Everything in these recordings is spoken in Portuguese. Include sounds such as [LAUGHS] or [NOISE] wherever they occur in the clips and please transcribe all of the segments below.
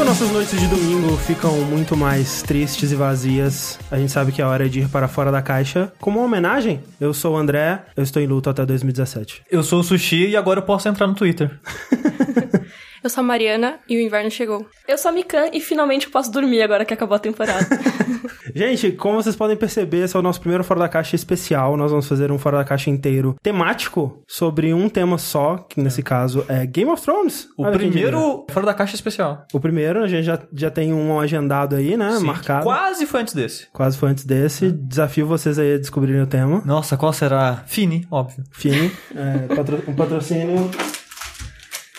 Quando nossas noites de domingo ficam muito mais tristes e vazias, a gente sabe que é hora de ir para fora da caixa. Como uma homenagem, eu sou o André, eu estou em luto até 2017. Eu sou o Sushi e agora eu posso entrar no Twitter. [LAUGHS] Eu sou a Mariana e o inverno chegou. Eu sou a Mikan e finalmente eu posso dormir agora que acabou a temporada. [LAUGHS] Gente, como vocês podem perceber, esse é o nosso primeiro Fora da Caixa especial. Nós vamos fazer um Fora da Caixa inteiro temático sobre um tema só, que nesse caso é Game of Thrones. O Olha primeiro fora da caixa especial. O primeiro, a gente já, já tem um agendado aí, né? Sim, marcado. Quase foi antes desse. Quase foi antes desse. Desafio vocês aí a descobrirem o tema. Nossa, qual será? Fini, óbvio. Fini. É, patro- um patrocínio. [LAUGHS]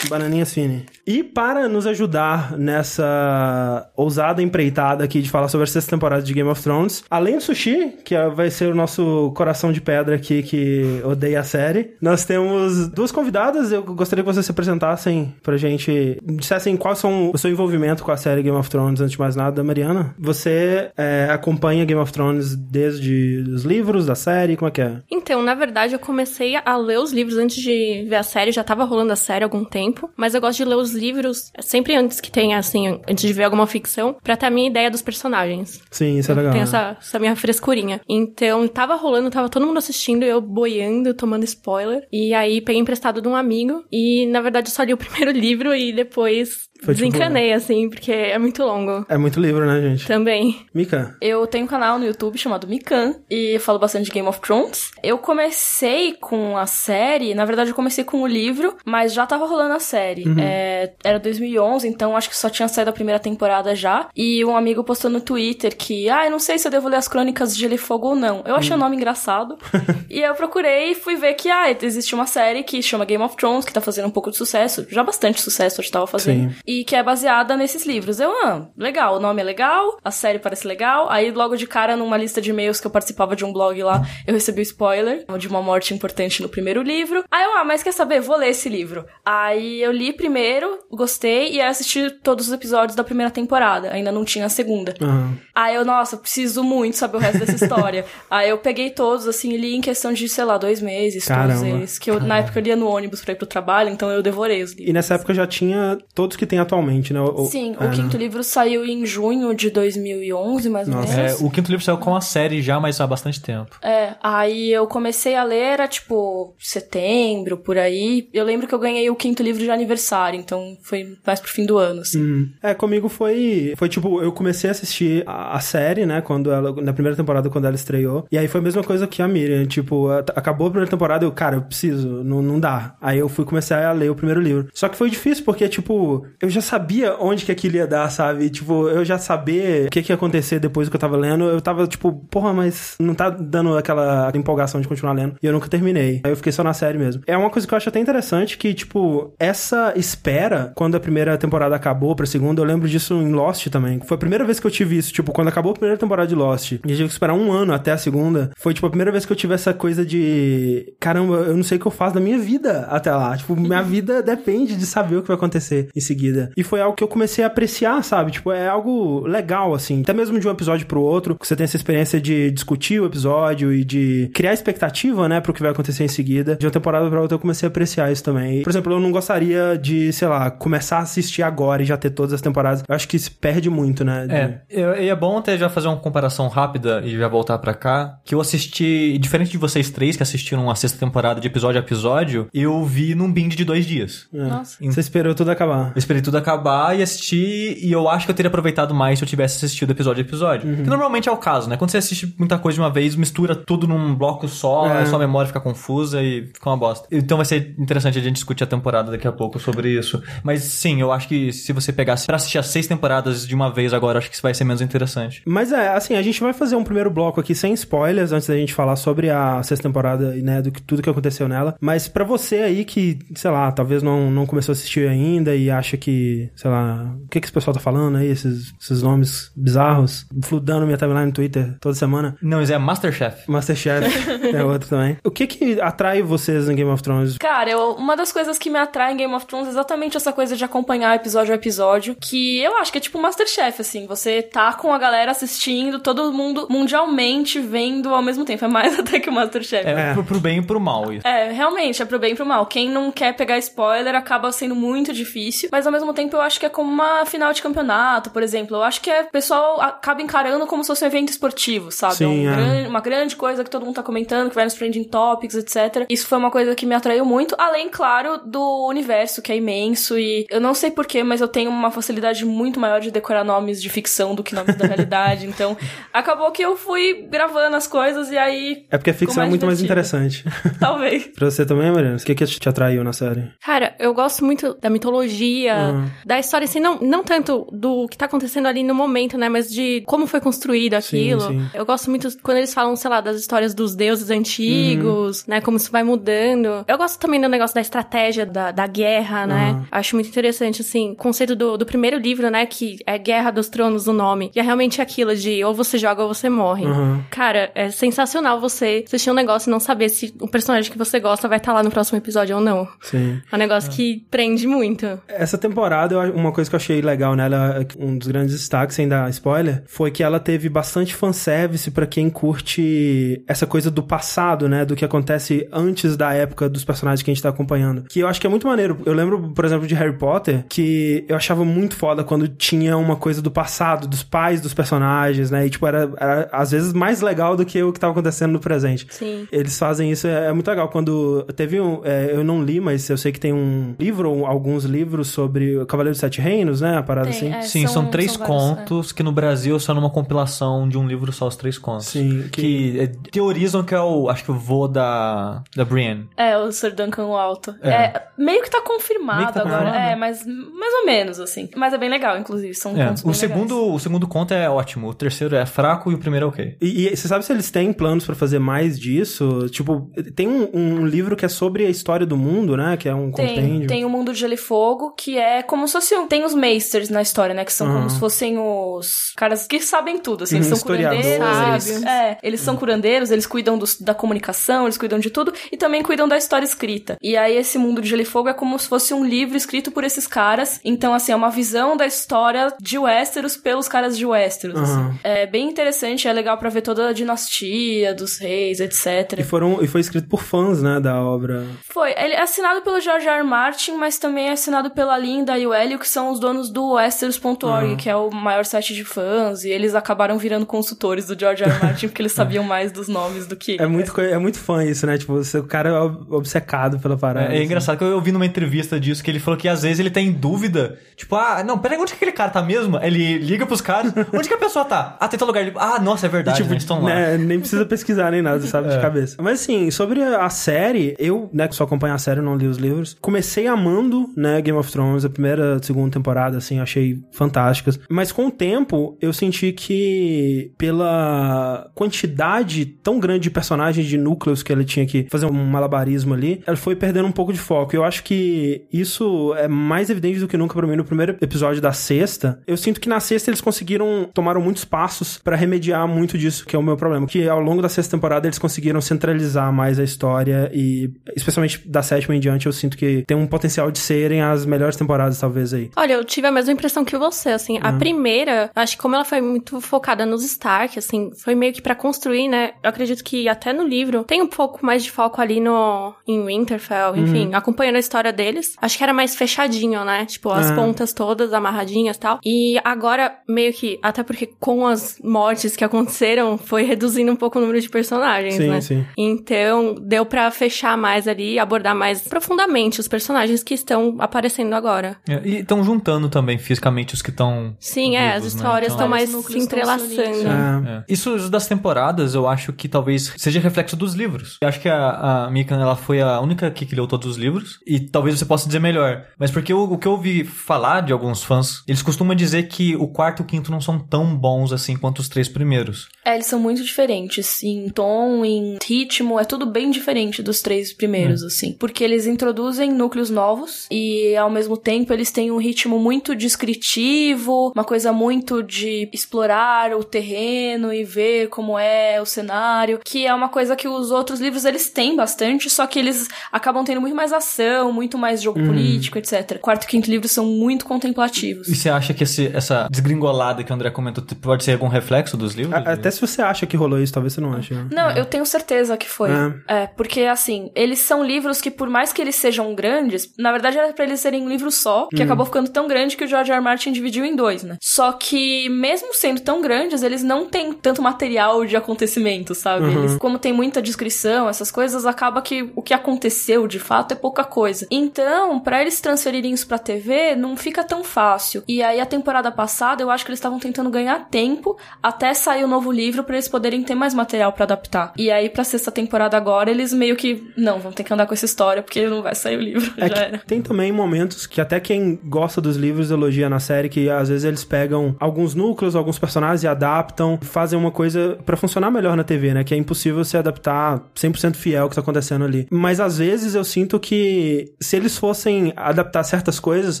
Bananinhas Fini. E para nos ajudar nessa ousada empreitada aqui de falar sobre a sexta temporada de Game of Thrones, além do Sushi, que é- vai ser o nosso coração de pedra aqui que odeia a série, nós temos duas convidadas. Eu gostaria que vocês se apresentassem pra gente, dissessem qual são o seu envolvimento com a série Game of Thrones, antes de mais nada. Mariana, você é, acompanha Game of Thrones desde os livros, da série, como é que é? então, na verdade, eu comecei a ler os livros antes de ver a série, já tava rolando a série há algum tempo, mas eu gosto de ler os livros sempre antes que tenha, assim, antes de ver alguma ficção, pra ter a minha ideia dos personagens. Sim, isso é legal. Tem essa, essa minha frescurinha. Então, tava rolando, tava todo mundo assistindo, eu boiando, tomando spoiler. E aí, peguei emprestado de um amigo. E, na verdade, eu só li o [LAUGHS] primeiro livro e depois Foi tipo- desencanei, assim, porque é muito longo. É muito livro, né, gente? Também. Mika, Eu tenho um canal no YouTube chamado Mikan e eu falo bastante de Game of Thrones. Eu comecei com a série, na verdade eu comecei com o livro, mas já tava rolando a série. É, era 2011, então acho que só tinha saído a primeira temporada já. E um amigo postou no Twitter que, ah, eu não sei se eu devo ler as crônicas de Gelo e Fogo ou não. Eu achei o nome engraçado. [LAUGHS] e eu procurei e fui ver que, ah, existe uma série que chama Game of Thrones, que tá fazendo um pouco de sucesso, já bastante sucesso, acho que tava fazendo Sim. E que é baseada nesses livros. Eu, ah, legal, o nome é legal, a série parece legal. Aí, logo de cara, numa lista de e-mails que eu participava de um blog lá, eu recebi o spoiler de uma morte importante no primeiro livro. Aí eu, ah, mas quer saber? Vou ler esse livro. Aí eu li primeiro, gostei, e aí assisti todos os episódios da primeira temporada. Ainda não tinha a segunda. Aham. Aí eu, nossa, preciso muito saber o resto dessa [LAUGHS] história. aí eu peguei todos, assim, e li em questão de, sei lá, dois meses, todos Caramba. eles. Que eu, na época eu lia no ônibus pra ir pro trabalho, então eu devorei os livros. E nessa época já tinha todos que tem atualmente, né? O- o- Sim, é, o quinto livro saiu em junho de 2011, mais ou Nossa. É, menos. o quinto livro saiu com a série já, mas há bastante tempo. É, aí eu comecei a ler, era tipo setembro, por aí. Eu lembro que eu ganhei o quinto livro de aniversário, então foi mais pro fim do ano, assim. Hum. É, comigo foi. Foi tipo, eu comecei a assistir a, a série, né? Quando ela. Na primeira temporada, quando ela estreou. E aí foi a mesma coisa que a Miriam. Tipo, a- acabou a primeira temporada, eu, cara, eu preciso, não, não dá. Aí eu fui começar a ler o primeiro livro. Só que foi difícil, porque, tipo, eu já sabia onde que aquilo ia dar, sabe? Tipo, eu já sabia o que, que ia acontecer depois do que eu tava lendo. Eu tava, tipo, porra, mas não tá dando aquela empolgação de continuar lendo. E eu nunca terminei. Aí eu fiquei só na série mesmo. É uma coisa que eu acho até interessante que, tipo, essa espera, quando a primeira temporada acabou pra segunda, eu lembro disso em Lost também. Foi a primeira vez que eu tive isso, tipo, quando acabou a primeira temporada de Lost, e eu tive que esperar um ano até a segunda, foi, tipo, a primeira vez que eu tive essa coisa de, caramba, eu não sei o que eu faço da minha vida até lá. Tipo, minha [LAUGHS] vida depende de saber o que vai acontecer em seguida. E foi algo que eu comecei a apreciar, sabe? Tipo, é algo legal, assim. Até mesmo de um episódio pro outro, que você tem essa experiência de discutir o episódio e de criar expectativa, né, pro que vai acontecer em seguida. De uma temporada pra outra eu comecei a apreciar isso também. Por exemplo, eu não gostaria de, sei lá, começar a assistir agora e já ter todas as temporadas. Eu acho que se perde muito, né? de- É, e é bom até já fazer uma comparação rápida e já voltar pra cá, que eu assisti, diferente de vocês três que assistiram a sexta temporada de episódio a episódio, eu vi num binge de dois dias. É. Nossa. Você esperou tudo acabar. Eu esperei tudo acabar e assisti, e eu acho que eu teria aproveitado mais se eu tivesse assistido episódio a episódio. Uhum. Que normalmente é o caso, né? Quando você assiste muita coisa de uma vez, mistura tudo num bloco só, É. a sua memória fica confusa e fica uma bosta. Então vai ser interessante a gente discutir a temporada daqui a pouco sobre isso. Mas sim, eu acho que se você pegasse pra assistir as seis temporadas de uma vez agora, acho que isso vai ser menos interessante. Mas é, assim, a gente vai fazer um primeiro bloco aqui sem spoilers, antes da gente falar sobre a sexta temporada e, né, do que tudo que aconteceu nela. Mas pra você aí que, sei lá, talvez não, não começou a assistir ainda e acha que, sei lá, o que que esse pessoal tá falando aí, esses, esses nomes bizarros, fludando minha timeline no Twitter toda semana. Não, isso é Masterchef. Masterchef [LAUGHS] é outro também. O que que atrai vocês em Game of Thrones? Cara, eu, uma das coisas que me atrai em Game of Thrones é exatamente essa coisa de acompanhar episódio a episódio, que eu acho que é tipo Masterchef, assim. Você tá com a galera assistindo, todo mundo mundialmente vendo ao mesmo tempo. É mais [LAUGHS] até que o Masterchef. É, É. Pro, pro bem e pro mal isso. É, realmente, é pro bem e pro mal. Quem não quer pegar spoiler acaba sendo muito difícil, mas ao mesmo mesmo tempo eu acho que é como uma final de campeonato, por exemplo. Eu acho que é, o pessoal acaba encarando como se fosse um evento esportivo, sabe? Sim, é um é. grande- uma grande coisa que todo mundo tá comentando, que vai nos trending topics, etc. Isso foi uma coisa que me atraiu muito, além, claro, do universo, que é imenso e eu não sei porquê, mas eu tenho uma facilidade muito maior de decorar nomes de ficção do que nomes da realidade. [LAUGHS] Então, acabou que eu fui gravando as coisas e aí, É porque a ficção é mais muito mais divertido. interessante. talvez. [LAUGHS] pra você também, Mariana? O que, que te atraiu na série? Cara, eu gosto muito da mitologia, Uhum. da história, assim, não, não tanto do que tá acontecendo ali no momento, né? Mas de como foi construído Sim, aquilo. sim. Eu gosto muito quando eles falam, sei lá, das histórias dos deuses antigos, né? Como isso vai mudando. Eu gosto também do negócio da estratégia, da, da guerra, né? Uhum. Acho muito interessante, assim, o conceito do, do primeiro livro, né? Que é Guerra dos Tronos o nome. E é realmente aquilo de ou você joga ou você morre. Uhum. Cara, é sensacional você assistir um negócio e não saber se o personagem que você gosta vai estar lá no próximo episódio ou não. Sim. É um negócio que prende muito. Essa temporada, eu- uma coisa que eu achei legal nela, um dos grandes destaques, sem dar spoiler, foi que ela teve bastante fanservice pra quem curte essa coisa do passado, né? Do que acontece antes da época dos personagens que a gente tá acompanhando. Que eu acho que é muito maneiro. Eu lembro, por exemplo, de Harry Potter, que eu achava muito foda quando tinha uma coisa do passado, dos pais dos personagens, né? E, tipo, era, era às vezes mais legal do que o que tava acontecendo no presente. Sim. Eles fazem isso, é, é muito legal. Quando teve um. é, eu não li, mas eu sei que tem um livro, ou alguns livros sobre o Cavaleiro dos Sete Reinos, né? A parada Tem, assim. é. Sim, são, são- três são vários, contos que no Brasil são numa compilação de um livro só, os três contos. Sim, que- Que, é, teorizam que é o, acho que o vô da, da Brienne. É, o Sir Duncan o Alto. É. É. meio que tá confirmado que tá agora. confirmado. É, mas mais ou menos, assim. Mas é bem legal, inclusive. São É, contos o bem segundo, legais. o segundo conto é ótimo, o terceiro é fraco e o primeiro é ok. E, e você sabe se eles têm planos pra fazer mais disso? Tipo, tem um, um livro que é sobre a história do mundo, né? Que é um Tem, compêndio. tem o Mundo de Gelo e Fogo, que é como se fosse um... Tem os Meisters na história, né? Que são Uhum. como se fossem os caras que sabem tudo, assim. Uhum, Eles são historiadores. curandeiros. Sábios. é, eles são curandeiros, eles cuidam dos- da comunicação, eles cuidam de tudo. E também cuidam da história escrita. E aí esse Mundo de Gelo e Fogo é como se fosse um livro escrito por esses caras. Então, assim, é uma visão da história de Westeros pelos caras de Westeros, Uhum. assim. É bem interessante, é legal pra ver toda a dinastia dos reis, etc. E, foram, e foi escrito por fãs, né? Da obra. Foi. Ele é assinado pelo George R. R. Martin, mas também é assinado pela Linda e o Hélio, que são os donos do Westeros.org, Uhum. que é o maior site de fãs. E eles acabaram virando consultores do George R. R. Martin, porque eles sabiam [LAUGHS] mais dos nomes do que. É muito, é muito fã isso, né? Tipo, você- o cara é ob- obcecado pela parada. É, é assim. engraçado que eu ouvi numa entrevista disso que ele falou que às vezes ele tem dúvida. Tipo, ah, não, peraí, onde que aquele cara tá mesmo? Ele liga pros caras, [LAUGHS] onde que a pessoa tá? Ah, tem tal lugar. Ele, ah, nossa, é verdade, tipo, né, estão lá. né, nem precisa pesquisar nem nada, sabe, [LAUGHS] É. de cabeça. Mas assim, sobre a série, eu, né, que só acompanho a série, não li os livros, comecei amando, né, Game of Thrones, a primeira, segunda temporada, assim, achei fantásticas. Mas com o tempo, eu senti que pela quantidade tão grande de personagens, de núcleos que ela tinha que fazer um malabarismo ali, ela foi perdendo um pouco de foco. Eu acho que isso é mais evidente do que nunca pra mim no primeiro episódio da sexta. Eu sinto que na sexta eles conseguiram, tomaram muitos passos pra remediar muito disso, que é o meu problema. Que ao longo da sexta temporada eles conseguiram centralizar mais a história e, especialmente da sétima em diante, eu sinto que tem um potencial de serem as melhores temporadas, talvez aí. Olha, eu tive a mesma impressão que você, assim. A primeira, acho que como ela foi muito focada nos Stark, assim, foi meio que pra construir, né? Eu acredito que até no livro tem um pouco mais de foco ali no em Winterfell, enfim, acompanhando a história deles. Acho que era mais fechadinho, né? Tipo, as Ah. pontas todas amarradinhas e tal. E agora, meio que, até porque com as mortes que aconteceram, foi reduzindo um pouco o número de personagens, Sim, né? sim. Então, deu pra fechar mais ali, abordar mais profundamente os personagens que estão aparecendo agora. É, E estão juntando também fisicamente os que estão. Sim, é, as vivos, né? histórias Então- estão mais Vários se núcleos estão se entrelaçando. É. É. Isso das temporadas, eu acho que talvez seja reflexo dos livros. Eu acho que a, a Mika, ela foi a única que leu todos os livros. E talvez você possa dizer melhor. Mas porque o, o que eu ouvi falar de alguns fãs, eles costumam dizer que o quarto e o quinto não são tão bons assim quanto os três primeiros. É, eles são muito diferentes. Em tom, em ritmo, é tudo bem diferente dos três primeiros, assim. Porque eles introduzem núcleos novos e, ao mesmo tempo, eles têm um ritmo muito descritivo, uma coisa muito de explorar o terreno e ver como é o cenário, que é uma coisa que os outros livros eles têm bastante, só que eles acabam tendo muito mais ação, muito mais jogo político, etc. Quarto e quinto livro são muito contemplativos. E você acha que esse- essa desgringolada que o André comentou pode ser algum reflexo dos livros? A- Até se você acha que rolou isso, talvez você não ache. né? Não, eu tenho certeza que foi. É. É, porque assim, eles são livros que, por mais que eles sejam grandes, na verdade era pra eles serem um livro só. Só, que acabou ficando tão grande que o George R. R. Martin dividiu em dois, né? Só que, mesmo sendo tão grandes, eles não têm tanto material de acontecimento, sabe? Uhum. Eles, como tem muita descrição, essas coisas, acaba que o que aconteceu de fato é pouca coisa. Então, pra eles transferirem isso pra TV, não fica tão fácil. E aí, a temporada passada, eu acho que eles estavam tentando ganhar tempo até sair o novo livro pra eles poderem ter mais material pra adaptar. E aí, pra sexta temporada agora, eles meio que, não, vão ter que andar com essa história porque não vai sair o livro. É tem também momentos que até quem gosta dos livros elogia na série que às vezes eles pegam alguns núcleos, alguns personagens e adaptam, fazem uma coisa pra funcionar melhor na TV, né? Que é impossível se adaptar 100% fiel ao que tá acontecendo ali. Mas às vezes eu sinto que se eles fossem adaptar certas coisas,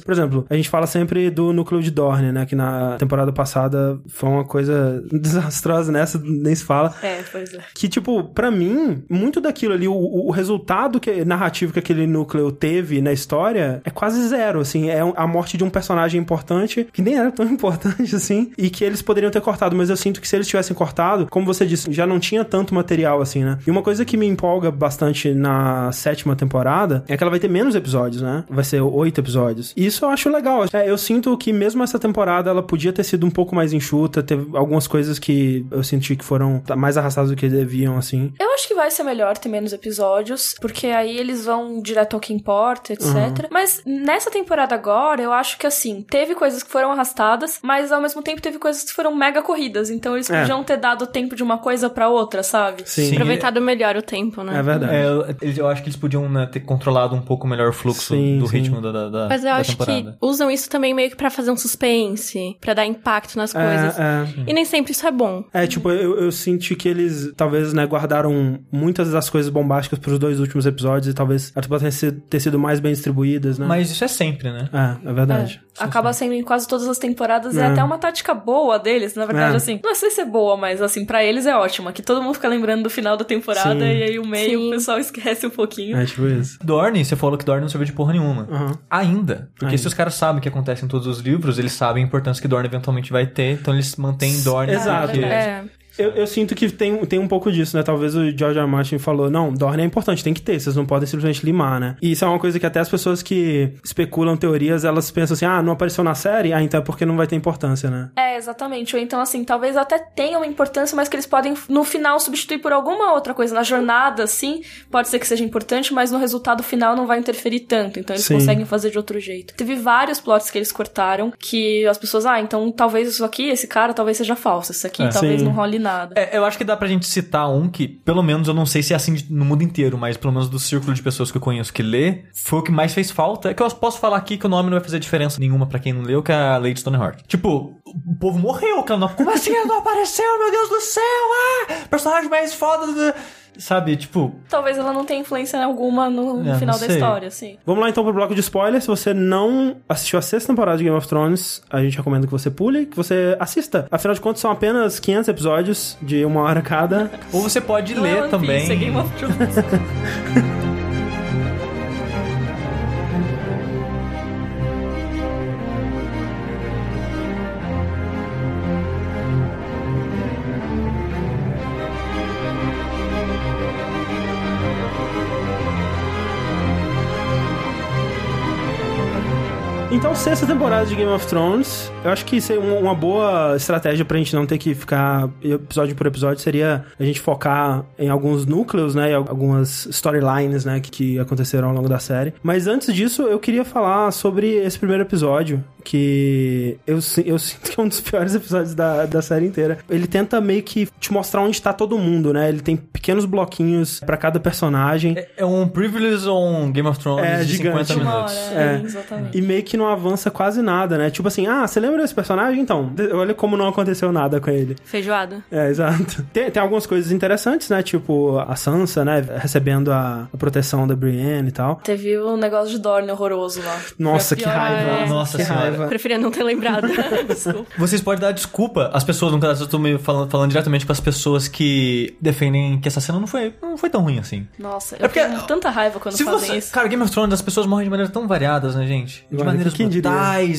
por exemplo, a gente fala sempre do núcleo de Dorne, né? Que na temporada passada foi uma coisa [LAUGHS] desastrosa nessa, nem se fala. É, pois é. Que, tipo, pra mim, muito daquilo ali, o, o resultado que, narrativo que aquele núcleo teve na história é quase zero, assim. É a morte de um personagem importante, que nem era tão [LAUGHS] importante assim, e que eles poderiam ter cortado, mas eu sinto que se eles tivessem cortado, como você disse, já não tinha tanto material assim, né? E uma coisa que me empolga bastante na sétima temporada é que ela vai ter menos episódios, né? Vai ser oito episódios. E isso eu acho legal. É, eu sinto que mesmo essa temporada ela podia ter sido um pouco mais enxuta, teve algumas coisas que eu senti que foram mais arrastadas do que deviam, assim. Eu acho que vai ser melhor ter menos episódios, porque aí eles vão direto ao que importa, etc. Mas nessa temporada agora, eu acho que assim, teve coisas que foram arrastadas, mas ao mesmo tempo teve coisas que foram mega corridas. Então eles É. podiam ter dado tempo de uma coisa pra outra, sabe? Sim. Sim. Aproveitado melhor o tempo, né? É verdade. É, eu, eu acho que eles podiam né, ter controlado um pouco melhor o fluxo Sim, do sim. ritmo da, da, da, Mas eu da acho temporada. que usam isso também meio que pra fazer um suspense, pra dar impacto nas coisas. É, é. E nem sempre isso é bom. É, tipo, eu, eu senti que eles talvez, né, guardaram muitas das coisas bombásticas pros dois últimos episódios e talvez elas podem ser- ter sido mais bem distribuídas, né? Mas isso é sempre, né? É, é verdade. Acaba sendo em quase todas as temporadas. É É. até uma tática boa deles, na verdade, É. assim. Não sei se é boa, mas assim, pra eles é ótima. Que todo mundo fica lembrando do final da temporada Sim. e aí o meio Sim. o pessoal [LAUGHS] esquece um pouquinho. É, tipo isso. Dorne, você falou que Dorne não serviu de porra nenhuma. Aham. Ainda. Porque Ainda. se os caras sabem o que acontece em todos os livros, eles sabem a importância que Dorne eventualmente vai ter, então eles mantêm Dorne. Exato. porque- É. Eu, eu sinto que tem, tem um pouco disso, né? Talvez o George R. Martin falou, não, Dorne é importante, tem que ter, vocês não podem simplesmente limar, né? E isso é uma coisa que até as pessoas que especulam teorias, elas pensam assim, ah, não apareceu na série? Ah, então é porque não vai ter importância, né? É, exatamente. Ou então, assim, talvez até tenha uma importância, mas que eles podem, no final, substituir por alguma outra coisa. Na jornada, assim, pode ser que seja importante, mas no resultado final não vai interferir tanto. Então eles Sim. conseguem fazer de outro jeito. Teve vários plots que eles cortaram, que as pessoas, ah, então talvez isso aqui, esse cara, talvez seja falso. Esse aqui, É. talvez Sim. não role nada. É, eu acho que dá pra gente citar um que, pelo menos, eu não sei se é assim no mundo inteiro, mas pelo menos do círculo de pessoas que eu conheço que lê, foi o que mais fez falta. É que eu posso falar aqui que o nome não vai fazer diferença nenhuma pra quem não leu, que é a Lady Stoneheart. Tipo, o povo morreu, que ela não... Como assim ela não apareceu, meu Deus do céu? Ah, personagem mais foda... do- Sabe, tipo... Talvez ela não tenha influência alguma no, É, final da história, assim. Vamos lá então pro bloco de spoilers. Se você não assistiu a sexta temporada de Game of Thrones, a gente recomenda que você pule, que você assista. Afinal de contas, são apenas 500 episódios de uma hora cada. Ou você pode Não é ler One também... Piece, é Game of Thrones. [LAUGHS] momento. Sexta temporada de Game of Thrones, eu acho que isso é um- uma boa estratégia pra gente não ter que ficar episódio por episódio, seria a gente focar em alguns núcleos, né, e algumas storylines, né, que, que aconteceram ao longo da série. Mas antes disso, eu queria falar sobre esse primeiro episódio, que eu, eu [LAUGHS] sinto que é um dos piores episódios da, da série inteira. Ele tenta meio que te mostrar onde tá todo mundo, né, ele tem pequenos bloquinhos pra cada personagem. É- É um Privilege on Game of Thrones É, de gigante. 50 Uma minutos. hora, É. é, exatamente. E meio que não avança quase nada, né? Tipo assim, ah, você lembra desse personagem? Então, olha como não aconteceu nada com ele. Feijoada. É, exato. Tem, tem algumas coisas interessantes, né? Tipo, a Sansa, né? Recebendo a, a proteção da Brienne e tal. Teve o negócio de Dorne horroroso lá. Nossa, que raiva. é. Nossa que senhora. raiva. Preferia não ter lembrado. [LAUGHS] Desculpa. Vocês podem dar desculpa às pessoas, no caso, eu tô meio falando, falando diretamente com as pessoas que defendem que essa cena não foi, não foi tão ruim assim. Nossa, É eu porque- tenho tanta raiva quando Se fazem você, isso. cara, Game of Thrones, as pessoas morrem de maneiras tão variadas, né, gente? De maneiras que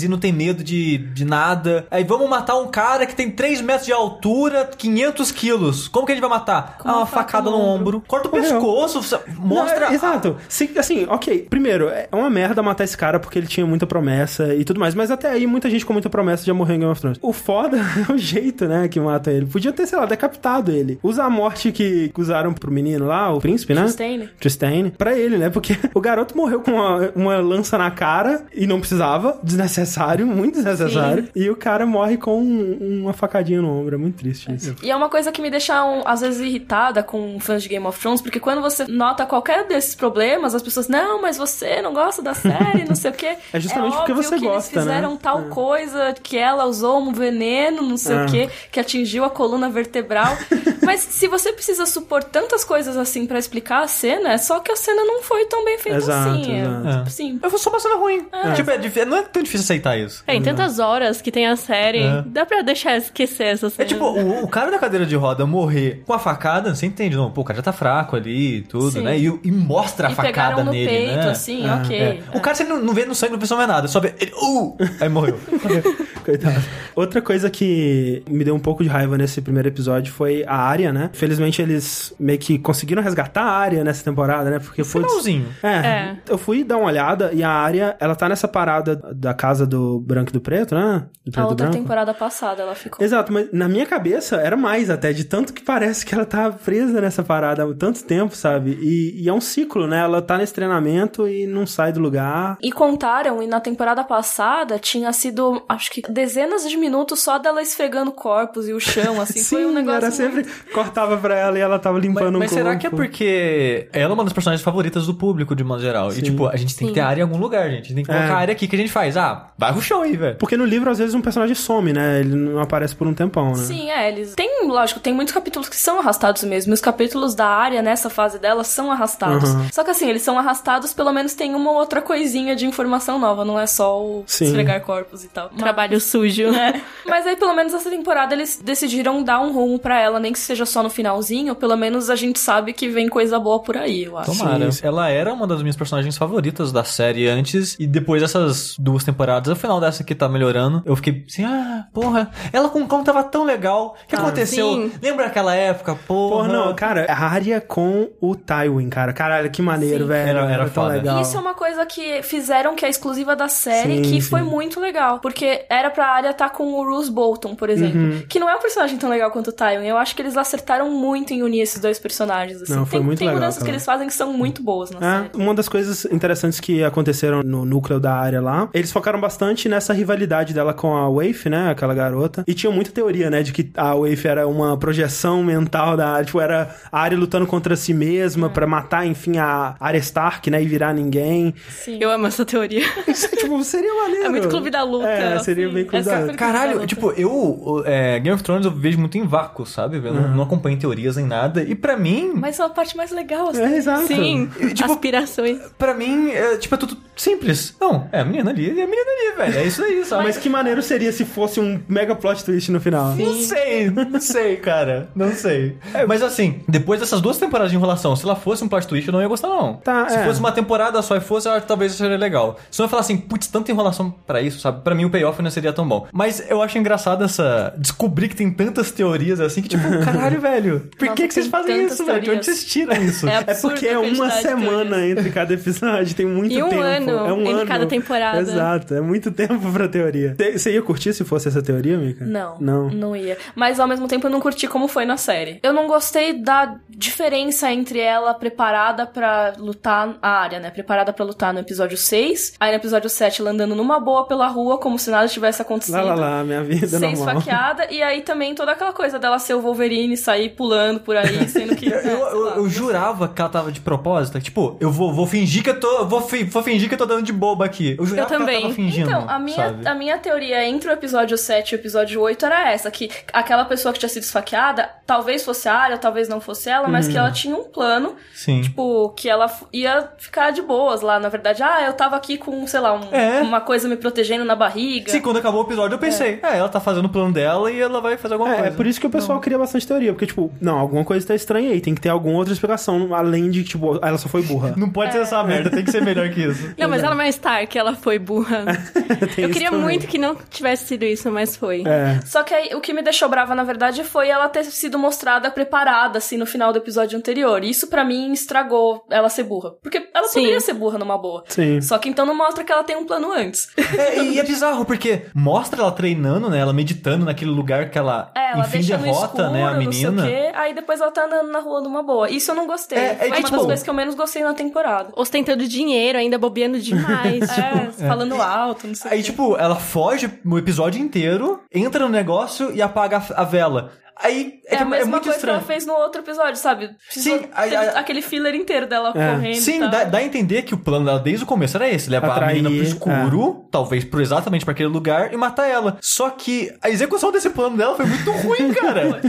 E não tem medo de, de nada. Aí vamos matar um cara que tem 3 metros de altura, 500 quilos. Como que a gente vai matar? Com ah, uma uma faca facada no ombro. ombro. Corta o Morreu. pescoço, mostra. Não, é- exato. Se- assim, ok. Primeiro, é uma merda matar esse cara porque ele tinha muita promessa e tudo mais. Mas até aí, muita gente com muita promessa já morreu em Game of Thrones. O foda [LAUGHS] é o jeito, né, que mata ele. Podia ter, sei lá, decapitado ele. Usa a morte que usaram pro menino lá, o príncipe, né? Tristane. Tristane, pra ele, né? Porque [LAUGHS] o garoto morreu com uma, uma lança na cara e não precisava, desnecessário, [LAUGHS] muito desnecessário. E o cara morre com um- uma facadinha no ombro. É muito triste isso. E é uma coisa que me deixa, um, às vezes, irritada com fãs de Game of Thrones, porque quando você nota qualquer desses problemas, as pessoas, não, mas você não gosta da série, não sei o quê. [LAUGHS] É justamente porque óbvio você que gosta, eles fizeram né? tal É. coisa, que ela usou um veneno, não sei É. o quê, que atingiu a coluna vertebral. [LAUGHS] mas se você precisa supor tantas coisas assim pra explicar a cena, é só que a cena não foi tão bem feita Exato, assim. É, exato. tipo, sim. Eu vou só uma cena ruim. Tipo, é não é tão difícil aceitar isso. É, em tantas horas que tem a série, É. dá pra deixar esquecer essa É cena. tipo, o, o cara da cadeira de roda morrer com a facada, você entende, não? Pô, o cara já tá fraco ali e tudo, Sim. né? E, e mostra a E facada pegaram no nele, peito, né? assim, Ah, ok. É. O cara, você não, não vê no sangue, não vê só nada, só vê ele, uh! Aí morreu. [LAUGHS] Coitado. Outra coisa que me deu um pouco de raiva nesse primeiro episódio foi a área, né? Felizmente eles meio que conseguiram resgatar a área nessa temporada, né? Porque foi. Finalzinho. É, É. eu fui dar uma olhada e a área, ela tá nessa parada da casa do branco e do preto, né? Do preto A outra temporada passada ela ficou. Exato, mas na minha cabeça era mais até, de tanto que parece que ela tá presa nessa parada há tanto tempo, sabe? E, e é um ciclo, né? Ela tá nesse treinamento e não sai do lugar. E contaram, e na temporada passada tinha sido, acho que dezenas de minutos só dela esfregando corpos e o chão, assim. foi um negócio. era sempre cortava pra ela e ela tava Mas, limpando mas um será corpo. que é porque ela é uma das personagens favoritas do público, de modo geral? E, tipo, a gente tem que Sim. ter área em algum lugar, gente. A gente tem que colocar É. a área aqui que a gente faz. Ah, vai pro show aí, velho. Porque no livro, às vezes, um personagem some, né? Ele não aparece por um tempão, né? Sim, é, eles. Tem, lógico, tem muitos capítulos que são arrastados mesmo. E os capítulos da área, nessa fase dela, são arrastados. Uhum. Só que assim, eles são arrastados, pelo menos tem uma outra coisinha de informação nova, não é só o Sim. esfregar corpos e tal. Trabalho sujo. É. Mas aí, pelo menos, essa temporada eles decidiram dar um rumo pra ela, nem que seja só no finalzinho, pelo menos a gente sabe que vem coisa boa por aí, eu acho. Tomara. Sim. Ela era uma das minhas personagens favoritas da série antes, e depois dessas duas temporadas, o final dessa que tá melhorando, eu fiquei assim, ah, porra, ela com o cão tava tão legal. O que Ah, aconteceu? sim. Lembra aquela época, porra? Porra, não, cara, a área com o Tywin, cara. Caralho, que maneiro, Sim. velho. Era- era tão foda. legal. Isso é uma coisa que fizeram que é exclusiva da série, Sim, que sim. foi muito legal. Porque era pra área estar com o Bruce Bolton, por exemplo. Uhum. Que não é um personagem tão legal quanto o Tywin. Eu acho que eles acertaram muito em unir esses dois personagens. Assim. Não, foi tem muito tem legal mudanças que eles fazem que são muito boas na É, série. uma das coisas interessantes que aconteceram no núcleo da área lá, eles focaram bastante nessa rivalidade dela com a Waif, né, aquela garota. E tinha muita teoria, né, de que a Waif era uma projeção mental da área, tipo, era a área lutando contra si mesma pra matar, enfim, a Arya Stark, né, e virar ninguém. Sim. Eu amo essa teoria. [LAUGHS] Isso, tipo, seria maneiro. É muito clube da luta. É, seria assim. bem clube da é. Caralho, tipo, eu. é, Game of Thrones eu vejo muito em vácuo, sabe? Eu não, não acompanho teorias nem nada. E pra mim. Mas é a parte mais legal, assim. É, exato. Sim, Tipo- aspirações. Pra mim, é, tipo, é tudo simples. Não, é a menina ali, é a menina ali, velho. É isso aí, sabe? Mas que maneiro seria se fosse um mega plot twist no final. Não sei, não sei, cara. Não sei. Mas assim, depois dessas duas temporadas de enrolação, se ela fosse um plot twist, eu não ia gostar, não. Tá, se é. fosse uma temporada só e fosse, eu acho que talvez seria legal. Se eu falar assim, putz, tanta enrolação pra isso, sabe? Pra mim o payoff não seria tão bom. Mas eu acho engraçado essa. Descobrir que tem tantas teorias assim que, tipo, [LAUGHS] caralho, velho. Por Nossa, que, que vocês fazem isso, velho? De onde teorias. vocês [LAUGHS] tiram isso? É É porque é a uma semana teorias. entre cada episódio, tem muito E um tempo. ano é um entre ano. cada temporada. Exato, é muito tempo pra teoria. Te- Você ia curtir se fosse essa teoria, Mika? Não, Não. não ia. Mas ao mesmo tempo eu não curti como foi na série. Eu não gostei da diferença entre ela preparada pra lutar a área, né? Preparada pra lutar no episódio 6, aí no episódio 7 ela andando numa boa pela rua como se nada tivesse acontecido. Lá, lá, lá, minha vida Ser normal. esfaqueada, e aí também toda aquela coisa dela ser o Wolverine, sair pulando por aí, sendo que. [LAUGHS] Eu, é, eu- lá, eu jurava que ela tava de propósito. Tipo, eu vou, vou fingir que eu tô. Vou, fi- vou fingir que eu tô dando de boba aqui. Eu jurava Eu que ela também. tava fingindo. Então, a minha, sabe? a minha teoria entre o episódio 7 e o episódio 8 era essa: que aquela pessoa que tinha sido esfaqueada, talvez fosse a área, talvez não fosse ela, mas Uhum. que ela tinha um plano, Sim. tipo, que ela ia ficar de boas lá. Na verdade, ah, eu tava aqui com, sei lá, um- É. uma coisa me protegendo na barriga. Sim, quando acabou o episódio eu pensei, é. ela tá fazendo o plano dela e ela vai fazer alguma É, é coisa. por isso que o pessoal cria bastante teoria, porque, tipo, não, alguma coisa tá estranha aí, tem que ter alguma outra explicação, além de, tipo, ela só foi burra. Não pode ser essa merda, tem que ser melhor que isso. Não, mas ela não é Stark, ela foi burra. [LAUGHS] Eu queria também. muito que não tivesse sido isso, mas foi. É. Só que aí, o que me deixou brava, na verdade, foi ela ter sido mostrada preparada, assim, no final do episódio anterior. Isso, pra mim, estragou ela ser burra. Porque ela Sim. poderia ser burra numa boa. Sim. Só que então não mostra que ela tem um plano antes. É, e é bizarro, porque mostra ela treinando, né? Ela meditando naquele lugar que ela, É, ela enfim, deixa no derrota, escuro, né? A não sei o menina. quê, aí depois ela tá andando na rua numa boa. Isso eu não gostei. É, é uma tipo- das coisas que eu menos gostei na temporada. Ostentando dinheiro, ainda bobeando demais. [LAUGHS] É, falando alto, não sei Aí, quê. tipo, ela foge o episódio inteiro, entra no negócio e apaga a, vela. Aí é, É, a mesma muito coisa estranho. que ela fez no outro episódio, sabe? Precisou- Sim, a- a- aquele filler inteiro dela É. correndo. Sim, dá, dá a entender que o plano dela desde o começo era esse: levar Atrair, a menina pro escuro, talvez pro, exatamente pra aquele lugar, e matar ela. Só que a execução desse plano dela foi muito ruim, [LAUGHS] cara.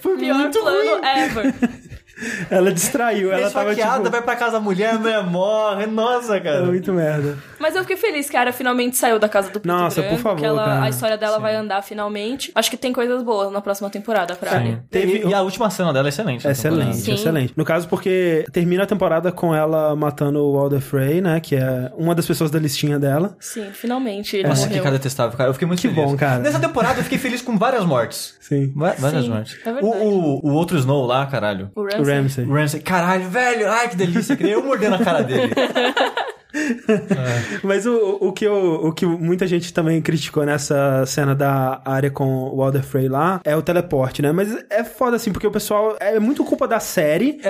foi Pior muito plano ruim. ever. Ela distraiu, ela Ela tava tipo... vai pra casa da mulher, mulher morre. Nossa, cara. Muito merda. Mas eu fiquei feliz que a Arya finalmente saiu da casa do Preto Nossa, Branco, por favor, que ela- cara. a história dela vai andar finalmente. Acho que tem coisas boas na próxima temporada pra Arya. Teve- E, e a última cena dela é excelente. Excelente. Sim. excelente. No caso, porque termina a temporada com ela matando o Walder Frey, né? Que é uma das pessoas da listinha dela. Sim, finalmente ele Nossa, morreu. que cara detestável, cara. Eu fiquei muito Que feliz. bom, cara. Nessa temporada eu fiquei feliz com várias mortes. Sim. Va- Várias Sim, mortes. é o, o, o outro Snow lá, caralho. O. Ramsey. O Ramsay, caralho, velho, ai que delícia, eu mordendo a cara dele. [LAUGHS] [LAUGHS] Mas o, o, que eu- o que muita gente também criticou nessa cena da área com o Walder Frey lá é o teleporte, né? Mas é foda, assim, porque o pessoal... É muito culpa da série,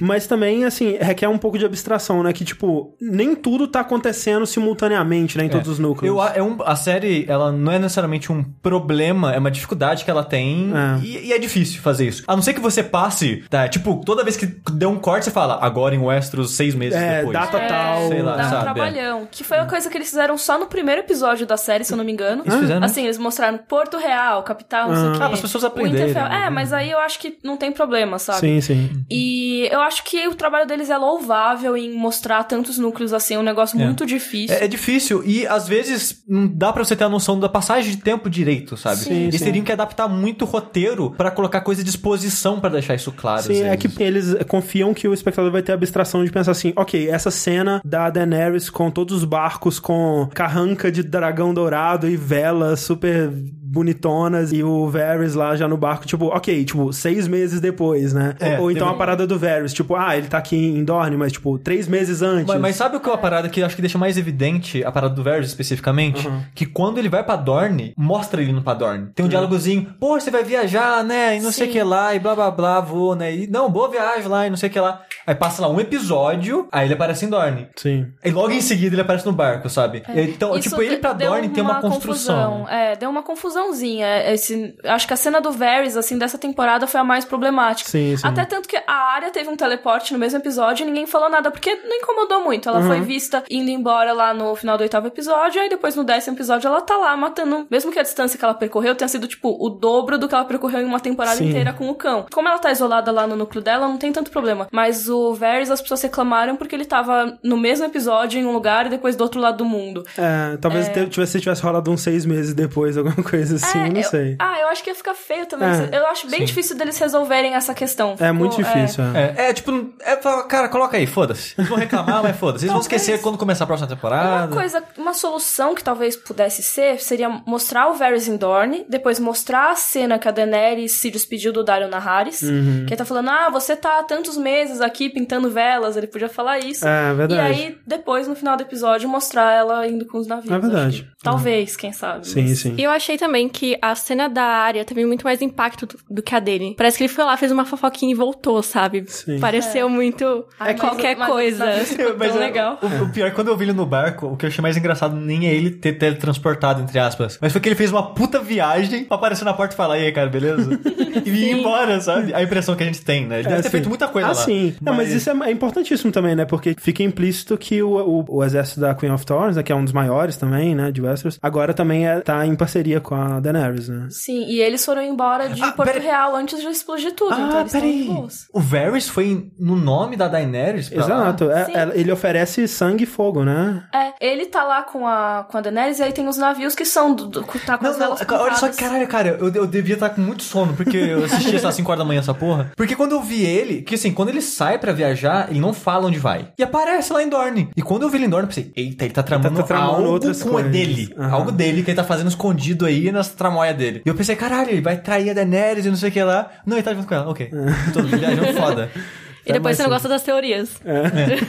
mas também, assim, requer um pouco de abstração, né? Que, tipo, nem tudo tá acontecendo simultaneamente, né? Em todos os núcleos. Eu, a- é um, a série, ela não é necessariamente um problema, é uma dificuldade que ela tem É. E, e é difícil fazer isso. A não ser que você passe, tá, tipo, toda vez que deu um corte, você fala, agora em Westeros, seis meses É, depois. data tal. Sei lá, um sabe? trabalhão. Que foi uma coisa que eles fizeram só no primeiro episódio da série, se eu não me engano. Eles fizeram? Assim, eles mostraram Porto Real, capital, não sei o quê. Ah, para as pessoas aprenderem. Winterfell. É, mas aí eu acho que não tem problema, sabe? Sim, sim. E eu acho que o trabalho deles é louvável em mostrar tantos núcleos assim, é um negócio É. muito difícil. É, é difícil e às vezes não dá pra você ter a noção da passagem de tempo direito, sabe? Sim, Eles sim. teriam que adaptar muito o roteiro pra colocar coisa de exposição pra deixar isso claro. Sim, é que eles confiam que o espectador vai ter a abstração de pensar assim, ok, essa cena da Daenerys com todos os barcos com carranca de dragão dourado e velas super bonitonas e o Varys lá já no barco, tipo, ok, tipo, seis meses depois, né? É, Ou então teve- a parada do Varys, tipo, ah, ele tá aqui em Dorne, mas tipo, três meses antes. Mas, mas sabe o que é uma parada que eu acho que deixa mais evidente, a parada do Varys especificamente? Uhum. Que quando ele vai pra Dorne, mostra ele indo pra Dorne. Tem um diálogozinho, pô, você vai viajar, né? E não sei o Sim. que lá, e blá blá blá, vou, né? E não, boa viagem lá, e não sei o que lá. Aí passa lá um episódio, aí ele aparece em Dorne. Sim. E logo em seguida ele aparece no barco, sabe? Então, É. Isso tipo, ele pra Dorne tem uma construção. confusão. É, deu uma confusãozinha. Esse, acho que a cena do Varys, assim, dessa temporada foi a mais problemática. Sim, sim. Até tanto que a área teve um teleporte no mesmo episódio e ninguém falou nada, porque não incomodou muito. Ela Uhum. foi vista indo embora lá no final do oitavo episódio, aí depois no décimo episódio ela tá lá matando. Mesmo que a distância que ela percorreu tenha sido, tipo, o dobro do que ela percorreu em uma temporada Sim. inteira com o cão. Como ela tá isolada lá no núcleo dela, não tem tanto problema. Mas o Varys, as pessoas reclamaram porque ele tava no mesmo episódio em um lugar e depois do outro lado do mundo. É, talvez te- tivesse, tivesse rolado uns seis meses depois, [LAUGHS] alguma coisa assim, É, não eu- sei. Ah, eu acho que ia ficar feio também. É. eu acho bem difícil deles resolverem essa questão. É Ficou- muito difícil, é. É, é tipo, é, cara, coloca aí, foda-se. Eles vão reclamar, mas foda-se. Eles vão esquecer quando começar a próxima Uma temporada. coisa, uma solução que talvez pudesse ser, seria mostrar o Varys em Dorne, depois mostrar a cena que a Daenerys se despediu do Dario Naharis, Uhum. que ele tá falando, ah, você tá há tantos meses aqui pintando velas, ele podia falar isso. É, verdade. E aí, depois, no final do episódio, mostrar ela indo com os navios. É verdade. Talvez, quem sabe. Sim, mas- sim. E eu achei também que a cena da área teve muito mais impacto do, do que a dele. Parece que ele foi lá, fez uma fofoquinha e voltou, sabe? Sim. Pareceu muito Ai, mas- qualquer mas- coisa. mas [LAUGHS] Mas é- legal. O, o pior, quando eu vi ele no barco, o que eu achei mais engraçado nem é ele ter teletransportado, entre aspas. Mas foi que ele fez uma puta viagem pra aparecer na porta e falar, e aí, cara, beleza? [LAUGHS] e ir embora, sabe? A impressão que a gente tem, né? Ele deve É, ter sim. feito muita coisa ah, lá. sim. Não, mas isso é, é importantíssimo também, né? Porque fica implícito que o, o, o exército da Queen of Thorns, né, que é um dos maiores também, né, de Westeros, agora também é, tá em parceria com a a Daenerys, né? Sim, e eles foram embora de Ah, Porto pera- Real antes de explodir tudo, então Ah, eles estão peraí. O Varys foi no nome da Daenerys pra? Exato. É- é- ele oferece sangue e fogo, né? É, ele tá lá com a, com a Daenerys e aí tem os navios que são do, do, tá com Não, as não, olha só, pintadas. caralho, cara, eu, eu devia estar com muito sono, porque eu assisti às 5 horas da manhã essa porra. Porque quando eu vi ele, que assim, quando ele sai pra viajar, ele não fala onde vai. E aparece lá em Dorne. E quando eu vi ele em Dorne, eu pensei, eita, ele tá tramando, tá tramando algo com coisas. dele. Aham. Algo dele que ele tá fazendo escondido aí nessa tramóia dele. E eu pensei, caralho, ele vai trair a Daenerys e não sei o que lá. Não, ele tá junto com ela, ok. Tô viajando foda. [LAUGHS] E depois você não gosta das teorias. É.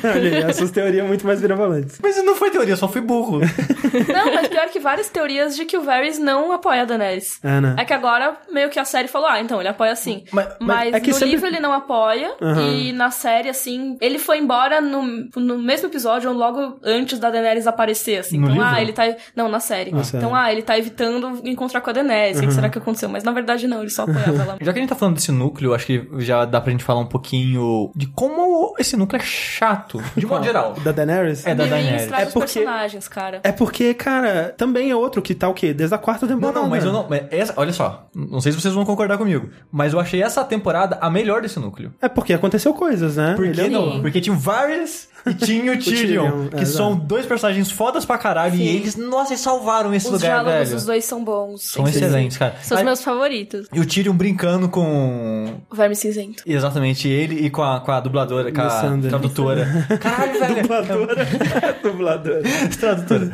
[LAUGHS] Olha essas teorias muito mais virabolantes. Mas não foi teoria, só fui burro. [LAUGHS] Não, mas pior que várias teorias de que o Varys não apoia a Daenerys. É, né? É que agora meio que a série falou, ah, então ele apoia sim. Mas- Mas, mas é que no sempre- livro ele não apoia, Aham. e na série, assim, ele foi embora no, no mesmo episódio, ou logo antes da Daenerys aparecer, assim. No então, livro? ah, ele tá. Não, na série. Na então, série. ah, ele tá evitando encontrar com a Daenerys. O que será que aconteceu? Mas na verdade não, ele só apoiava ela. [LAUGHS] Já que a gente tá falando desse núcleo, acho que já dá pra gente falar um pouquinho de como esse núcleo é chato, de modo geral. Da Daenerys? É da Daenerys. É os porque- personagens, cara. É porque, cara, também é outro que tá o quê? Desde a quarta Não, temporada. não, mas eu não. mas essa- olha só, não sei se vocês vão concordar comigo, mas eu achei essa temporada a melhor desse núcleo. É porque aconteceu coisas, né? Por Ele que é não? novo. Porque tinha o Varys e tinha [LAUGHS] o Tyrion, Tyrion, que é, são exato. dois personagens fodas pra caralho, e Sim. eles, nossa, eles salvaram esse Os lugar, diálogos velho. dos dois são bons. São Sim. excelentes, cara. São os meus favoritos. E o Tyrion brincando com. Verme cinzento. Exatamente, ele e com a, com a dubladora, com a tradutora. [LAUGHS] Caralho, velho. Dubladora. [LAUGHS] Dubladora. [LAUGHS] tradutora.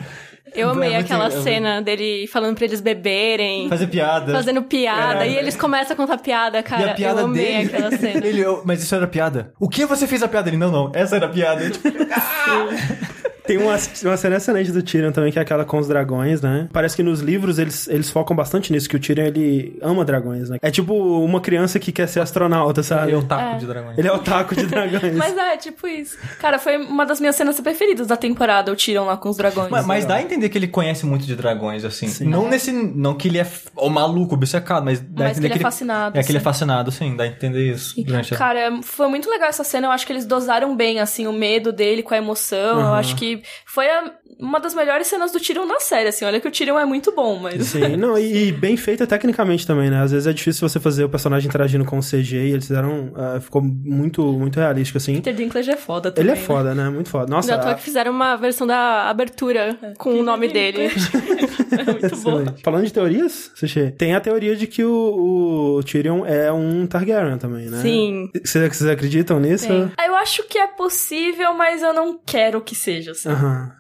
Eu amei É aquela é muito- cena dele falando pra eles beberem, Fazer piada. fazendo piada, É. e eles começam a contar piada, cara. e a piada eu amei dele. aquela [LAUGHS] cena. Ele, eu- mas isso era piada. O que você fez a piada? Ele, não, não, essa era a piada. Eu, tipo, [LAUGHS] Tem uma, uma cena excelente do Tyrion também, que é aquela com os dragões, né? Parece que nos livros eles, eles focam bastante nisso, que o Tyrion, ele ama dragões, né? É tipo uma criança que quer ser astronauta, sabe? Ele é o taco É. de dragões. Ele é o taco de dragões. [LAUGHS] Mas é, tipo isso. Cara, foi uma das minhas cenas preferidas da temporada, o Tyrion lá com os dragões. Mas, mas dá a entender que ele conhece muito de dragões, assim. Não nesse. Não que ele é o maluco, obcecado, mas dá a Mas que entender ele é fascinado, É que ele é fascinado, sim, dá a entender isso. Durante a... Cara, foi muito legal essa cena. Eu acho que eles dosaram bem, assim, o medo dele com a emoção. Eu acho que foi a- uma das melhores cenas do Tyrion na série, assim. Olha que o Tyrion é muito bom, mas... Sim, [LAUGHS] não, e, e bem feita tecnicamente também, né? Às vezes é difícil você fazer o personagem interagindo com o CG e eles fizeram. ah, ficou muito, muito realístico, assim. Peter Dinklage é foda Ele também. é foda, né? Muito foda. Nossa, Não, tô a- que fizeram uma versão da abertura com o nome dele. [LAUGHS] é [LAUGHS] muito bom. Falando de teorias, Sushi, tem a teoria de que o, o Tyrion é um Targaryen também, né? Sim. Vocês vocês acreditam nisso? Tem. Eu acho que é possível, mas eu não quero que seja, assim.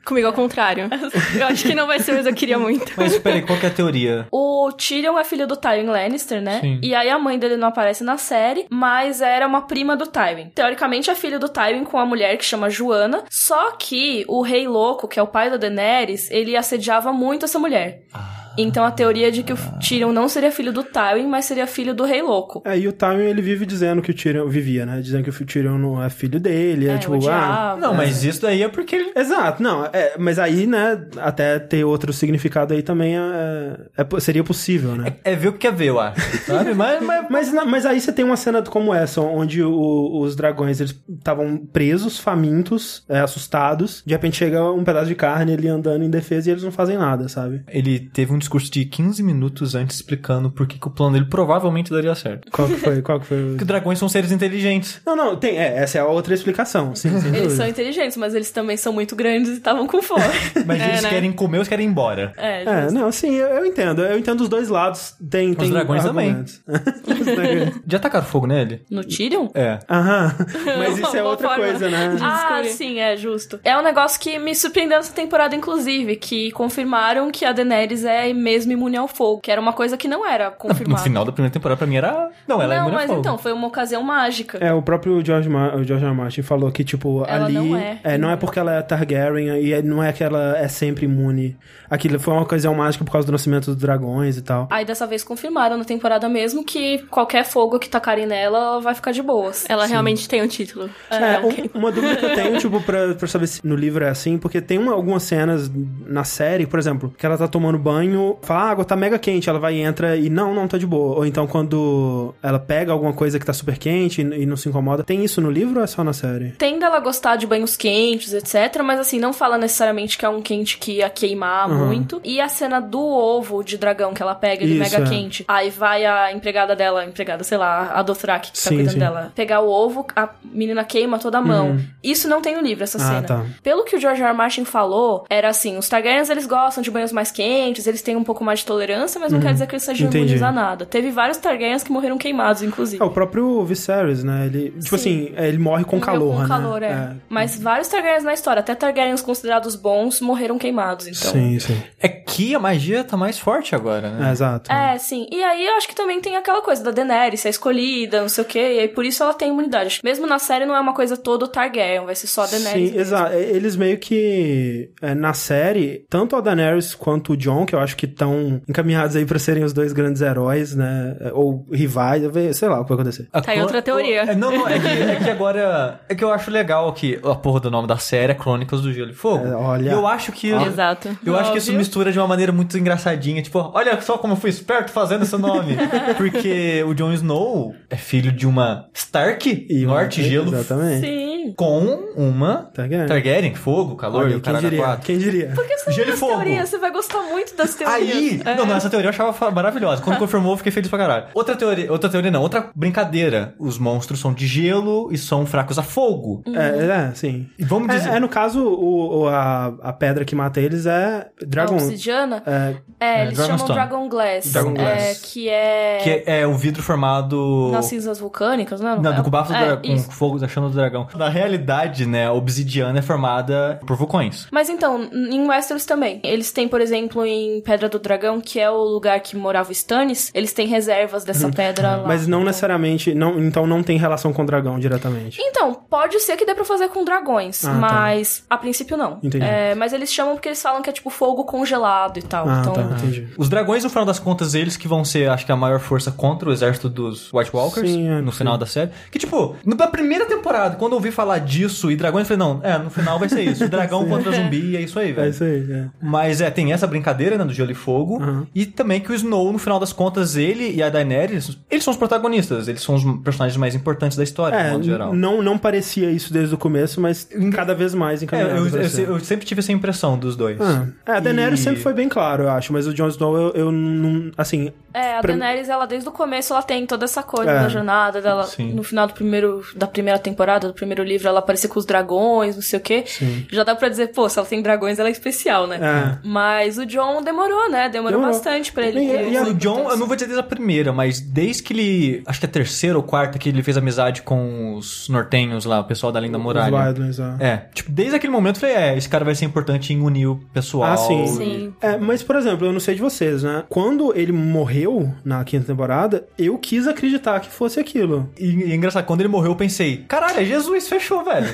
Comigo ao contrário. [LAUGHS] Eu acho que não vai ser, mas eu queria muito. Mas peraí, qual que é a teoria? O Tyrion é filho do Tywin Lannister, né? Sim. E aí a mãe dele não aparece na série, mas era uma prima do Tywin. Teoricamente é filho do Tywin com a mulher que chama Joanna, só que o Rei Louco, que é o pai da Daenerys, ele assediava muito essa mulher. 啊。Então a teoria é de que o Tyrion não seria filho do Tywin, mas seria filho do Rei Louco. É, e o Tywin, ele vive dizendo que o Tyrion... Vivia, né? Dizendo que o Tyrion não é filho dele. É, É, tipo, ah... Não, mas isso daí é porque ele. Exato, não, é, mas aí, né, até ter outro significado aí também é, é- seria possível, né? É ver o que quer ver, eu acho. Sabe? Mas, mas, [LAUGHS] Mas, mas aí você tem uma cena como essa, onde o- os dragões eles estavam presos, famintos, é, assustados. De repente chega um pedaço de carne ele andando em defesa e eles não fazem nada, sabe? ele teve um discurso de 15 minutos antes explicando por que, que o plano dele provavelmente daria certo. Qual que foi? Qual que foi? [LAUGHS] o- Porque dragões são seres inteligentes. Não, não, tem, é, essa é a outra explicação. Sim, [LAUGHS] Eles dúvida. são inteligentes, mas eles também são muito grandes e estavam com fome. [LAUGHS] Mas É, eles né? querem comer eles querem ir embora. é, É, não, sim, eu, eu entendo. Eu entendo os dois lados. Tem, tem dragões também. argumentos. Os dragões. Já tacaram fogo nele? No Tyrion? É. Aham. Mas isso é outra forma. coisa, né? Ah, sim, é justo. É um negócio que me surpreendeu nessa temporada, inclusive, que confirmaram que a Daenerys é mesmo imune ao fogo, que era uma coisa que não era [LAUGHS] No confirmada. final da primeira temporada, pra mim, era. Não, ela é não, imune a mas fogo. então, foi uma ocasião mágica. É, o próprio George, Ma o George. Martin falou que, tipo, Ela ali. não é. não é porque ela é Targaryen e é- não é que ela é sempre imune. Aquilo foi uma ocasião mágica por causa do nascimento dos dragões e tal. Aí dessa vez confirmaram na temporada mesmo que qualquer fogo que tacarem nela, ela vai ficar de boas. Ela realmente tem um título. É, um- uma dúvida que eu tenho, tipo, pra, pra saber se no livro é assim, porque tem uma- algumas cenas na série, por exemplo, que ela tá tomando banho Urânio fala, ah, a água tá mega quente, ela vai e entra e não, não, tá de boa. Ou então quando ela pega alguma coisa que tá super quente e, e não se incomoda. Tem isso no livro ou é só na série? Tem dela gostar de banhos quentes, etc. Mas assim, não fala necessariamente que é um quente que ia queimar Uhum. muito. E a cena do ovo de dragão que ela pega de Isso, mega é. quente. Aí vai a empregada dela, empregada, sei lá, a Dothraki que tá Sim, cuidando sim. dela, pegar o ovo, a menina queima toda a mão. Isso não tem no livro, essa Uhum. Ah, cena. tá. Pelo que o George R. R. Martin falou, era assim, os Targaryens eles gostam de banhos mais quentes, eles têm um pouco mais de tolerância, mas não quer dizer que eles sejam Uhum. Entendi. imunes a nada. Teve vários Targaryens que morreram queimados, inclusive. É, o próprio Viserys, né? Ele, tipo Sim. assim, é, ele morre com Morreu calor, com né? calor, é. Mas vários Targaryens na história, até Targaryens considerados bons, morreram queimados, então. Sim, sim. É que a magia tá mais forte agora, né? É, exato. É, sim. E aí eu acho que também tem aquela coisa da Daenerys ser escolhida, não sei o quê, e aí por isso ela tem imunidade. Mesmo na série não é uma coisa todo Targaryen, vai ser só a Daenerys. Sim, exato. É, Eles meio que, é, na série, tanto a Daenerys quanto o Jon, que eu acho que estão encaminhados aí pra serem os dois grandes heróis, né? Ou rivais, sei lá o que vai acontecer. A Tá aí outra teoria. É, não, não, é que, é que agora. É que eu acho legal que a porra do nome da série é Crônicas do Gelo e Fogo. É, olha. Eu acho que. Exato. Eu acho que isso mistura de uma maneira muito engraçadinha. Tipo, olha só como eu fui esperto fazendo esse nome. [LAUGHS] Porque o Jon Snow é filho de uma Stark, E Norte, Gelo, Exatamente. Sim. com uma Targaryen. Targaryen, fogo, calor, Olha, e o quem diria? Quem diria? Por que você Gelo e fogo. teorias? Você vai gostar muito das teorias. Aí, É. não, não, essa teoria eu achava maravilhosa. Quando confirmou, eu fiquei feliz pra caralho. Outra teoria, outra teoria não, outra brincadeira. Os monstros são de gelo e são fracos a fogo. É, é, sim. E vamos dizer. É, é, no caso, o, o- a, a pedra que mata eles é A Dragon. obsidiana? É, É, É, eles Dragonstone. chamam Dragon Glass. Dragon É, Glass. que é... Que é, é o vidro formado. Nas cinzas vulcânicas, né? Não, do bafo do É, dra- com fogo da chama do dragão. Na realidade, né, a obsidiana é formada por vulcões. Mas então, em Westeros também. Eles têm, por exemplo, em Pedra do Dragão, que é o lugar que morava o Stannis, eles têm reservas dessa pedra lá. Uhum. mas não necessariamente. Não, então não tem relação com o dragão diretamente. Então, pode ser que dê pra fazer com dragões, Ah, tá. mas a princípio não. Entendi. É, mas eles chamam porque eles falam que é tipo fogo congelado e tal. Ah, então, tá, entendi. Os dragões, no final das contas, eles que vão ser, acho que, a maior força contra o exército dos White Walkers Sim, é, no sim. final da série. Que, tipo, na primeira temporada, quando eu ouvi falar disso e dragões, eu falei, não, é, no final vai ser isso. [LAUGHS] Dragão contra zumbi, e é isso aí, É velho. isso aí, é. Mas é, tem essa brincadeira, né, do gelo e fogo. Uhum. E também que o Snow, no final das contas, ele e a Daenerys, eles são os protagonistas. Eles são os personagens mais importantes da história, É, de modo geral. não, não parecia isso desde o começo, mas cada vez mais É, encaminhado. eu, eu- ser. eu sempre tive essa impressão dos dois. Ah, é, a Daenerys E- sempre foi bem claro, eu acho, mas o Jon Snow, eu, eu não. Assim, É, a Pra- Daenerys, ela desde o começo, ela tem toda essa coisa É. da jornada dela. Sim. No final do primeiro, da primeira temporada, do primeiro livro, ela aparecia com os dragões, não sei o quê. Já dá pra dizer, pô, se ela tem dragões, ela é especial, né? É. Mas o John demorou, né? Demorou, Demorou. bastante pra ele E- ter e O John, eu não vou dizer desde a primeira, mas desde que ele. Acho que é a terceira ou quarta que ele fez amizade com os nortenhos lá, o pessoal da Linda os Muralha. Wildlings, é. É, tipo, desde aquele momento eu falei, é, esse cara vai ser importante em unir o pessoal. Ah, sim. Sim. É, mas, por exemplo, eu não sei de vocês, né? Quando ele morreu na quinta temporada, eu quis acreditar que fosse aquilo. E, e é engraçado, quando ele morreu, eu pensei, caralho, é Jesus, fechou, velho.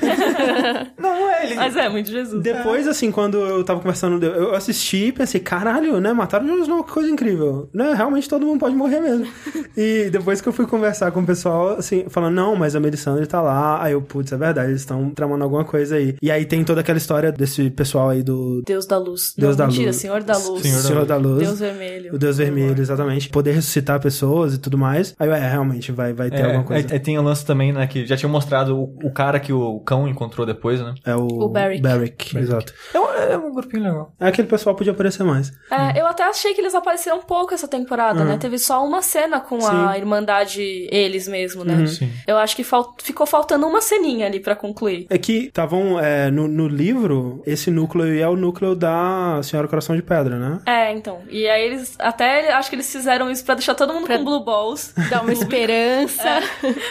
não, [LAUGHS] não é ele. Mas é, muito Jesus. Depois, assim, quando eu tava conversando, eu assisti e pensei, caralho, né? Mataram o Jon Snow, que coisa incrível. Né? Realmente todo mundo pode morrer mesmo. [LAUGHS] e depois que eu fui conversar com o pessoal, assim, falando, não, mas a Melisandre tá lá. Aí eu, putz, é verdade, eles estão tramando alguma coisa aí. E aí tem toda aquela história desse pessoal aí do Deus da luz. Deus não, da mentira, luz. Senhor da luz. Senhor da Senhor da Luz. Deus vermelho. O Deus Vermelho, exatamente. Poder ressuscitar pessoas e tudo mais. Aí, é, realmente, vai, vai ter É, alguma coisa. é, é, tem o lance também, né, que já tinha mostrado o, o cara que o cão encontrou depois, né? É, o... O Beric. Beric, exato. É um, é um grupinho legal. É aquele pessoal podia aparecer mais. É, eu até achei que eles apareceram pouco essa temporada, né? Teve só uma cena com a Sim. Irmandade, eles mesmo, né? Sim. Eu acho que fal- ficou faltando uma ceninha ali pra concluir. É que estavam é, no, no livro, esse núcleo aí é o núcleo da Senhora Coração de Pedra, né? É, então. E aí eles. Até acho que eles fizeram isso pra deixar todo mundo Pra com Blue Balls. Dá uma [LAUGHS] esperança.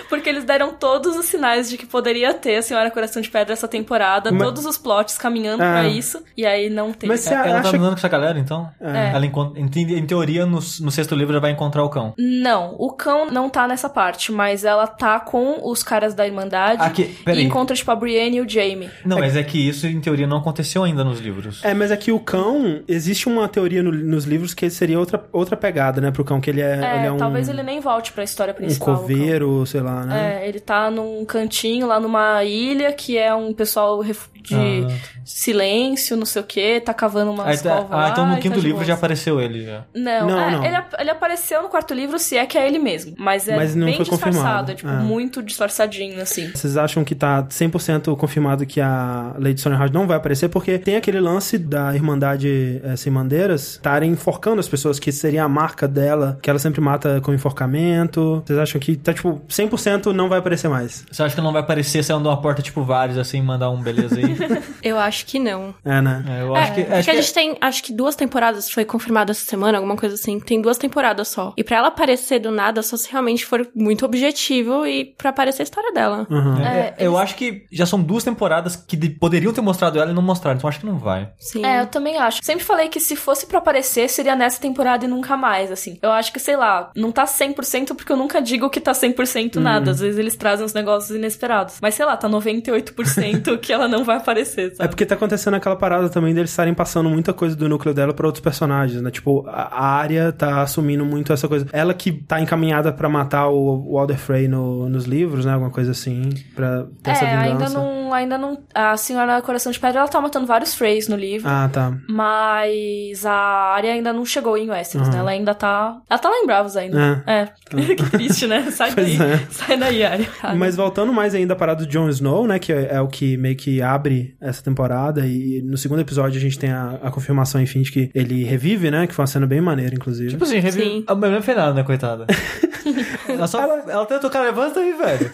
Porque eles deram todos os sinais de que poderia ter a Senhora Coração de Pedra essa temporada, Mas- todos os plots caminhando Ah. pra isso. E aí não teve. Mas Você É, ela acha tá andando com essa galera, então? É. Ela encont- em, te- em teoria, no, no sexto livro, ela vai encontrar o cão. Não, o cão não tá nessa parte, mas ela tá com os caras da Irmandade Aqui, e encontra, tipo, a Brienne e o Jamie. Não, mas é que isso, em teoria, não aconteceu ainda nos livros. É, mas aqui o cão, existe uma teoria no- nos livros que seria outra, outra pegada, né, pro cão, que ele é, É, ele é um, talvez ele nem volte pra história um principal. o cão. coveiro, sei lá, né? É, ele tá num cantinho lá numa ilha que é um pessoal de Ah. silêncio, não sei o que, tá cavando uma Aí tá- escova ah, lá então no e quinto tá livro já apareceu ele já. Não, Não, é, não. Ele, ele apareceu no quarto livro, se é que é ele mesmo. Mas é Mas não bem foi disfarçado, confirmado. é tipo, É. muito disfarçadinho, assim. Vocês acham que tá 100% confirmado que a Lady Stonehouse não vai aparecer? Porque tem aquele lance da Irmandade eh, Sem Bandeiras estarem enforcando as pessoas, que seria a marca dela, que ela sempre mata com enforcamento. Vocês acham que tá, tipo, 100% não vai aparecer mais? Você acha que não vai aparecer saindo de uma porta, tipo, vários, assim, mandar um beleza aí? [LAUGHS] Eu acho que não. É, né? É, eu É, acho que... porque Acho a que gente tem, acho que duas temporadas, foi confirmado essa semana, alguma coisa assim. Tem duas temporadas só. E pra ela aparecer do nada, só se realmente for muito objetivo e pra aparecer a história dela. Uhum. É, É, eu acho que já são duas temporadas que de- poderiam ter mostrado ela e não mostraram, então acho que não vai. Sim. É, eu também acho. Sempre falei que se fosse pra aparecer, seria nessa temporada e nunca mais, assim. Eu acho que, sei lá, não tá 100% porque eu nunca digo que tá 100% nada. Às vezes eles trazem uns negócios inesperados. Mas, sei lá, tá 98% [LAUGHS] que ela não vai aparecer, É sabe? porque tá acontecendo aquela parada também deles estarem passando muita coisa do núcleo dela pra outros personagens, né? Tipo, a área tá assumindo muito essa coisa. Ela que tá encaminhada pra matar o o Walder Frey no- nos livros, né? Alguma coisa assim, pra ter essa É, vingança. ainda não, ainda não. A Senhora Coração de Pedra, ela tá matando vários Freys no livro. Ah, tá. Mas a área ainda não chegou em Westeros, Uhum. né? Ela ainda tá. Ela tá lá em Bravos ainda. É. [LAUGHS] que triste, né? Sai daí. é. Sai daí, área. Mas voltando mais ainda à parada do Jon Snow, né? Que é, é o que meio que abre essa temporada. E no segundo episódio a gente tem a, a confirmação, enfim, de que ele revive, né? Que foi uma cena bem maneira, inclusive. Tipo assim, revi... Sim. a mulher não fez nada, né, coitada? [LAUGHS] ela, só... ela... tentou, cara, levanta aí, velho.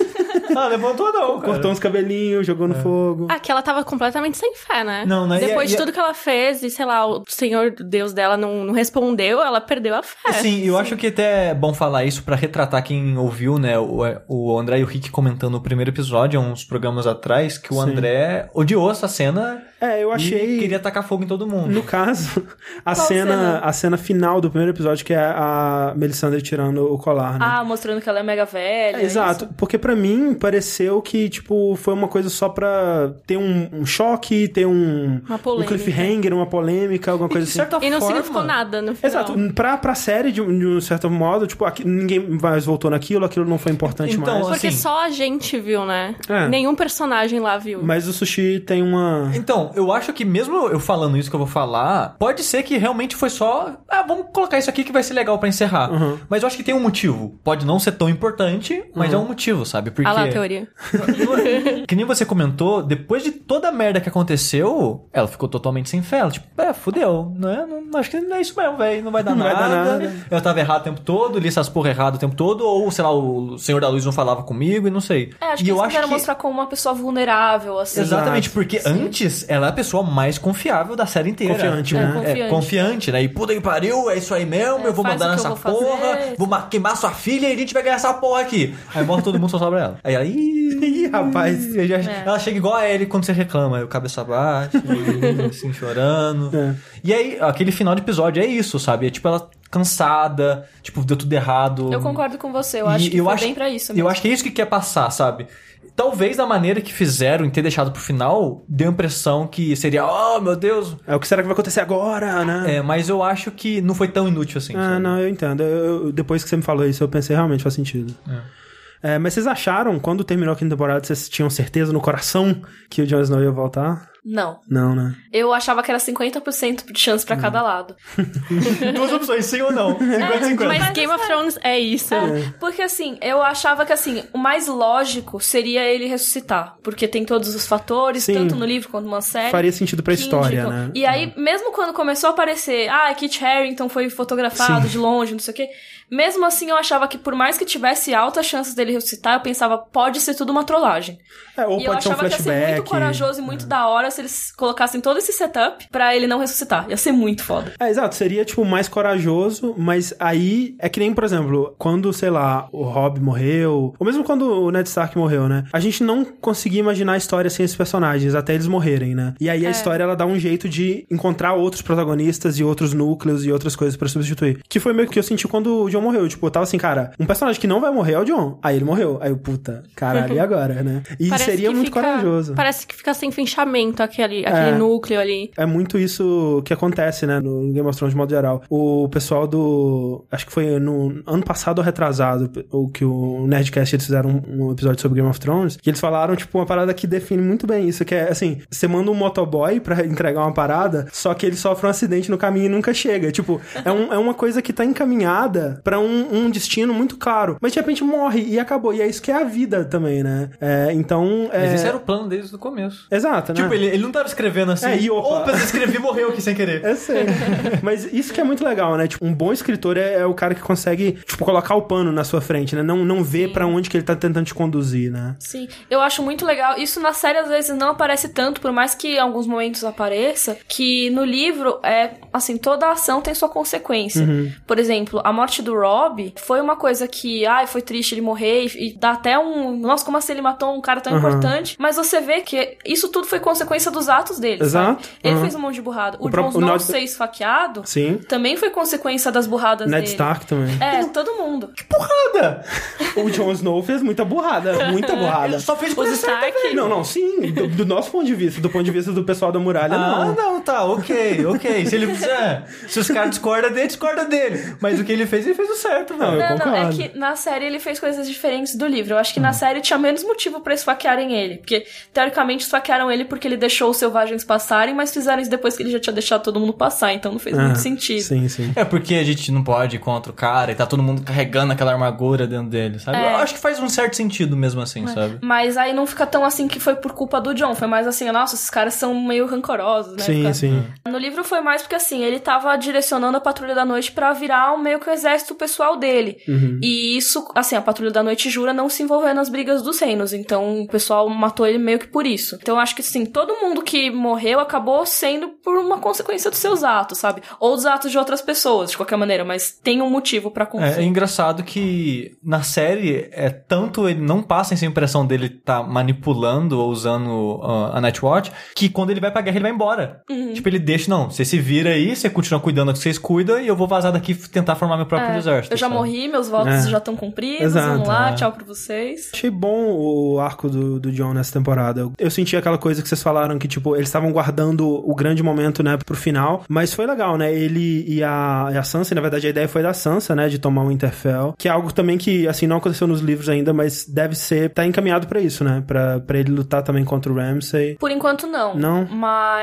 Ah, levantou não, cara. Cortou uns cabelinhos, jogou no fogo. Ah, que ela tava completamente sem fé, né? Não, né? Depois E- de e- tudo que ela fez, e sei lá, o Senhor Deus dela não, não respondeu, ela perdeu a fé. Sim, eu acho que até é bom falar isso pra retratar quem ouviu, né? O, o André e o Rick comentando no primeiro episódio, há uns programas atrás, que o Sim. André odiou essa cena É, eu achei. e queria tacar fogo em todo mundo. No caso, [LAUGHS] a cena, cena? a cena final do primeiro episódio, que é a Melisandre tirando o colar, né? Ah, mostrando que ela é mega velha. É, Exato, isso. porque pra mim pareceu que, tipo, foi uma coisa só pra ter um, um choque, ter um, Uma um cliffhanger, uma polêmica, alguma E coisa de assim. certa E não forma... significou nada no final. Exato, pra, pra série, de, um- de um certo modo, tipo, aqui- ninguém mais voltou naquilo, aquilo não foi importante Então, mais. Porque assim- só a gente viu, né? É. Nenhum personagem lá viu. Mas o sushi tem uma. Então, eu acho que mesmo eu falando isso que eu vou falar, pode ser que realmente foi só. Ah, vamos colocar isso aqui que vai ser legal pra encerrar. Uhum. Mas eu acho que tem um motivo. Pode não ser tão importante, mas Uhum. é um motivo, sabe? Porque. Ah lá a teoria. [LAUGHS] que nem você comentou, depois de toda a merda que aconteceu, ela ficou totalmente sem fé. Ela, tipo, é, fudeu. Não é, não, acho que não é isso mesmo, velho. Não vai dar [LAUGHS] Não vai nada. dar nada. Eu tava errado o tempo todo, li essas porra errado o tempo todo, ou, sei lá, o Senhor da Luz não falava comigo e não sei. É, acho e que eu eles acho quiseram que... mostrar como uma pessoa vulnerável, assim. Exatamente, porque antes ela é a pessoa mais confiável da série inteira. Confiante, É, né? confiante. É, confiante, né? E puta que pariu, é isso aí mesmo, É, eu vou mandar eu nessa vou porra, fazer. vou ma- queimar sua filha e a gente vai ganhar essa porra aqui. Aí morre todo mundo, só sobra ela. Aí ela, ih, [LAUGHS] rapaz. Já- É. Ela chega igual a ele quando você reclama, aí o cabeça baixa, [LAUGHS] assim, chorando. É. E aí, aquele final de episódio é isso, sabe? É tipo ela cansada, tipo, deu tudo errado. Eu concordo com você, eu E acho que eu foi acho- bem pra isso Eu mesmo. acho que é isso que quer passar, sabe? Talvez da maneira que fizeram em ter deixado pro final, deu a impressão que seria, oh meu Deus. É o que será que vai acontecer agora, né? É, mas eu acho que não foi tão inútil assim. Ah, sabe? não, eu entendo. Eu- depois que você me falou isso, eu pensei realmente faz sentido. É, mas vocês acharam, quando terminou a quinta temporada, vocês tinham certeza no coração que o Jon Snow ia voltar? Não. Não, né? Eu achava que era 50% de chance pra Hum. cada lado. [LAUGHS] Duas opções, sim ou não. [LAUGHS] 50-50. Mas Game of Thrones é isso. Porque assim, eu achava que assim, o mais lógico seria ele ressuscitar. Porque tem todos os fatores, Sim. tanto no livro quanto numa série. Faria sentido pra história, indicam. né? E aí, mesmo quando começou a aparecer, ah, Kit Harington foi fotografado de longe, não sei o quê. Mesmo assim, eu achava que por mais que tivesse altas chances dele ressuscitar, eu pensava, pode ser tudo uma trollagem. É, ou e eu ser um achava que ia ser muito corajoso e muito da hora se eles colocassem todo esse setup pra ele não ressuscitar. Ia ser muito foda. É, exato, seria, tipo, mais corajoso, mas aí é que nem, por exemplo, quando, sei lá, o Robb morreu, ou mesmo quando o Ned Stark morreu, né? A gente não conseguia imaginar a história sem esses personagens, até eles morrerem, né? E aí a É. história, ela dá um jeito de encontrar outros protagonistas e outros núcleos e outras coisas pra substituir. Que foi meio que eu senti quando o John morreu. Tipo, eu tava assim, cara, um personagem que não vai morrer é o John. Aí ele morreu. Aí eu, puta, caralho, e [LAUGHS] agora, né? E Parece seria muito fica- corajoso. Parece que fica sem fechamento aquele, aquele É. núcleo ali. É muito isso que acontece, né, no Game of Thrones de modo geral. O pessoal do. Acho que foi no ano passado ou retrasado, o que o Nerdcast eles fizeram um, um episódio sobre Game of Thrones, que eles falaram, tipo, uma parada que define muito bem isso, que é assim: você manda um motoboy pra [LAUGHS] entregar uma parada, só que ele sofre um acidente no caminho e nunca chega. Tipo, é, um- é uma coisa que tá encaminhada pra um, um destino muito claro. Mas de repente morre e acabou. E é isso que é a vida também, né? É, então. É... Mas esse era o plano desde o começo. Exato, né? Tipo, ele, ele não tava escrevendo assim. É, e opa. eu escrevi e morreu aqui sem querer. É sério. [LAUGHS] Mas isso que é muito legal, né? Tipo, um bom escritor é, é o cara que consegue, tipo, colocar o pano na sua frente, né? Não, não ver pra onde que ele tá tentando te conduzir, né? Sim, eu acho muito legal. Isso na série às vezes não aparece tanto, por mais que em alguns momentos apareça, que no livro é assim, toda ação tem sua consequência. Por exemplo, a morte do Rob foi uma coisa que, ai, foi triste ele morrer e, e dá até um, nossa, como assim ele matou um cara tão Uhum. importante? Mas você vê que isso tudo foi consequência dos atos dele, Exato. sabe? Ele Uhum. fez um monte de burrada. O, O próprio- Jon o Snow Ned- ser esfaqueado Sim. também foi consequência das burradas Ned dele. Stark também. É, todo mundo. Nada! O Jon Snow fez muita burrada, muita burrada. Ele só fez Os coisa certa. Stark. Não, não, sim, do, do nosso ponto de vista, do ponto de vista do pessoal da muralha, Ah, não. não, tá, ok, ok. Se ele fizer. Se os caras discordam dele, discorda dele. Mas o que ele fez, ele fez o certo, Não, velho. eu Não, não, é que na série ele fez coisas diferentes do livro. Eu acho que na série tinha menos motivo pra esfaquearem ele. Porque, teoricamente, esfaquearam ele porque ele deixou os selvagens passarem, mas fizeram isso depois que ele já tinha deixado todo mundo passar, então não fez Ah, muito sentido. Sim, sim. É porque a gente não pode ir contra o cara e tá todo mundo carregando aquela armadura dentro dele, sabe? É. Eu acho que faz um certo sentido mesmo assim, sabe? Mas aí não fica tão assim que foi por culpa do John. Foi mais assim, nossa, esses caras são meio rancorosos, né? Sim, Fica- sim. No livro foi mais porque assim, ele tava direcionando a Patrulha da Noite pra virar um meio que o exército pessoal dele. Uhum. E isso, assim, a Patrulha da Noite jura não se envolver nas brigas dos reinos. Então o pessoal matou ele meio que por isso. Então eu acho que assim, todo mundo que morreu acabou sendo por uma consequência dos seus atos, sabe? Ou dos atos de outras pessoas, de qualquer maneira, mas tem um motivo pra É, é acontecer. engraçado que na série é tanto ele não passa essa impressão dele tá manipulando ou usando ah, a Nightwatch que quando ele vai pra guerra ele vai embora. Uhum. Tipo, ele deixa, não, você se vira aí, você continua cuidando do que vocês cuidam e eu vou vazar daqui tentar formar meu próprio É, exército. eu já sabe? morri, meus votos É. já estão cumpridos, Exato, vamos lá, é. tchau pra vocês. Achei bom o arco do, do John nessa temporada. Eu, senti aquela coisa que vocês falaram que, tipo, eles estavam guardando o grande momento, né, pro final. Mas foi legal, né? Ele e a, e a Sansa, na verdade, a ideia foi da Sansa, né, de tomar o Winterfell. Que é algo também que, assim, não aconteceu nos livros ainda, mas deve ser, tá encaminhado pra isso, né? Pra, pra ele lutar também contra o Ramsay. Por enquanto, não. Não?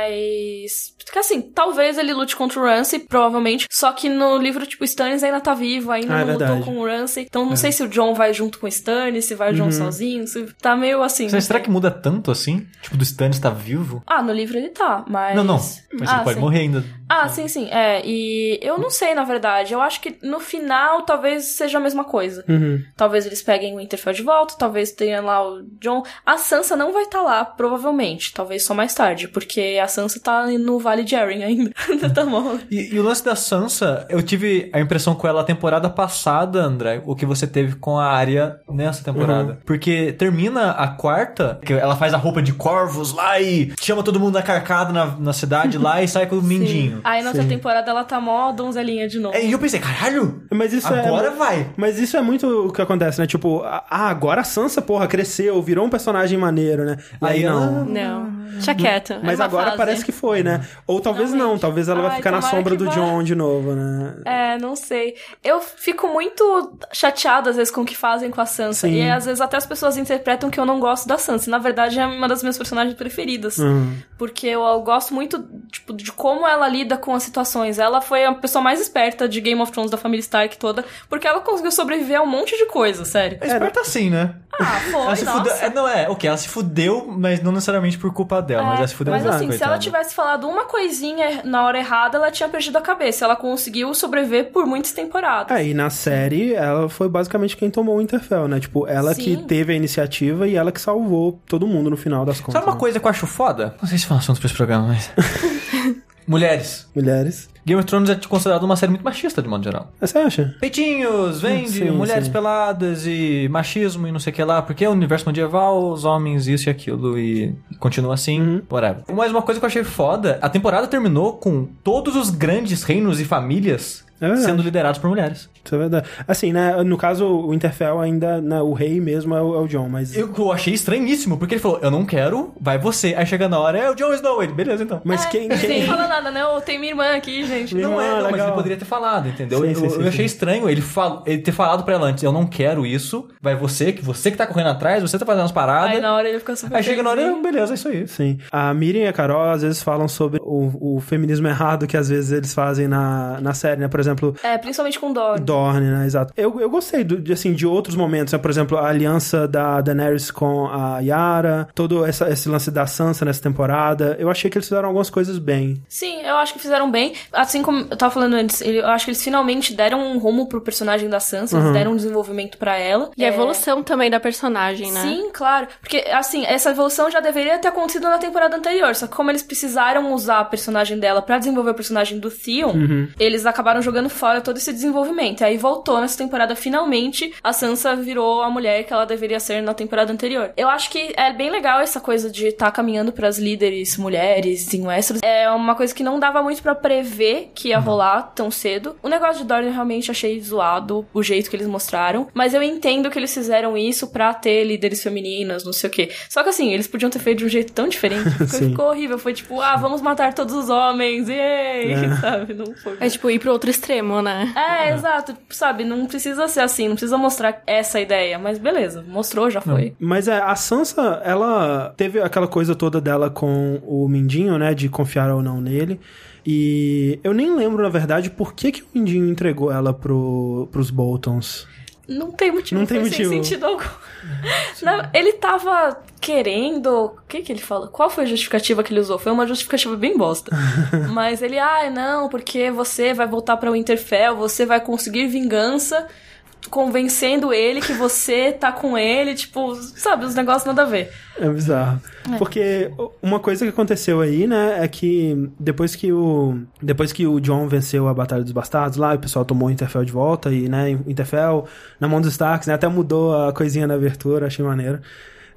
Mas. Porque assim, talvez ele lute contra o Ramsay, provavelmente. Só que no livro, tipo, o Stannis ainda tá vivo, ainda Ah, é não lutou com o Ramsay. Então não sei se o John vai junto com o Stannis, se vai o Uhum. John sozinho. Se... Tá meio assim. Será sei. que muda tanto assim? Tipo, do Stannis tá vivo? Ah, no livro ele tá, mas. Não, não. Mas ah, ele pode sim. morrer ainda. Ah, sim, sim. É, e eu não sei, na verdade. Eu acho que no final talvez seja a mesma coisa. Uhum. Talvez eles peguem o Winterfell de volta, talvez tenha lá o John. A Sansa não vai estar lá, provavelmente. Talvez só mais tarde, porque a Sansa tá no Vale de Arryn ainda. Ainda [LAUGHS] tá [LAUGHS] mal. E, e o lance da Sansa, eu tive a impressão com ela a temporada passada, André, o que você teve com a Arya nessa temporada. Uhum. Porque termina a quarta, que ela faz a roupa de corvos lá e chama todo mundo na carcada na, na cidade lá e sai com o [LAUGHS] mindinho. Aí na outra Sim. temporada ela tá mó donzelinha de novo. É, E eu pensei, caralho, Mas isso agora é. vai. Mas isso é muito o que acontece, né? Tipo, ah, agora a Sansa, porra, cresceu, virou um personagem maneiro, né? Aí, não. Não. Deixa quieto. é Mas uma agora fase. parece que foi, né? Ou talvez não, Realmente. talvez ela vai Ai, ficar na sombra do vá. John de novo, né? É, não sei. Eu fico muito chateada às vezes com o que fazem com a Sansa. Sim. E às vezes até as pessoas interpretam que eu não gosto da Sansa. E, Na verdade, é uma das minhas personagens preferidas. Uhum. Porque eu, eu gosto muito, tipo, de como ela lida com as situações. Ela foi a pessoa mais esperta de Game of Thrones da família Stark toda, porque ela conseguiu sobreviver a um monte de coisa, sério. É esperta assim, né? Ah, foi, [LAUGHS] Ela se nossa. fudeu. É, não, é, ok, ela se fudeu, mas não necessariamente por culpa dela, mas É, ela se fudeu mas assim, se ela coitada. tivesse falado uma coisinha na hora errada, ela tinha perdido a cabeça. Ela conseguiu sobreviver por muitas temporadas. É, e na série, ela foi basicamente quem tomou o Interfell, né? Tipo, ela Sim. que teve a iniciativa e ela que salvou todo mundo no final das contas. Sabe uma né? coisa que eu acho foda? Não sei se foi um assunto pra esse programa, mas. [LAUGHS] Mulheres. Mulheres. Game of Thrones é considerado uma série muito machista, de modo geral. Você acha? Peitinhos, vende, Sim, mulheres sim. peladas e machismo e não sei o que lá, porque é o universo medieval, os homens, isso e aquilo, e continua assim, Uhum. whatever. Mas uma coisa que eu achei foda, a temporada terminou com todos os grandes reinos e famílias É sendo liderados por mulheres. Isso é verdade. Assim, né? No caso, o Interfell ainda, né, o rei mesmo é o, é o John, mas. Eu, eu achei estranhíssimo, porque ele falou, eu não quero, vai você. Aí chega na hora, é o Jon Snow, ele, beleza então. Mas quem. Sem quem... falar nada, né? Eu tenho minha irmã aqui, gente. Minha Não irmã, é, não, mas legal. ele poderia ter falado, entendeu? Sim, eu, sim, sim, eu achei sim. estranho ele, fal... ele ter falado pra ela antes, eu não quero isso, vai você, que você que tá correndo atrás, você tá fazendo as paradas. Aí na hora ele fica super Aí chega na hora. "Ah, beleza, é isso aí. Sim. A Miriam e a Carol às vezes falam sobre o, o feminismo errado que às vezes eles fazem na, na série, né? Por exemplo, É, principalmente com Dor. Dorne, né? Exato. Eu, eu gostei do, de, assim, de outros momentos, né? Por exemplo, a aliança da Daenerys com a Yara, todo essa, esse lance da Sansa nessa temporada. Eu achei que eles fizeram algumas coisas bem. Sim, eu acho que fizeram bem. Assim como eu tava falando antes, eu acho que eles finalmente deram um rumo pro personagem da Sansa, eles deram um desenvolvimento pra ela. E a É, evolução também da personagem, né? Sim, claro. Porque, assim, essa evolução já deveria ter acontecido na temporada anterior. Só que como eles precisaram usar a personagem dela pra desenvolver o personagem do Theon, eles acabaram jogando fora todo esse desenvolvimento. E aí voltou nessa temporada, finalmente, a Sansa virou a mulher que ela deveria ser na temporada anterior. Eu acho que é bem legal essa coisa de estar caminhando pras líderes mulheres em Westeros. É uma coisa que não dava muito pra prever que ia rolar tão cedo. O negócio de Dorne eu realmente achei zoado, o jeito que eles mostraram. Mas eu entendo que eles fizeram isso pra ter líderes femininas, não sei o quê. Só que assim, eles podiam ter feito de um jeito tão diferente. [LAUGHS] Ficou, horrível. Foi tipo, ah, vamos matar todos os homens, yay! [LAUGHS] Sabe? Não foi. É tipo ir pro outro extremo, né? É, exato. Sabe, não precisa ser assim, não precisa mostrar essa ideia. Mas beleza, mostrou, já foi. Mas é, a Sansa, ela teve aquela coisa toda dela com o Mindinho, né? De confiar ou não nele. E eu nem lembro, na verdade, por que, que o Mindinho entregou ela pro, pros Boltons. Não tem motivo. Não tem foi motivo. Sem sentido algum. [LAUGHS] Não, ele tava querendo. O que que ele fala? Qual foi a justificativa que ele usou? Foi uma justificativa bem bosta. [LAUGHS] Mas ele, ah, não, porque você vai voltar pra Winterfell, você vai conseguir vingança. Convencendo ele que você tá com ele, tipo, sabe, os negócios nada a ver. É bizarro. Porque uma coisa que aconteceu aí, né, é que depois que o depois que o John venceu a Batalha dos Bastardos lá, o pessoal tomou o Interfell de volta e, né, Interfell na mão dos Starks, né, até mudou a coisinha na abertura, achei maneiro.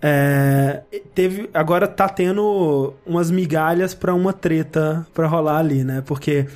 É, teve, agora tá tendo umas migalhas pra uma treta pra rolar ali, né? Porque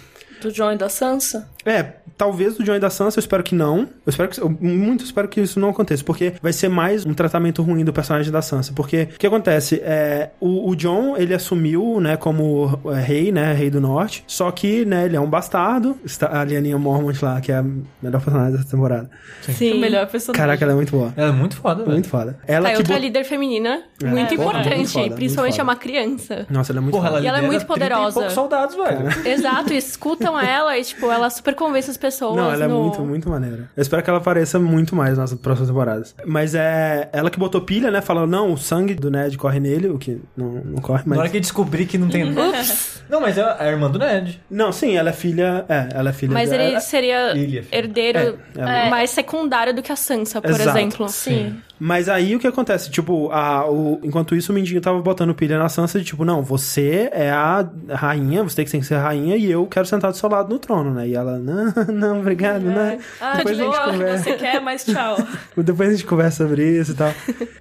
Do John e da Sansa. É, talvez do John e da Sansa, eu espero que não. Eu espero que eu muito espero que isso não aconteça, porque vai ser mais um tratamento ruim do personagem da Sansa, porque o que acontece é o, o John, ele assumiu, né, como é, rei, né, rei do norte, só que, né, ele é um bastardo. Está a Lianinha Mormont lá, que é a melhor personagem dessa temporada. Sim. O melhor personagem. Caraca, ela é muito boa. É muito foda, velho. Muito foda. Ela Tá, e que outra bot- líder feminina É. muito É, importante, muito foda, muito principalmente foda. é uma criança. Nossa, ela é muito Porra, foda. ela E ela é muito 30 e poderosa. poucos soldados, velho. Exato, e escutam ela e, tipo, ela super convence as pessoas. Não, ela é no... muito, muito maneira. Eu espero que ela apareça muito mais nas próximas temporadas. Mas é ela que botou pilha, né? Falando, não, o sangue do Ned corre nele, o que não, não corre, mas. Na hora que descobri que não tem. [LAUGHS] não, mas é a irmã do Ned. Não, sim, ela é filha. É, ela é filha Mas ele seria é herdeiro É, é. é, mais secundário do que a Sansa, por Exato. exemplo. Sim. Mas aí o que acontece? Tipo, a, o, enquanto isso, o Mindinho tava botando pilha na Sansa de tipo, não, você é a rainha, você tem que ser a rainha e eu quero sentar do seu lado no trono, né? E ela, [LAUGHS] não, não, obrigado, né? Ah, Depois de a gente boa, conversa. você quer, mas tchau. [LAUGHS] Depois a gente conversa sobre isso e tal.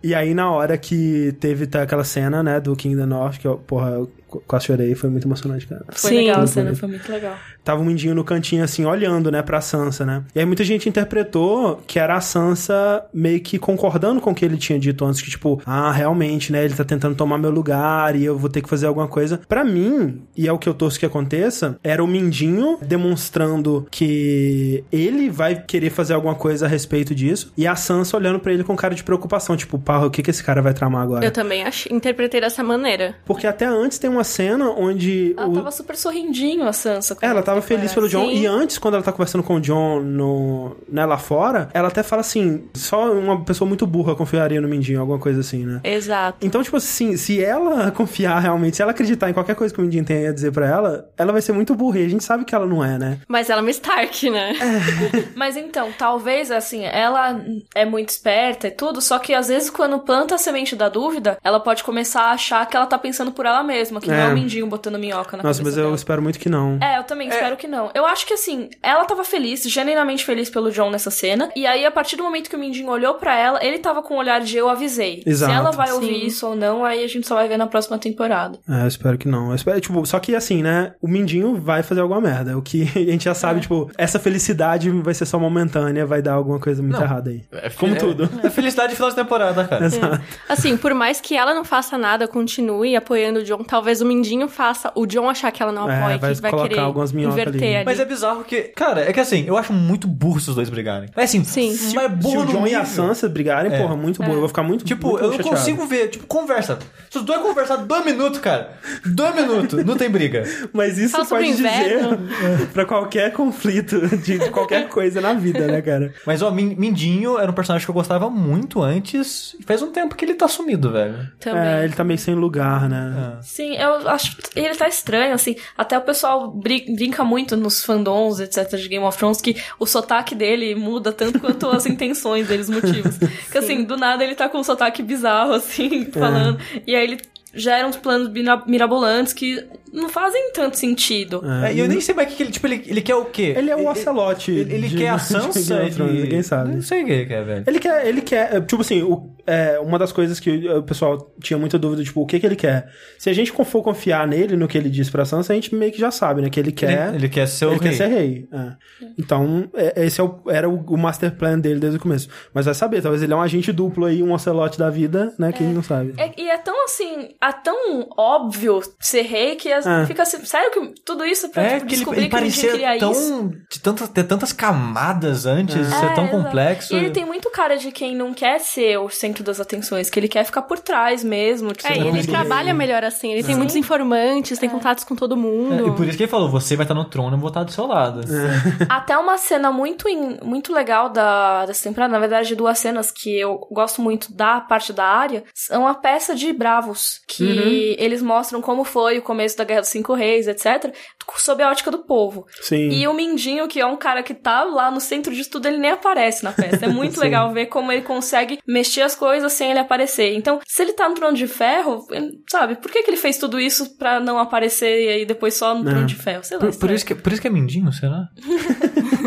e aí, na hora que teve tá, aquela cena, né, do King da Norte, que eu, porra, eu qu- quase chorei, foi muito emocionante, cara. Foi Sim. legal a cena, foi muito legal. Tava o Mindinho no cantinho, assim, olhando, né, pra Sansa, né? E aí muita gente interpretou que era a Sansa meio que concordando com o que ele tinha dito antes, que tipo, ah, realmente, né, ele tá tentando tomar meu lugar e eu vou ter que fazer alguma coisa. Pra mim, e é o que eu torço que aconteça, era o Mindinho demonstrando que ele vai querer fazer alguma coisa a respeito disso e a Sansa olhando pra ele com cara de preocupação, tipo, pá, o que que esse cara vai tramar agora? Eu também ach... interpretei dessa maneira. Porque até antes tem uma cena onde Ela o... tava super sorrindinho, a Sansa. É, ela tava foi feliz pelo. John. Sim. E antes, quando ela tá conversando com o John no, né, lá fora, ela até fala assim: só uma pessoa muito burra confiaria no Mindinho, alguma coisa assim, né? Exato. Então, tipo assim, se ela [LAUGHS] confiar realmente, se ela acreditar em qualquer coisa que o Mindinho tem a dizer pra ela, ela vai ser muito burra. E a gente sabe que ela não é, né? Mas ela é uma Stark, né? [LAUGHS] Mas então, talvez, assim, ela é muito esperta e tudo, só que às vezes quando planta a semente da dúvida, ela pode começar a achar que ela tá pensando por ela mesma, que não É. é o mindinho botando minhoca na Nossa, mas eu dela. espero muito que não. É, eu também É, espero que não. Eu acho que assim, ela tava feliz, genuinamente feliz pelo John nessa cena. E aí, a partir do momento que o Mindinho olhou pra ela, ele tava com o olhar de eu avisei. Exato. Se ela vai ouvir Sim. isso ou não, aí a gente só vai ver na próxima temporada. É, eu espero que não. Eu espero, tipo, só que assim, né? O Mindinho vai fazer alguma merda. O que [LAUGHS] a gente já sabe, tipo, essa felicidade vai ser só momentânea, vai dar alguma coisa muito Não. errada aí. É, Como é- tudo. É felicidade de final de temporada, cara. [LAUGHS] Exato. Assim, por mais que ela não faça nada, continue apoiando o John, talvez o Mindinho faça o John achar que ela não É, apoia, vai que vai colocar querer algumas minhocas inverter ali. ali. Mas é bizarro que, cara, é que assim, eu acho muito burro esses dois brigarem. Mas assim, Sim. se, mas é Se burro o John e a. Sansa brigarem, É. porra, muito bom. Eu vou ficar muito Tipo, muito eu não chateado. consigo ver. Tipo, conversa. Se os dois conversar dois minutos, cara. Dois minutos, não tem briga. Mas isso Fala pode dizer [LAUGHS] pra qualquer conflito de qualquer coisa na vida, né, cara? Mas, ó, Min- Mindinho era um personagem que eu gostava muito antes. E faz um tempo que ele tá sumido, velho. Também. É, ele tá meio sem lugar, né? Sim, eu acho ele tá estranho, assim. Até o pessoal brin- brinca muito nos fandoms, etc, de Game of Thrones, que o sotaque dele muda tanto quanto as [LAUGHS] intenções deles, os motivos. Que assim, do nada ele tá com um sotaque bizarro, assim, falando. E aí ele gera uns planos mira- mirabolantes que não fazem tanto sentido. É. É, e eu nem sei mais o que ele. Tipo, ele, ele quer o quê? Ele é o Ocelote. Ele, ele de- quer a [LAUGHS] Sansa? Ele- Ninguém sabe. Não sei o que ele quer, velho. Ele quer, ele quer, é, tipo assim, o- é, uma das coisas que o pessoal tinha muita dúvida, tipo, o que que ele quer? Se a gente for confiar nele, no que ele diz pra Sansa, a gente meio que já sabe, né? Que ele quer... Ele, ele quer ser o ele rei. quer ser rei. é. Então, é- esse é o- era o, o master plan dele desde o começo. Mas vai saber, talvez ele é um agente duplo aí, um ocelote da vida, né? Que não sabe. É- e é tão assim, é tão óbvio ser rei que as- É. fica assim, sério que tudo isso pra É tipo, que ele, descobrir ele que a gente parecia queria tão. isso? De tantas, ter tantas camadas antes, ser É, tão exato. complexo. E ele tem muito cara de quem não quer ser o centro das atenções, que ele quer ficar por trás mesmo. Tipo, É, e ele trabalha melhor assim. Ele tem muitos informantes, tem contatos com todo É, mundo. e por isso que ele falou: você vai estar no trono, eu vou estar do seu lado. [LAUGHS] Até uma cena muito, in- muito legal da, dessa temporada, na verdade, duas cenas que eu gosto muito da parte da área, são a peça de Bravos, que Uhum. eles mostram como foi o começo da Guerra dos Cinco Reis, etc., sob a ótica do povo. Sim. E o Mindinho, que é um cara que tá lá no centro de tudo, ele nem aparece na peça. É muito [LAUGHS] legal ver como ele consegue mexer as coisas sem ele aparecer. Então, se ele tá no trono de ferro, ele- sabe, por que, que ele fez tudo isso pra não aparecer e aí depois só no É. trono de ferro? Sei lá. Por, por estranho. isso que, por isso que é mindinho, será? [LAUGHS]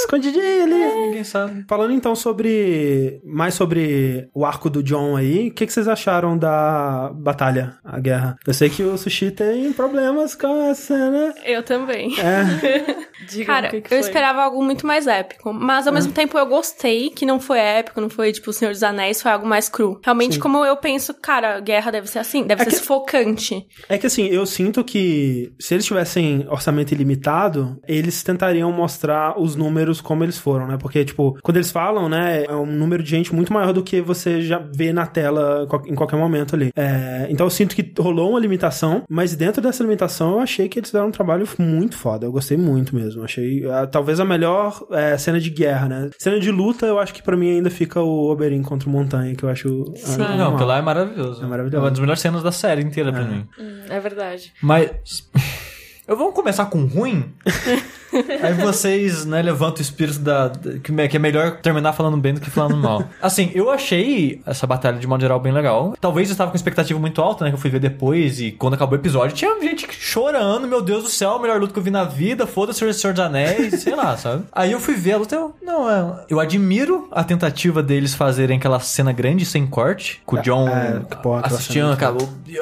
Escondidinho ali. Ninguém sabe. Falando então sobre. Mais sobre o arco do John aí, o que, que vocês acharam da batalha, a guerra? Eu sei que o Sushi tem problemas com a cena. Eu também. É. [LAUGHS] Diga Cara, que que eu foi. esperava algo muito mais épico. Mas ao mesmo tempo eu gostei que não foi épico, não foi tipo o Senhor dos Anéis, foi algo mais cru. Realmente, como eu penso, cara, guerra deve ser assim, deve É ser que- sufocante. É que assim, eu sinto que se eles tivessem orçamento ilimitado, eles tentariam mostrar os números como eles foram, né? Porque, tipo, quando eles falam, né, é um número de gente muito maior do que você já vê na tela em qualquer momento ali. É, então eu sinto que rolou uma limitação, mas dentro dessa limitação eu achei que eles fizeram um trabalho muito foda. Eu gostei muito mesmo. Achei ah, talvez a melhor é, cena de guerra, né? Cena de luta, eu acho que pra mim ainda fica o Oberyn contra o Montanha, que eu acho. ah, Sim. Não, aquilo lá é maravilhoso. É maravilhoso. uma das melhores cenas da série inteira pra mim. Hum, é verdade. Mas. Eu vou começar com ruim. [LAUGHS] Aí vocês, né, levantam o espírito da. da- que é é melhor terminar falando bem do que falando mal. [LAUGHS] Assim, eu achei essa batalha de modo geral bem legal. Talvez eu estava com expectativa muito alta, né? Que eu fui ver depois e quando acabou o episódio, tinha gente chorando, meu Deus do céu, a melhor luta que eu vi na vida, foda-se o Senhor dos Anéis, sei lá, [LAUGHS] sabe? Aí eu fui ver a luta, eu. Não, é. Eu admiro a tentativa deles fazerem aquela cena grande sem corte, com o John é, que porra, aquela assistindo aquela,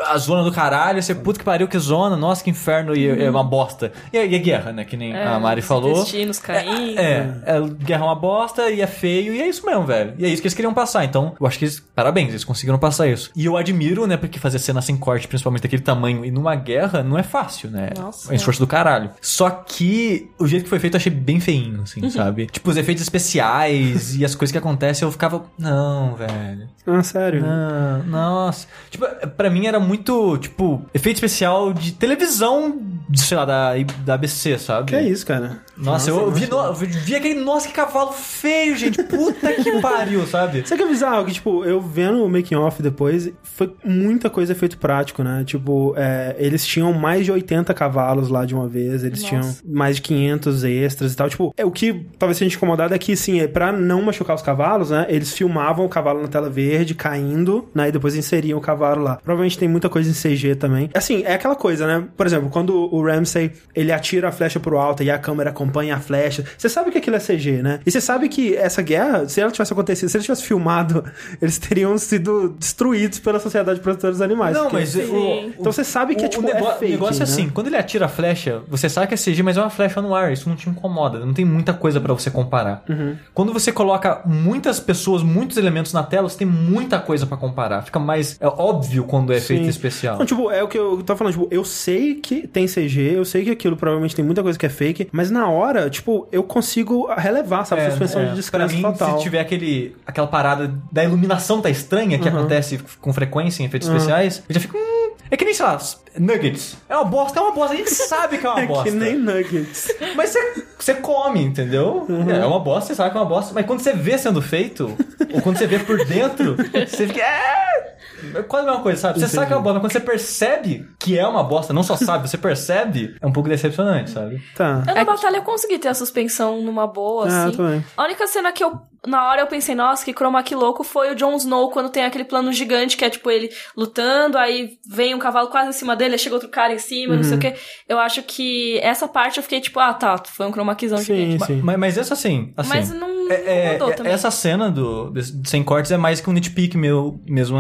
a zona do caralho, você, puta que pariu, que zona, nossa, que inferno, e é uma bosta. E, a- e a guerra, né? Que nem a Mari os falou. intestinos caindo. É, é, guerra é uma bosta e é feio, e é isso mesmo, velho. E é isso que eles queriam passar. Então, eu acho que eles, parabéns, eles conseguiram passar isso. E eu admiro, né, porque fazer cena sem corte, principalmente daquele tamanho, e numa guerra, não é fácil, né? Nossa. É um esforço do caralho. Só que o jeito que foi feito eu achei bem feinho, assim, sabe? Tipo, os efeitos especiais e as coisas que acontecem, eu ficava, não, velho. Ah, sério. Não, nossa. Tipo, pra mim era muito, tipo, efeito especial de televisão, sei lá, da, da ABC, sabe? Que é isso, cara? Nossa, eu vi, no- eu vi aquele. Nossa, que cavalo feio, gente. Puta que [LAUGHS] pariu, sabe? Sabe que é bizarro? Que, tipo, eu vendo o making off depois, foi muita coisa efeito prático, né? Tipo, é, eles tinham mais de 80 cavalos lá de uma vez, eles Nossa. tinham mais de 500 extras e tal. Tipo, é o que talvez seja incomodado é que, sim, é pra não machucar os cavalos, né? Eles filmavam o cavalo na tela verde, caindo, né? E depois inseriam o cavalo lá. Provavelmente tem muita coisa em CG também. Assim, é aquela coisa, né? Por exemplo, quando o Ramsay, ele atira a flecha pro alto e a câmera acompanha a flecha, você sabe que aquilo é CG, né? E você sabe que essa guerra, se ela tivesse acontecido, se ele tivesse filmado, [LAUGHS] eles teriam sido destruídos pela Sociedade Protetora dos Animais. Não, porque- mas o, Então você sabe que, o, tipo, o nego- é fake, negócio é né? assim, quando ele atira a flecha, você sabe que é CG, mas é uma flecha no ar, isso não te incomoda, não tem muita coisa pra você comparar. Uhum. Quando você coloca muitas pessoas, muitos elementos na tela, você tem muita coisa pra comparar. Fica mais é óbvio quando é feito especial. Não, tipo, é o que eu tô falando, tipo, eu sei que tem CG, eu sei que aquilo provavelmente tem muita coisa que é fake, mas na hora, tipo, eu consigo relevar, sabe? É, Suspensão é. de Pra descanso mim, total. se tiver aquele, aquela parada da iluminação tá estranha, que acontece com frequência em efeitos especiais, eu já fico. Hum, é que nem, sei lá, nuggets. É uma bosta, é uma bosta. A gente [LAUGHS] sabe que é uma É bosta. que nem nuggets. [LAUGHS] Mas você, come, entendeu? É uma bosta, você sabe que é uma bosta. Mas quando você vê sendo feito, ou quando você vê por dentro, [LAUGHS] você fica. É! É quase a mesma coisa, sabe? Você sabe que é uma bosta, mas quando você percebe que é uma bosta, não só sabe, você percebe, é um pouco decepcionante, sabe? Tá. Eu na batalha eu consegui ter a suspensão numa boa, Ah, assim. também. A única cena que eu, na hora eu pensei, nossa, que chroma key louco, foi o Jon Snow quando tem aquele plano gigante que é tipo ele lutando, aí vem um cavalo quase em cima dele, aí chega outro cara em cima, não Uhum. sei o que. Eu acho que essa parte eu fiquei tipo, ah, tá, foi um chroma keyzão Sim, gigante. sim. Mas, mas essa assim, assim Mas não é- é- incomodou é- também. essa cena do, desse- sem cortes é mais que um nitpick meu mesmo.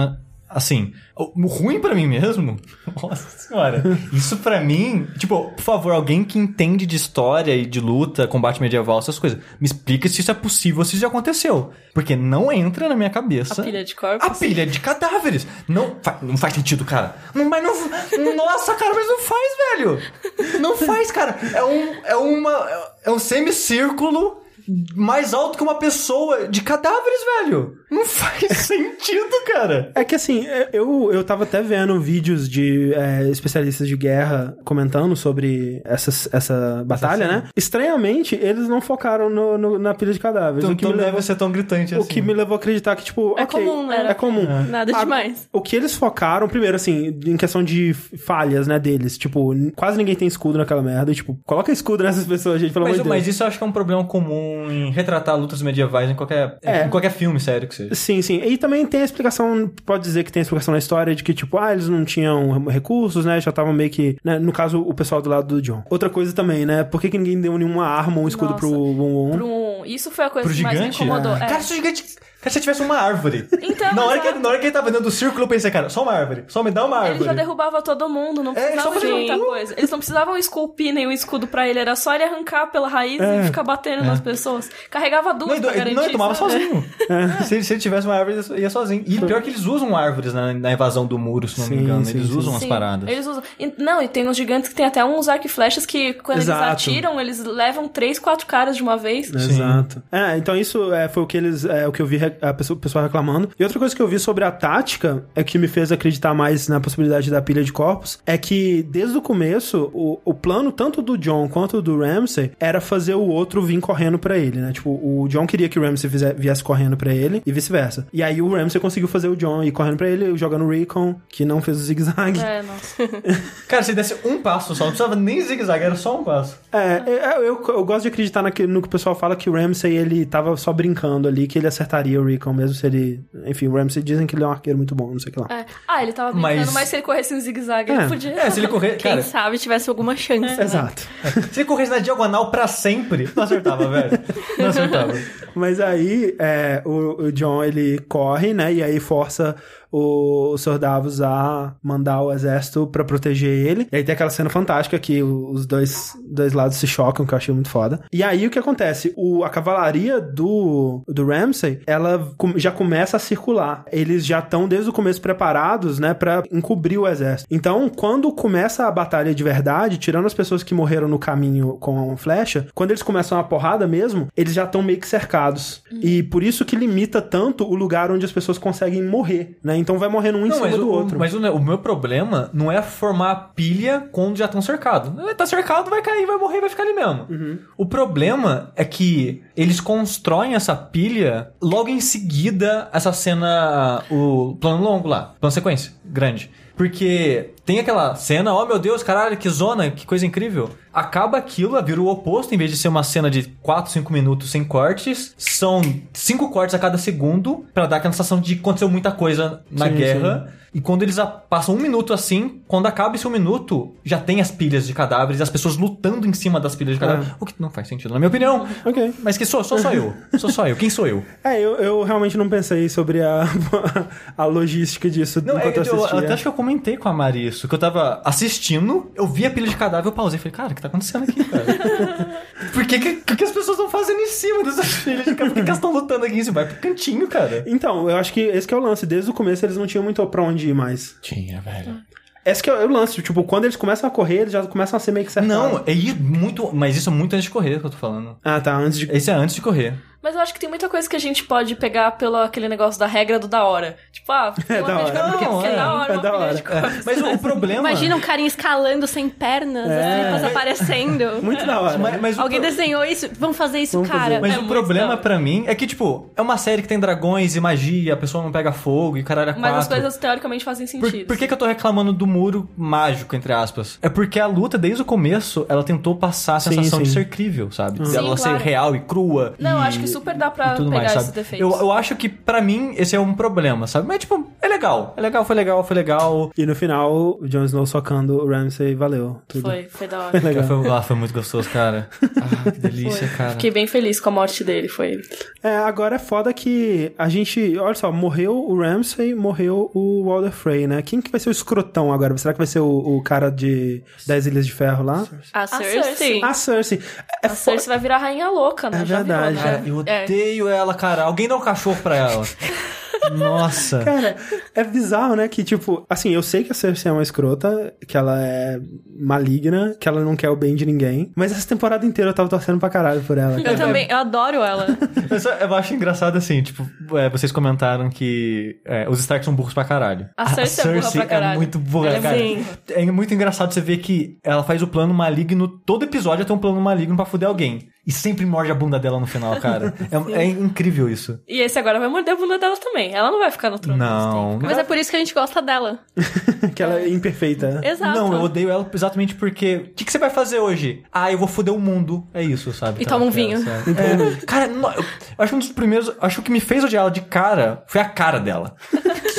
Assim, ruim pra mim mesmo. [LAUGHS] Nossa senhora. Isso pra mim, tipo, por favor, alguém que entende de história e de luta, combate medieval, essas coisas, me explica se isso é possível, se isso já aconteceu. Porque não entra na minha cabeça. A pilha de corpos. A pilha de cadáveres. Não, fa- não faz sentido, cara. Não, mas não. Nossa, cara, mas não faz, velho. Não faz, cara. É um. É uma. É um semicírculo mais alto que uma pessoa de cadáveres, velho. Não faz [LAUGHS] sentido, cara. É que assim, é, eu, eu tava até vendo vídeos de é, especialistas de guerra comentando sobre essa, essa batalha, né? Estranhamente, eles não focaram no, no- na pilha de cadáveres. Então, o que então me deve levou, ser tão gritante o assim. que me levou a acreditar que, tipo, É ok, comum, né? É comum. Nada Ah, demais. O que eles focaram, primeiro, assim, em questão de falhas, né, deles. Tipo, quase ninguém tem escudo naquela merda. E, tipo, coloca escudo [LAUGHS] nessas pessoas, gente, pelo Mas, amor de Deus. mas isso eu acho que é um problema comum em retratar lutas medievais em qualquer, É. em qualquer filme sério que seja. Sim, sim. E também tem a explicação, pode dizer que tem a explicação na história de que, tipo, ah, eles não tinham recursos, né? Já estavam meio que. né, No caso, o pessoal do lado do John. Outra coisa também, né? Por que, que ninguém deu nenhuma arma ou um escudo Nossa. pro Won Won? Um- Isso foi a coisa Pro que mais me gigante? incomodou. É. É. Cara, se o gigante. Cara, se tivesse uma árvore. Então, na, hora que, na hora que ele tava dentro do círculo, eu pensei, cara, só uma árvore. Só me dá uma Ele árvore. já derrubava todo mundo, não É, precisava só de muita um- coisa. Eles não precisavam esculpir nenhum escudo pra ele, era só ele arrancar pela raiz É. e ficar batendo nas pessoas. Carregava Não, duas ele, pra ele- garantir. não, ele tomava sabe? sozinho. Se, ele, se ele tivesse uma árvore, ele ia sozinho. E pior que eles usam árvores na, na invasão do muro, se não me Sim, engano. sim, eles sim. usam as Sim, paradas. Eles usam. e- Não, e tem uns gigantes que tem até uns arco e flechas que quando Exato. eles atiram, eles levam três, quatro caras de uma vez. Exato. É, então isso é, foi o que eles. É, o que eu vi a pessoa, o pessoal reclamando. E outra coisa que eu vi sobre a tática, é que me fez acreditar mais na possibilidade da pilha de corpos, é que desde o começo, o, o plano, tanto do John quanto do Ramsey, era fazer o outro vir correndo pra ele, né? Tipo, o John queria que o Ramsey viesse correndo pra ele e vice-versa. E aí o Ramsey conseguiu fazer o John ir correndo pra ele, jogando o Recon, que não fez o zigue-zague. É, nossa. [LAUGHS] Cara, se desse um passo só, não precisava nem zigue-zague, era só um passo. É, é, eu, eu gosto de acreditar no que o pessoal fala que o Ramsey, ele tava só brincando ali, que ele acertaria o Recon, mesmo se ele... Enfim, o Ramsey dizem que ele é um arqueiro muito bom, não sei o que lá. É. Ah, ele tava brincando, Mas- mas, se ele corresse em zigue-zague, É. ele podia. É, se ele correr. Quem Cara, sabe tivesse alguma chance. né? Exato. se ele corresse na diagonal pra sempre, não acertava, [LAUGHS] velho. Não acertava. Mas aí, é, o, o John, ele corre, né, e aí força o- os soldados a mandar o exército pra proteger ele. E aí tem aquela cena fantástica que os dois, dois lados se chocam, que eu achei muito foda. E aí o que acontece? O, a cavalaria do, do Ramsay, ela já começa a circular. Eles já estão desde o começo preparados, né, pra encobrir o exército. Então, quando começa a batalha de verdade, tirando as pessoas que morreram no caminho com a flecha, quando eles começam a porrada mesmo, eles já estão meio que cercados. E por isso que limita tanto o lugar onde as pessoas conseguem morrer, né? Então vai morrendo um em Não, cima do o, outro. mas o, o meu problema não é formar pilha quando já estão cercados. Tá cercado, vai cair, vai morrer, vai ficar ali mesmo. Uhum. O problema é que eles constroem essa pilha logo em seguida essa cena, o plano longo lá, plano sequência, grande. Porque tem aquela cena, oh meu Deus, caralho, que zona, que coisa incrível. Acaba aquilo, vira o oposto, em vez de ser uma cena de 4, 5 minutos sem cortes, são 5 cortes a cada segundo pra dar aquela sensação de que aconteceu muita coisa na Sim, guerra. E quando eles passam um minuto assim, quando acaba esse um minuto, já tem as pilhas de cadáveres as pessoas lutando em cima das pilhas de cadáveres. O que não faz sentido, na minha opinião. Ok. Mas que sou, sou só eu. Sou só eu. Quem sou eu? É, eu, eu realmente não pensei sobre a, [LAUGHS] a logística disso Não, é, enquanto eu, eu eu, assistia. até acho que eu comentei com a Mari isso, que eu tava assistindo, eu vi a pilha de cadáver, eu pausei e falei, cara, o que tá acontecendo aqui, cara? [LAUGHS] Por que, que, que que as pessoas estão fazendo em cima dessas pilhas de cadáver? Por que, que elas estão lutando aqui em cima? Vai pro cantinho, cara. Então, eu acho que esse que é o lance. Desde o começo eles não tinham muito pra onde ir mais. Tinha, velho. Esse que é o lance. Tipo, quando eles começam a correr, eles já começam a ser meio que cercados. Não, é muito. Mas isso é muito antes de correr que eu tô falando. Ah, tá. Antes de... Esse é antes de correr. Mas eu acho que tem muita coisa que a gente pode pegar pelo aquele negócio da regra do da hora. Tipo, ah, [LAUGHS] É uma da pilha de hora. Não, porque é, da hora, é da hora. de corpo. Mas o, o problema. Imagina um carinha escalando sem pernas, É. as tripas aparecendo. [LAUGHS] Muito da hora. Mas, mas o Alguém pro- desenhou isso? Vamos fazer isso, Vamos cara. fazer. Mas É o muito problema da pra mim é que, tipo, é uma série que tem dragões e magia, a pessoa não pega fogo e caralho é Mas as quatro. coisas teoricamente fazem Por, sentido. por que, que eu tô reclamando do muro mágico, entre aspas? É porque a luta, desde o começo, ela tentou passar a Sim, sensação de sim. ser crível, sabe? Sim, ela ser claro. real e crua. Não, e, acho que super dá pra pegar mais, esses defeitos. Eu, eu acho que, pra mim, esse é um problema, sabe? Mas, tipo, é legal. É legal, foi legal, foi legal. E no final, o Jon Snow socando o Ramsay, valeu. Tudo. Foi, foi da hora. [LAUGHS] Legal. Foi, ah, foi muito gostoso, cara. Ah, que delícia, cara. Fiquei bem feliz com a morte dele, foi. É, agora é foda que a gente. Olha só, morreu o Ramsay, morreu o Walder Frey, né? Quem que vai ser o escrotão agora? Será que vai ser o, o cara de 10 Ilhas de Ferro lá? A Cersei. Cersei. A Cersei. É A Cersei vai virar rainha louca, né? É Já virou, verdade. né? Cara, eu É. odeio ela, cara. Alguém dá um cachorro pra ela. [LAUGHS] Nossa. Cara, é bizarro, né? Que, tipo, assim, eu sei que a Cersei é uma escrota, que ela é maligna, que ela não quer o bem de ninguém. Mas essa temporada inteira eu tava torcendo pra caralho por ela. Eu também, eu adoro ela. [LAUGHS] Eu, só- eu acho engraçado assim, tipo, é, vocês comentaram que é, os Stark são burros pra caralho. A Cersei é burra pra caralho. muito burra, Ela é cara. muito É muito engraçado você ver que ela faz o plano maligno, todo episódio tem um plano maligno pra fuder alguém. E sempre morde a bunda dela no final, cara. [LAUGHS] é, é incrível isso. E esse agora vai morder a bunda dela também. Ela não vai ficar no trono. Não. Mas é por isso que a gente gosta dela. [LAUGHS] que ela é imperfeita. Exato. Não, eu odeio ela exatamente porque. O que, que você vai fazer hoje? Ah, eu vou foder o mundo. É isso, sabe? E cara? toma um É, vinho. [LAUGHS] É. cara, no- eu acho que um dos primeiros. Acho que o que me fez odiar ela de cara foi a cara dela.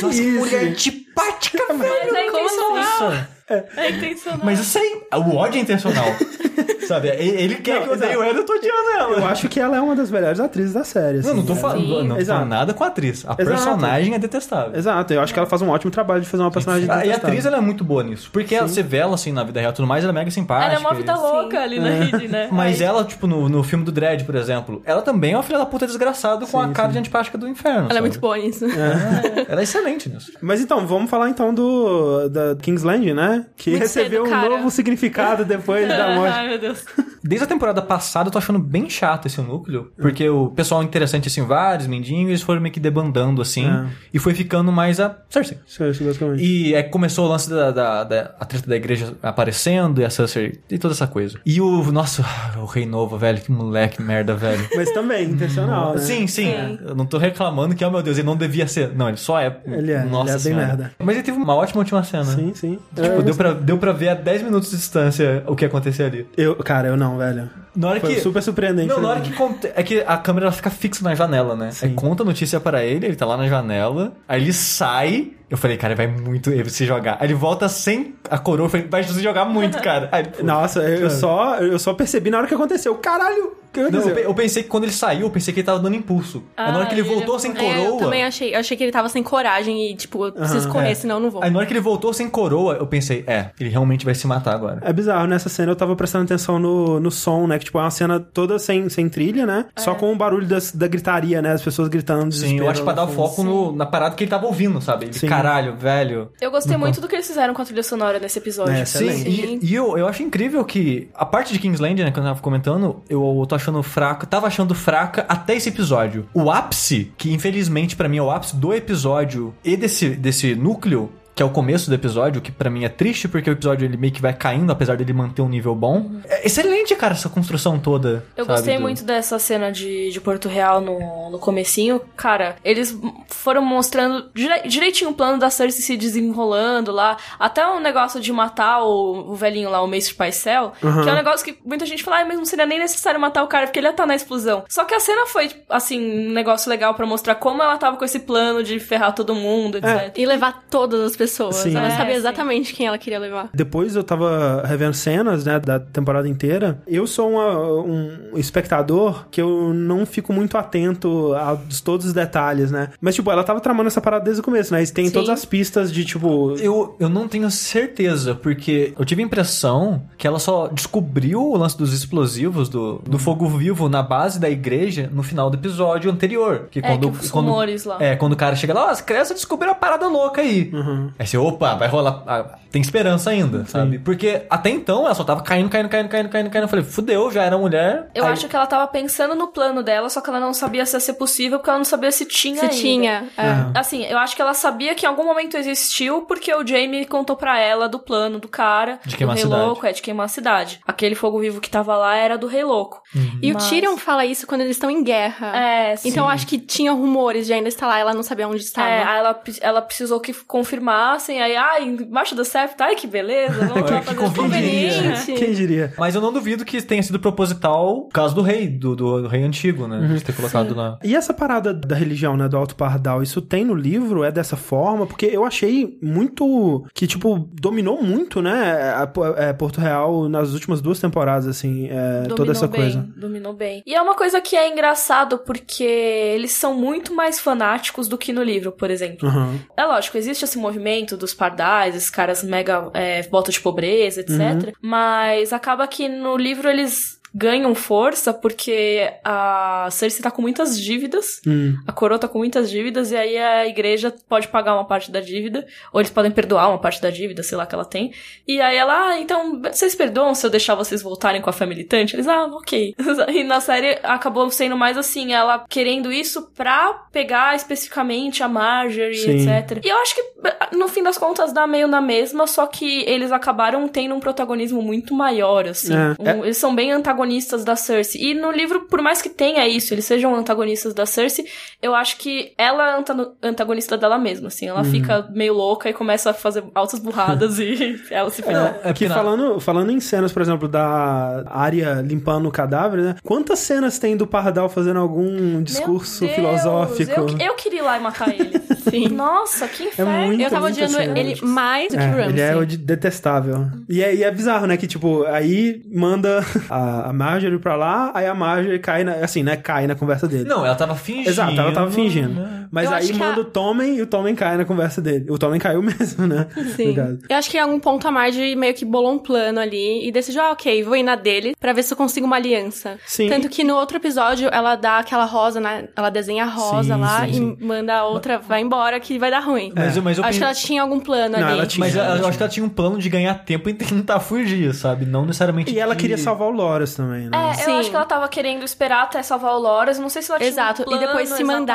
Nossa, que mulher antipática, velho. Mas é Como intencional. É intencional. Mas eu sei, o ódio é intencional. [LAUGHS] sabe? Ele ele quer Não, que eu odeie exato. ela, eu tô odiando ela. Eu acho que ela é uma das melhores atrizes da série. assim, Não, não tô né? falando, Sim. não tô nada com a atriz. A Exato. personagem é detestável. Exato, eu acho que ela faz um ótimo trabalho de fazer uma personagem Ah, e a detestável. atriz ela é muito boa nisso. Porque ela, você vê ela assim na vida real e tudo mais, ela é mega simpática. Ela é uma vida e- louca ali na rede, né? [LAUGHS] Mas Aí- ela, tipo, no, no filme do Dredd, por exemplo, ela também é uma filha da puta desgraçada com a Sim, cara sim. de antipática do inferno. Ela é sabe? muito boa nisso. Ela é excelente nisso. Mas então, vamos falar então do da Kingsland, né? Que Muito recebeu cedo, um novo significado depois da [LAUGHS] morte. Ai, meu Deus. Desde a temporada passada, eu tô achando bem chato esse núcleo. Porque o pessoal interessante, assim, vários, Mindinho, eles foram meio que debandando, assim. É. E foi ficando mais a Cersei. Cersei, basicamente. E é que começou o lance da, da, da- a treta da igreja aparecendo e a Cersei e toda essa coisa. E o, nossa, o Rei Novo, velho, que moleque merda, velho. Mas também, intencional, né? Sim, sim. Eu não tô reclamando que, oh meu Deus, ele não devia ser. Não, ele só é. Ele é, Nossa ele é bem merda. Mas ele teve uma ótima última cena. Sim, sim. Tipo, Eu- deu pra, deu pra ver a 10 minutos de distância o que acontecia ali. Eu, cara, eu não, velho. Na hora Foi que. super surpreendente. Não, na hora que conta, é que a câmera ela fica fixa na janela, né? Sim. Aí conta a notícia pra ele, ele tá lá na janela, aí ele sai. Eu falei, cara, vai muito ele se jogar. Aí ele volta sem a coroa, eu falei, vai se jogar muito, cara. Aí, Nossa, eu, eu só, eu só percebi na hora que aconteceu. Caralho! Não, eu, pensei que quando ele saiu, eu pensei que ele tava dando impulso. aí na hora que ele Ah, ele voltou é- sem É, coroa. eu também achei. Eu achei que ele tava sem coragem e, tipo, eu preciso Aham, correr, é. senão eu não vou. Aí na hora que ele voltou sem coroa, eu pensei, é, ele realmente vai se matar agora. É bizarro, nessa cena eu tava prestando atenção no, no som, né? Que tipo, é uma cena toda sem, sem trilha, né? Só com o barulho das, da gritaria, né? As pessoas gritando. Sim, eu acho que pra dar o no foco no- na parada que ele tava ouvindo, sabe? Ele, Sim. caralho, velho. Eu gostei muito do que eles fizeram com a trilha sonora nesse episódio. É, Sim, Excelente. e, e eu, eu acho incrível que a parte de Kingsland, né, que eu tava comentando, eu tô achando fraca, tava achando fraca até esse episódio. O ápice, que infelizmente pra mim é o ápice do episódio e desse, desse núcleo, que é o começo do episódio, que pra mim é triste porque o episódio ele meio que vai caindo, apesar dele manter um nível bom. É excelente, cara, essa construção toda. Eu sabe, gostei do- muito dessa cena de, de Porto Real no, no comecinho. Cara, eles foram mostrando dire- direitinho o plano da Cersei se desenrolando lá. Até o negócio de matar o, o velhinho lá, o Maester Pycelle. Que é um negócio que muita gente fala, ah, mas não seria nem necessário matar o cara, porque ele ia estar na explosão. Só que a cena foi, assim, um negócio legal pra mostrar como ela tava com esse plano de ferrar todo mundo, etc. E levar todas as pessoas. Sim. Ela É, sabia sim. exatamente quem ela queria levar. Depois eu tava revendo cenas, né, da temporada inteira. Eu sou uma- um espectador que eu não fico muito atento a todos os detalhes, né? Mas, tipo, ela tava tramando essa parada desde o começo, né? E tem Sim. todas as pistas de, tipo... Eu, eu não tenho certeza, porque eu tive a impressão que ela só descobriu o lance dos explosivos, do, do fogo vivo na base da igreja no final do episódio anterior. Que É, quando, que os quando, rumores lá. É, quando o cara chega lá, ó, as crianças descobriram a parada louca aí. Aí você, opa, vai rolar. Ah, tem esperança ainda, sabe? Porque até então ela só tava caindo, caindo, caindo, caindo, caindo, caindo. Eu falei, fudeu, já era mulher. Eu Aí- acho que ela tava pensando no plano dela, só que ela não sabia se ia ser possível, porque ela não sabia se tinha Se ainda. tinha. é. Assim, eu acho que ela sabia que em algum momento existiu, porque o Jamie contou pra ela do plano do cara. De queimar do a Rei cidade. Louco, é, de queimar a cidade. Aquele fogo vivo que tava lá era do Rei Louco. E Mas- o Tyrion fala isso quando eles estão em guerra. É, sim. Então eu acho que tinha rumores de ainda estar lá, ela não sabia onde estava. É, aí ela, ela precisou que confirmassem, aí, ai, embaixo do Septo, ai, que beleza, vamos [LAUGHS] lá Que fazer conveniente. Quem diria? Mas eu não duvido que tenha sido proposital por causa do rei, do, do rei antigo, né? De ter colocado na. E essa parada da religião, né, do Alto Pardal, isso tem no livro? É dessa forma? Porque eu achei muito... Que, tipo, dominou muito, né, a- é, Porto Real nas últimas duas temporadas, assim, é, toda essa bem, coisa. Dominou bem. E é uma coisa que é engraçado porque eles são muito mais fanáticos do que no livro, por exemplo. Uhum. É lógico, existe esse movimento dos pardais, esses caras mega é, volta de pobreza, etc. Mas acaba que no livro eles ganham força porque a Cersei tá com muitas dívidas. Hum. A coroa tá com muitas dívidas, e aí a igreja pode pagar uma parte da dívida, ou eles podem perdoar uma parte da dívida, sei lá, que ela tem. E aí ela, ah, então, vocês perdoam se eu deixar vocês voltarem com a fé militante? Eles, ah, ok. [LAUGHS] E na série acabou sendo mais assim, ela querendo isso pra pegar especificamente a Marjorie, Sim. etc. E eu acho que, no fim das contas, dá meio na mesma, só que eles acabaram tendo um protagonismo muito maior, assim. É. Um- eles são bem antagonistas da Cersei. E no livro, por mais que tenha isso, eles sejam antagonistas da Cersei, eu acho que ela é anta- antagonista dela mesma, assim. Uhum. Ela fica meio louca e começa a fazer altas burradas e [LAUGHS] ela se ferra. É, É porque que falando, falando em cenas, por exemplo, da área limpando o cadáver, né? Quantas cenas tem do Pardal fazendo algum discurso Deus, filosófico? Eu, eu queria ir lá e matar ele. [LAUGHS] Sim. Nossa, que inferno. muito- Eu tava odiando cena. ele mais do que o É, Ramsay. ele é detestável. E é, e é bizarro, né? Que, tipo, aí manda [LAUGHS] a, a Marjorie pra lá, aí a Marjorie cai, na, assim, né? Cai na conversa dele. Não, ela tava fingindo. Exato, ela tava fingindo. né? Mas Eu aí manda a- o Tommen e o Tommen cai na conversa dele. O Tommen caiu [LAUGHS] mesmo, né? Sim. Obrigado. Eu acho que em algum ponto a Marge meio que bolou um plano ali e decidiu, ah, ok, vou ir na dele pra ver se eu consigo uma aliança. Sim. Tanto que no outro episódio ela dá aquela rosa, né? Ela desenha a rosa Sim, lá sim, e manda a outra, vai embora que vai dar ruim. Mas, eu- mas eu acho que ela tinha algum plano Não, ali. ela tinha. Mas eu, ela eu tinha. acho que ela tinha um plano de ganhar tempo e [LAUGHS] tentar fugir, sabe? Não necessariamente. E ela queria salvar o Loras também, né? É, Sim. eu acho que ela tava querendo esperar até salvar o Loras. Não sei se ela tinha Exato. um plano e depois se mandar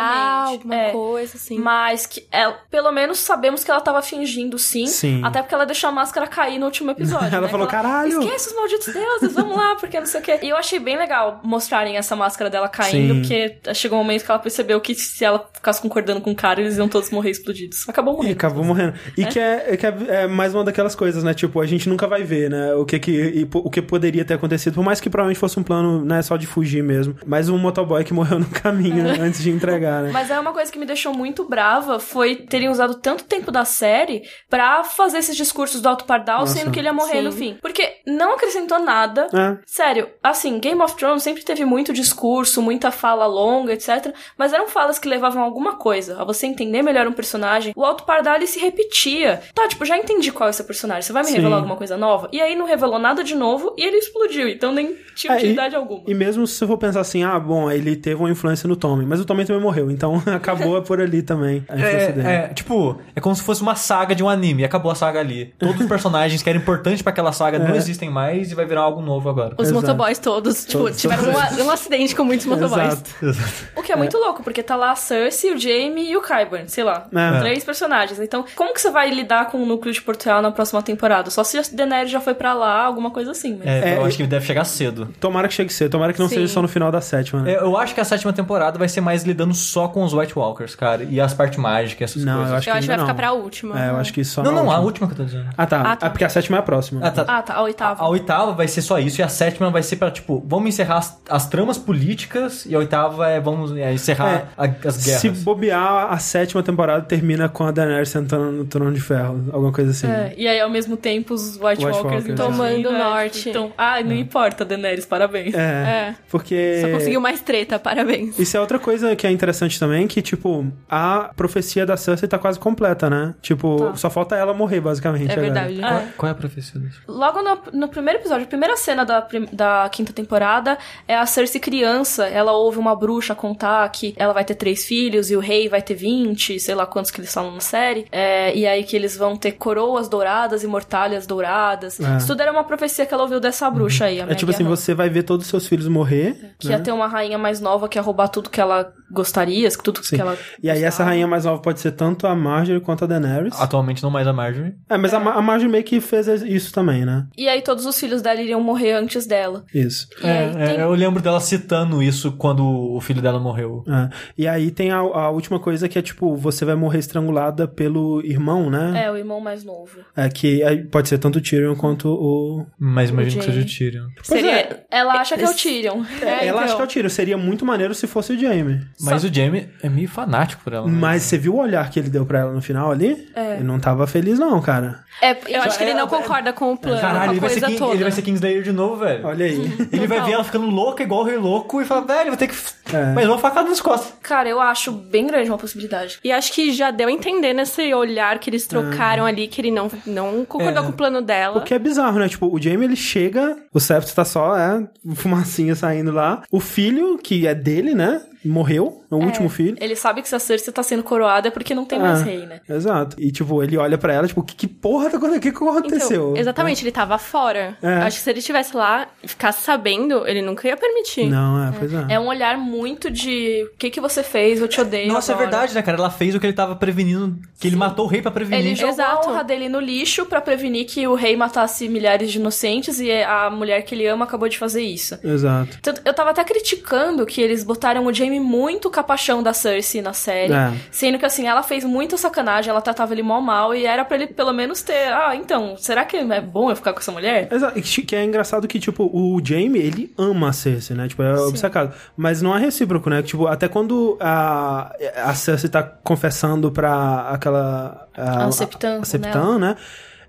exatamente. alguma É. coisa, assim. Mas que ela, pelo menos sabemos que ela tava fingindo sim, Sim. Até porque ela deixou a máscara cair no último episódio. Ela né? falou, ela, "Caralho!" Esquece os malditos deuses, vamos lá, porque não sei o quê. E eu achei bem legal mostrarem essa máscara dela caindo, Sim. porque chegou um momento que ela percebeu que se ela ficasse concordando com o cara, eles iam todos morrer explodidos. Acabou E morrendo. acabou morrendo. E que, é, que é, é mais uma daquelas coisas, né? Tipo, a gente nunca vai ver, né? O que, que, e o que poderia ter acontecido, por mais que provavelmente fosse um plano, né? Só de fugir mesmo. Mas um motoboy que morreu no caminho né, [LAUGHS] antes de entregar, né? Mas é uma coisa que me deixou muito brava foi terem usado tanto tempo da série pra fazer esses discursos do Alto Pardal, Nossa. sendo que ele ia morrer Sim. no fim. Porque não acrescentou nada. É. Sério, assim, Game of Thrones sempre teve muito discurso, muita fala longa, etc. Mas eram falas que levavam a alguma coisa, a você entender melhor um personagem. O Alto Pardal, ele se repetia. Tá, tipo, já entendi qual é esse personagem. Você vai me Sim. revelar alguma coisa nova? E aí não revelou nada de novo e ele explodiu. Então nem tinha É, e- utilidade alguma. E mesmo se eu for pensar assim, ah, bom, ele teve uma influência no Tommy, mas o Tommy também morreu, então [LAUGHS] acabou por ali também. É, é, tipo, é como se fosse uma saga de um anime. Acabou a saga ali. Todos os personagens que eram importantes pra aquela saga não existem mais e vai virar algo novo agora. Os Exato. motoboys todos, tipo, Todos. tiveram um, um acidente com muitos motoboys. Exato. O que é muito louco, porque tá lá a Cersei, o Jaime e o Qyburn, sei lá. É. Três personagens. Então, como que você vai lidar com o núcleo de Porto Real na próxima temporada? Só se a Daenerys já foi pra lá, alguma coisa assim. Mas... É, É, eu e- acho que deve chegar cedo. Tomara que chegue cedo, tomara que não Sim. seja só no final da sétima. né? É, eu acho que a sétima temporada vai ser mais lidando só com os White Walkers, cara. E as partes mágicas, essas Não, coisas. eu acho que Eu acho que vai ainda ficar não. pra última. É, eu acho que só Não, não, a última. última que eu tô dizendo. Ah, tá. Ah, tá. É porque a sétima é a próxima. Ah, tá. Ah, tá, a oitava. A oitava vai ser só isso e a sétima vai ser pra, tipo, vamos encerrar as, as tramas políticas e a oitava é vamos é, encerrar a- as guerras. Se bobear, a sétima temporada termina com a Daenerys sentando no trono de ferro, alguma coisa assim. É, e aí, ao mesmo tempo, os White, White Walkers Walkers, Tomando né? norte. Então, ah, não importa, Daenerys, parabéns. É, É. porque... Só conseguiu mais treta, parabéns. Isso é outra coisa que é interessante também, que, tipo, a profecia da Cersei tá quase completa, né? Tipo, Tá. só falta ela morrer, basicamente. É agora. verdade. Qual, qual é a profecia disso? Logo no, no primeiro episódio, a primeira cena da, da quinta temporada é a Cersei criança. Ela ouve uma bruxa contar que ela vai ter três filhos e o rei vai ter 20, sei lá quantos que eles falam na série. É, e aí que eles vão ter coroas douradas e mortalhas douradas. É. Isso tudo era uma profecia que ela ouviu dessa bruxa aí, a É tipo assim, Arnold. você vai ver todos os seus filhos morrer, Que né? ia ter uma rainha mais nova que ia roubar tudo que ela gostaria, tudo Sim. que ela. E aí essa rainha mais nova pode ser tanto a Marjorie quanto a Daenerys. Atualmente não mais a Marjorie. É, mas A, Ma- a Marjorie meio que fez isso também, né? E aí todos os filhos dela iriam morrer antes dela. Isso. É, é, tem- eu lembro dela citando isso quando o filho dela morreu. É. E aí tem a, a última coisa que é tipo, você vai morrer estrangulada pelo irmão, né? É, o irmão mais novo. É, que aí pode ser tanto o Tyrion quanto o. Mas imagino que Jaime. seja o Tyrion. Pois Seria... é. Ela acha que é o Tyrion. É, ela acha então. que é o Tyrion. Seria muito maneiro se fosse o Jaime. Mas o Jamie é meio fanático por ela. né? Mas você viu o olhar que ele deu pra ela no final ali? É. Ele não tava feliz, não, cara. É, Eu acho que ele é- não concorda com o plano, Caralho, ele vai, ser King, ele vai ser Kingslayer de novo, velho. Olha aí. Ele vai ver ela ficando louca, igual o Rei Louco, e fala, velho, vou ter que. É. Mas uma facada nas costas. Cara, eu acho bem grande uma possibilidade. E acho que já deu a entender nesse olhar que eles trocaram ali, que ele não, não concordou É. com o plano dela. O que é bizarro, né? Tipo, o Jaime ele chega, o septo tá só, é, fumacinha saindo lá. O filho, que é dele, né? Morreu, é o último filho. Ele sabe que se a Cersei tá sendo coroada é porque não tem mais Ah, rei, né? Exato. E, tipo, ele olha pra ela, tipo, que, que porra tá acontecendo? O que, que aconteceu? Então, exatamente, ele tava fora. É. Acho que se ele estivesse lá e ficasse sabendo, ele nunca ia permitir. Não, é, pois é. É um olhar muito de o que que você fez, eu te odeio Nossa, agora. é verdade, né, cara? Ela fez o que ele tava prevenindo, que ele matou o rei pra prevenir. Ele jogou Exato. a honra dele no lixo pra prevenir que o rei matasse milhares de inocentes e a mulher que ele ama acabou de fazer isso. Exato. Tanto- Eu tava até criticando que eles botaram o Jaime muito capachão da Cersei na série. É. Sendo que, assim, ela fez muita sacanagem, ela tratava ele mal mal e era pra ele pelo menos ter. Ah, então, será que é bom eu ficar com essa mulher? Exato. Que é engraçado que, tipo, o Jaime, ele ama a Cersei, né? Tipo, é obcecado. Mas não é recíproco, né? Tipo, até quando a, a Cersei tá confessando pra aquela... A, A Septan, a Septan, né?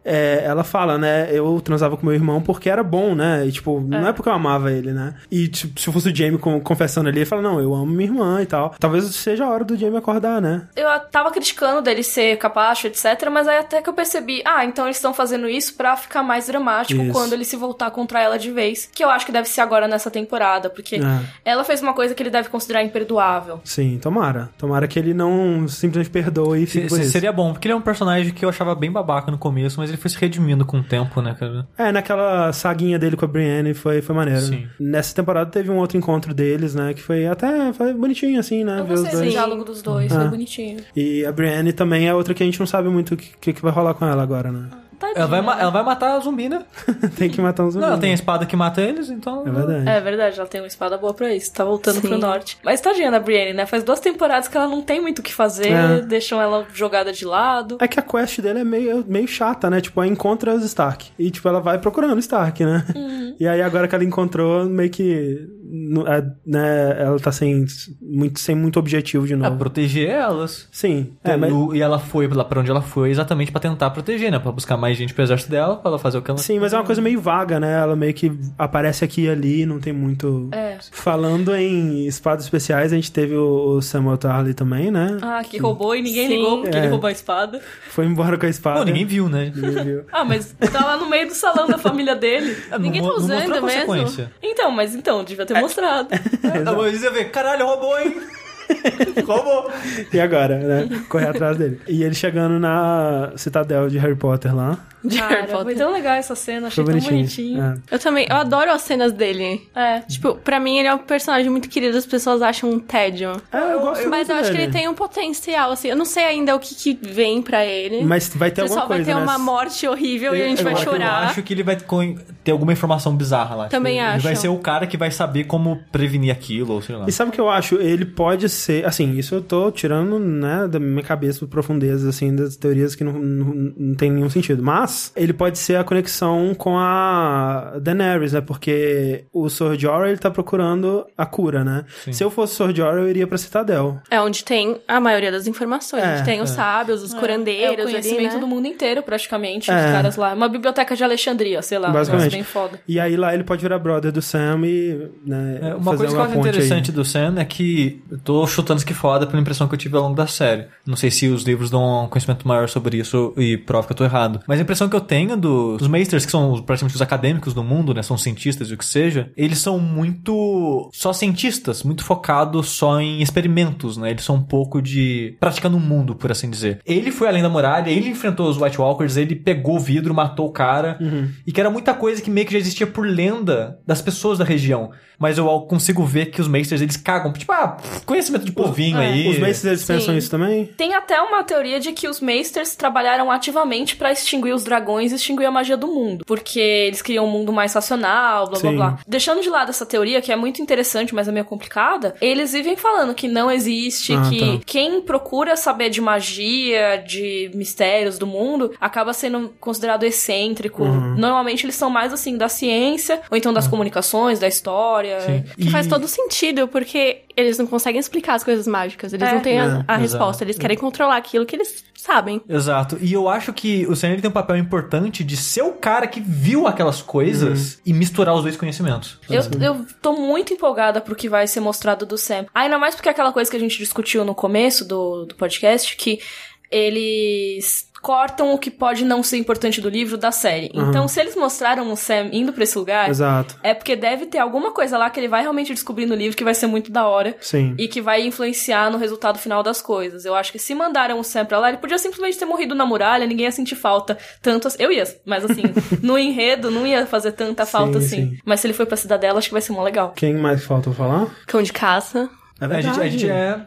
É, ela fala, né? Eu transava com meu irmão porque era bom, né? E, tipo, não é porque eu amava ele, né? E, tipo, se fosse o com- confessando ali, ele fala, não, eu amo minha irmã e tal. Talvez seja a hora do Jaime acordar, né? Eu tava criticando dele ser capacho, etc. Mas aí até que eu percebi, ah, então eles estão fazendo isso pra ficar mais dramático Isso. quando ele se voltar contra ela de vez. Que eu acho que deve ser agora nessa temporada, porque É. ela fez uma coisa que ele deve considerar imperdoável. Sim, tomara. Tomara que ele não simplesmente perdoe e fique Se- por se- isso. Seria bom, porque ele é um personagem que eu achava bem babaca no começo, mas ele foi se redimindo com o tempo, né, cara? É, naquela saguinha dele com a Brienne foi, foi maneiro. Sim. Nessa temporada teve um outro encontro deles, né? Que foi até foi bonitinho, assim, né? Eu ver os gostei do dois. diálogo dos dois, Ah. foi bonitinho. E a Brienne também é outra que a gente não sabe muito o que, que, que vai rolar com ela agora, né? Ela vai, ma- ela vai matar a zumbi, né? [LAUGHS] tem que matar uns Não, ela tem a espada que mata eles, então. É verdade. É verdade, ela tem uma espada boa pra isso, tá voltando Sim. pro norte. Mas tadinha da Brienne, né? Faz duas temporadas que ela não tem muito o que fazer, É. deixam ela jogada de lado. É que a quest dele é meio, meio chata, né? Tipo, ela encontra os Stark. E, tipo, ela vai procurando Stark, né? Uhum. E aí, agora que ela encontrou, meio que... é, né, ela tá sem muito, sem muito objetivo de É, novo. proteger elas. Sim. É, mas, E ela foi lá pra onde ela foi exatamente pra tentar proteger, né? Pra buscar mais gente pro exército dela, pra ela fazer o que ela. sim, mas é uma coisa meio vaga, né? Ela meio que aparece aqui e ali, não tem muito... É. Falando em espadas especiais, a gente teve o, Samuel Tarly também, né? Ah, que roubou e ninguém Sim. ligou porque É. ele roubou a espada. Foi embora com a espada. Pô, ninguém viu, né? Ninguém viu. [LAUGHS] Ah, mas tá lá no meio do salão da família dele. [LAUGHS] Ninguém Não tá usando mesmo? Então, mas então, devia ter mostrado. Ah, mas ia ver, caralho, roubou, hein? [LAUGHS] roubou. E agora, né? Correr atrás dele. E ele chegando na citadel de Harry Potter lá. [LAUGHS] De Harry Cara, foi Potter. tão legal essa cena, achei Foi tão bonitinho. bonitinho. É. Eu também, eu adoro as cenas dele. É. Tipo, pra mim ele é um personagem muito querido, as pessoas acham um tédio. É, eu gosto Mas muito eu acho que dele. ele tem um potencial, assim. Eu não sei ainda o que, que vem pra ele. Mas vai ter alguma só vai coisa, ter né? uma morte horrível e a gente Eu vai acho- eu chorar. Eu acho que ele vai ter alguma informação bizarra lá. Também Tipo, Ele acho. vai ser o cara que vai saber como prevenir aquilo, ou sei lá. E sabe o que eu acho? Ele pode ser, assim, isso eu tô tirando, né, da minha cabeça profundezas, assim, das teorias que não, não, não tem nenhum sentido. Mas ele pode ser a conexão com a Daenerys, né? Porque o Sor Jorah, ele tá procurando a cura, né? Se eu fosse Sor Jorah, eu iria pra Citadel. É onde tem a maioria das informações. É, onde tem os é. sábios, os É curandeiros o conhecimento ali, né? do mundo inteiro, praticamente, É. os caras lá. Uma biblioteca de Alexandria, sei lá. Basicamente. bem foda. E aí lá ele pode virar brother do Sam e, né, É, uma fazer coisa que eu uma acho interessante aí. do Sam é que eu tô chutando isso que foda pela impressão que eu tive ao longo da série. Não sei se os livros dão um conhecimento maior sobre isso e prova que eu tô errado. Mas a impressão que eu tenho do- dos Maesters, que são praticamente os acadêmicos do mundo, né? São cientistas e o que seja, eles são muito só cientistas, muito focados só em experimentos, né? Eles são um pouco de praticando o mundo, por assim dizer. Ele foi além da muralha, ele enfrentou os White Walkers, ele pegou o vidro, matou o cara, e que era muita coisa que meio que já existia por lenda das pessoas da região. Mas eu consigo ver que os Maesters, eles cagam. Tipo, ah, conhecimento de povinho É. aí. Os Maces, eles Sim. pensam isso também? Tem até uma teoria de que os Maesters trabalharam ativamente pra extinguir os dragões e extinguir a magia do mundo. Porque eles queriam um mundo mais racional, blá blá Sim. blá. Deixando de lado essa teoria, que é muito interessante, mas é meio complicada, eles vivem falando que não existe, Ah, que tá. quem procura saber de magia, de mistérios do mundo, acaba sendo considerado excêntrico. Uhum. Normalmente eles são mais assim da ciência, ou então das comunicações, da história. Sim. Que faz E- todo sentido, porque eles não conseguem explicar as coisas mágicas. Eles É. não têm a, a resposta. Eles querem controlar aquilo que eles sabem. Exato. E eu acho que o Sam ele tem um papel importante de ser o cara que viu aquelas coisas e misturar os dois conhecimentos. Eu, eu tô muito empolgada pro que vai ser mostrado do Sam. Ainda mais porque é aquela coisa que a gente discutiu no começo do, do podcast, que eles cortam o que pode não ser importante do livro da série. Então, se eles mostraram o Sam indo pra esse lugar, Exato. é porque deve ter alguma coisa lá que ele vai realmente descobrir no livro que vai ser muito da hora. Sim. E que vai influenciar no resultado final das coisas. Eu acho que se mandaram o Sam pra lá, ele podia simplesmente ter morrido na muralha, ninguém ia sentir falta tanto assim. Eu ia, mas assim, [LAUGHS] no enredo não ia fazer tanta falta Sim, assim. sim. Mas se ele foi pra cidadela, acho que vai ser mó legal. Quem mais falta falar? Cão de caça. É A gente, a gente é.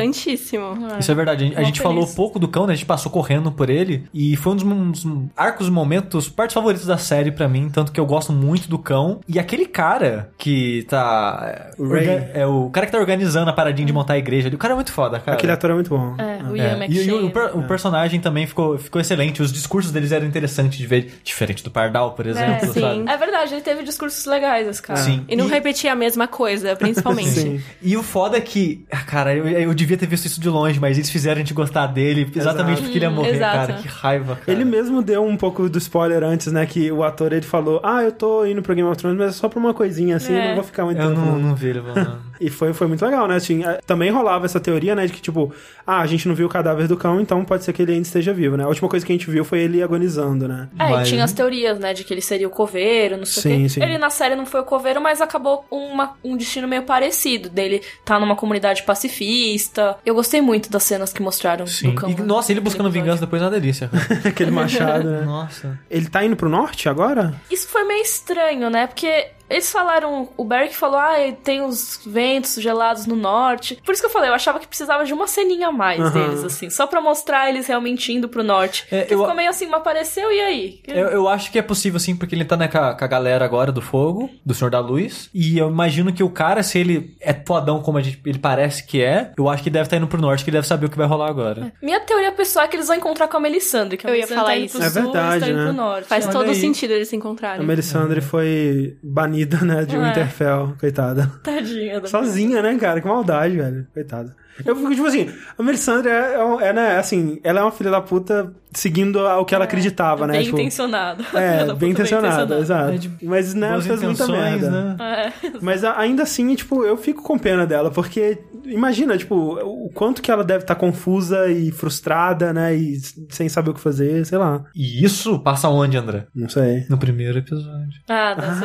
Importantíssimo. Isso é verdade. A gente, a gente falou pouco do cão, né? A gente passou correndo por ele. E foi um dos, um dos arcos e momentos, partes favoritos da série pra mim. Tanto que eu gosto muito do cão. E aquele cara que tá. é, O Ray. orga- É o cara que tá organizando a paradinha de montar a igreja ali. O cara é muito foda, cara. Aquele ator é muito bom. É, o É, Ian E, e McShane. o, per- o personagem também ficou, ficou excelente. Os discursos deles eram interessantes de ver. Diferente do Pardal, por exemplo, sim. sabe? É verdade, ele teve discursos legais, esse cara. Sim. E não repetir a mesma coisa, principalmente. [LAUGHS] Sim. E o foda que, ah, cara, eu, eu devia ter visto isso de longe, mas eles fizeram a gente gostar dele exatamente Exato. porque ele ia morrer, exato. cara. Que raiva, cara. Ele mesmo deu um pouco do spoiler antes, né? Que o ator ele falou: Ah, eu tô indo pro Game of Thrones, mas é só pra uma coisinha assim, É. não vou ficar muito Eu tempo. não, não." vi ele. [LAUGHS] E foi, foi muito legal, né? Assim, é, também rolava essa teoria, né? De que, tipo, ah, a gente não viu o cadáver do cão, então pode ser que ele ainda esteja vivo, né? A última coisa que a gente viu foi ele agonizando, né? É, Mas- e tinha as teorias, né, de que ele seria o coveiro, não sei Sim, o quê. sim. Ele na série não foi o coveiro, mas acabou com uma- um destino meio parecido, dele tá numa comunidade pacifista. Eu gostei muito das cenas que mostraram Sim. no cão. E, nossa, ele buscando vingança depois é uma delícia. [LAUGHS] Aquele machado, né? Nossa. Ele tá indo pro norte agora? Isso foi meio estranho, né? Porque Eles falaram, o Beric falou, ah, tem os ventos gelados no norte. Por isso que eu falei, eu achava que precisava de uma ceninha a mais Aham. deles, assim, só pra mostrar eles realmente indo pro norte. É, eu- ficou meio assim, mas apareceu e aí? Eu, eu acho que é possível sim, porque ele tá né, com, a, com a galera agora do fogo, do Senhor da Luz. E eu imagino que o cara, se ele é fodão como a gente- ele parece que é, eu acho que deve estar indo pro norte, que deve saber o que vai rolar agora. Minha teoria pessoal é que eles vão encontrar com a Melisandre, que a Eu ia Melisandre falar tá isso. pro É sul, verdade, indo né? pro norte. Faz Olha todo aí. sentido eles se A encontrarem. Melisandre foi banida, né, de É. Winterfell, coitada. Tadinha da Sozinha, né, cara? Que maldade, velho. Coitada. Eu fico, tipo assim, a Melisandre é, é, é, né, assim, ela é uma filha da puta seguindo ao que ela acreditava, né? Bem tipo, intencionada. É, [LAUGHS] bem puta intencionada, exato. É de Mas, né, ela fez muita merda. né? É. Mas ainda assim, tipo, eu fico com pena dela, porque imagina, tipo, o quanto que ela deve estar confusa e frustrada, né, e sem saber o que fazer, sei lá. E isso passa onde, André? Não sei. No primeiro episódio. Ah, Ah, dá sim,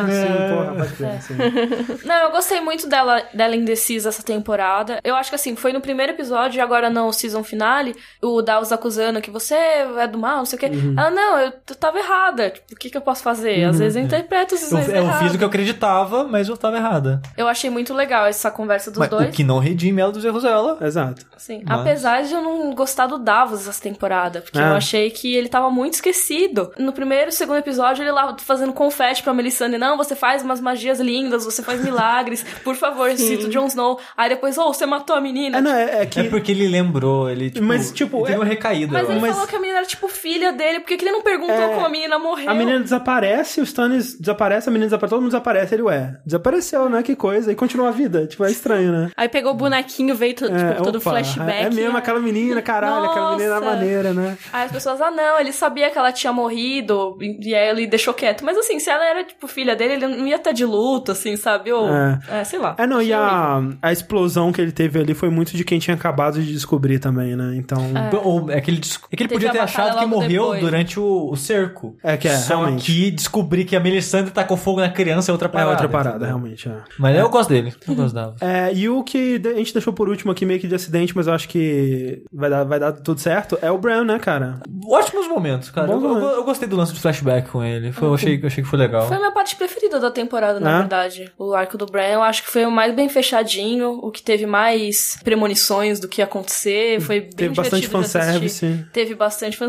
porra, É. [LAUGHS] Não, eu gostei muito dela, dela indecisa essa temporada. Eu acho que assim, foi no primeiro episódio e agora no season finale, o Davos acusando que você é do mal, não sei o quê. Uhum. Ela, não, eu tava errada. Tipo, o que, que eu posso fazer? Às vezes eu interpreto essas Eu, eu fiz o que eu acreditava, mas eu tava errada. Eu achei muito legal essa conversa dos Mas dois. o que não redime ela dos erros dela. Exato. Sim. Mas- Apesar de eu não gostar do Davos essa temporada, porque Ah. eu achei que ele tava muito esquecido. No primeiro e segundo episódio, ele lá fazendo confete pra Melisandre, não, você faz umas magias lindas, você faz milagres, [LAUGHS] por favor, cita o Jon Snow. Aí depois, oh, você matou a menina. É, não, é, é que... É porque ele lembrou, ele tipo, Mas, tipo, ele teve é- uma recaída. Mas ele acho. falou que a menina era tipo filha dele, por que que ele não perguntou É. como a menina morreu? A menina desaparece, o Stannis desaparece, a menina desaparece, todo mundo desaparece, ele, ué, desapareceu, né, que coisa, e continua a vida, tipo, é estranho, né? Aí pegou o bonequinho, veio to- É, tipo, todo opa, flashback. É mesmo né? aquela menina, caralho, aquela menina Nossa. maneira, né? Aí as pessoas, ah, não, ele sabia que ela tinha morrido, e aí ele deixou quieto. Mas assim, se ela era, tipo, filha dele, ele não ia estar de luto, assim, sabe? Ou, É. é, sei lá. É, não, e horrível. a, a explosão que ele teve ali foi muito de quem tinha acabado de descobrir também, né? Então. Ou é que ele, é que ele Teve podia ter batalha achado que morreu depois. durante o, o cerco. É que é, Só realmente. que descobrir que a Melisandre tacou fogo na criança é outra É parada. outra parada, entendeu? realmente. É. Mas eu gosto dele. Eu gosto dela. É, e o que de- a gente deixou por último aqui, meio que de acidente, mas eu acho que vai dar, vai dar tudo certo, é o Bran, né, cara? Ótimos momentos, cara. Eu, eu- eu gostei do lance do flashback com ele. Foi, eu, achei, eu achei que foi legal. Foi a minha parte preferida da temporada, na É? verdade. O arco do Bran, eu acho que foi o mais bem fechadinho, o que teve mais premonições do que ia acontecer, foi bem Teve bastante de fanservice. Teve bastante fanservice,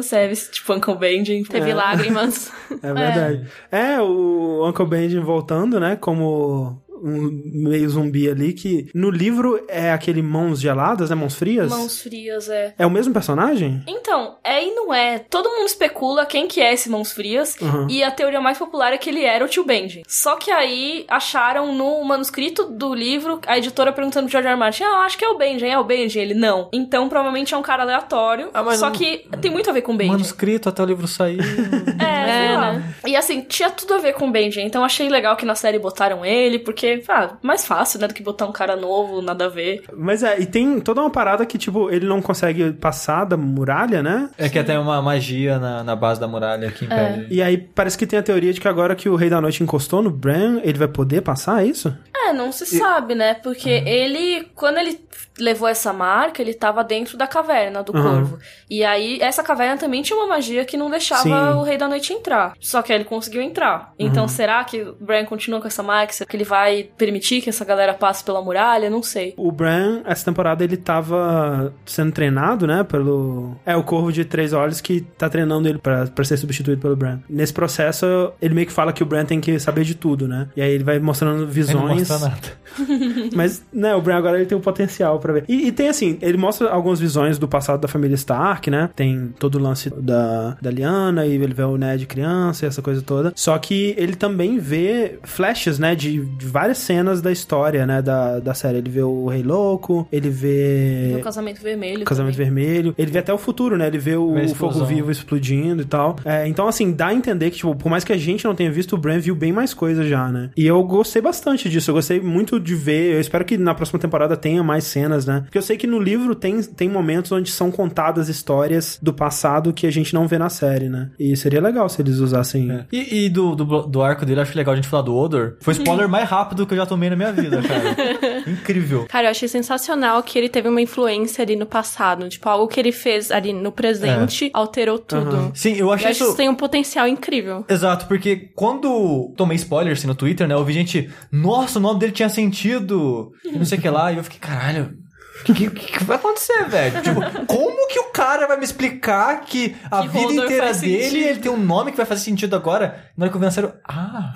tipo Uncle Benjen. Teve É. lágrimas. [LAUGHS] É verdade. [LAUGHS] É, o Uncle Benjen voltando, né, como um meio zumbi ali, que no livro é aquele mãos geladas, né, mãos frias? Mãos frias, é. É o mesmo personagem? Então, é e não é. Todo mundo especula quem que é esse Mãos Frias. Uhum. E a teoria mais popular é que ele era o tio Benji. Só que aí acharam no manuscrito do livro a editora perguntando pro George R. R. Martin: Ah, acho que é o Benji, é o Benji. Ele não. Então provavelmente é um cara aleatório. Ah, mas só não- que tem muito a ver com o Benji. Manuscrito até o livro sair. [LAUGHS] É, É, né? E assim, tinha tudo a ver com o Benji. Então achei legal que na série botaram ele, porque, ah, mais fácil, né, do que botar um cara novo, nada a ver. Mas é, e tem toda uma parada que, tipo, ele não consegue passar da muralha, né? é que tem uma magia na, na base da muralha que impede. E aí parece que tem a teoria de que agora que o Rei da Noite encostou no Bran, ele vai poder passar, é isso? É, não se sabe, né? Porque ele, quando ele levou essa marca, ele tava dentro da caverna do Uhum. corvo. E aí, essa caverna também tinha uma magia que não deixava Sim. o Rei da Noite entrar. Só que aí ele conseguiu entrar. Então, Uhum. será que o Bran continua com essa marca? Será que ele vai permitir que essa galera passe pela muralha? Não sei. O Bran, essa temporada, ele tava sendo treinado, né, pelo... É, o Corvo de Três Olhos que tá treinando ele pra, pra ser substituído pelo Bran. Nesse processo, ele meio que fala que o Bran tem que saber de tudo, né? E aí ele vai mostrando Ele não visões... mostra nada. [LAUGHS] [LAUGHS] Mas, né, o Bran agora ele tem o potencial pra ver. E, e tem assim, ele mostra algumas visões do passado da família Stark, né? Tem todo o lance da, da Lyanna e ele vê o Ned criança e essa coisa toda. Só que ele também vê flashes, né, de, de várias cenas da história, né, da, da série. Ele vê o Rei Louco, ele vê No casamento vermelho. o Casamento também. Vermelho. Ele vê até o futuro, né? Ele vê o, o fogo vivo explodindo e tal. É, então, assim, dá a entender que, tipo, por mais que a gente não tenha visto, o Bran viu bem mais coisa já, né? E eu gostei bastante disso. Eu gostei muito de ver. Eu espero que na próxima temporada tenha mais cenas, né? Porque eu sei que no livro tem, tem momentos onde são contadas histórias do passado que a gente não vê na série, né? E seria legal se eles usassem. É. E, e do, do, do arco dele, acho legal a gente falar do Odor. Foi o spoiler mais rápido que eu já tomei na minha vida, cara. [LAUGHS] Incrível. Cara, eu achei sensacional que ele teve uma influência ali no passado. Tipo, algo que ele fez ali no presente alterou tudo. Sim, eu Eu achei acho que isso. isso tem um potencial incrível. Exato, porque quando tomei spoiler assim no Twitter, né? Eu vi gente, nossa, o nome dele tinha sentido. E não sei o que lá. E eu fiquei, caralho. O que, que, que vai acontecer, velho? Tipo, como que o cara vai me explicar que a Que vida inteira dele, sentido? ele tem um nome que vai fazer sentido agora? Na hora que eu na série, eu, ah,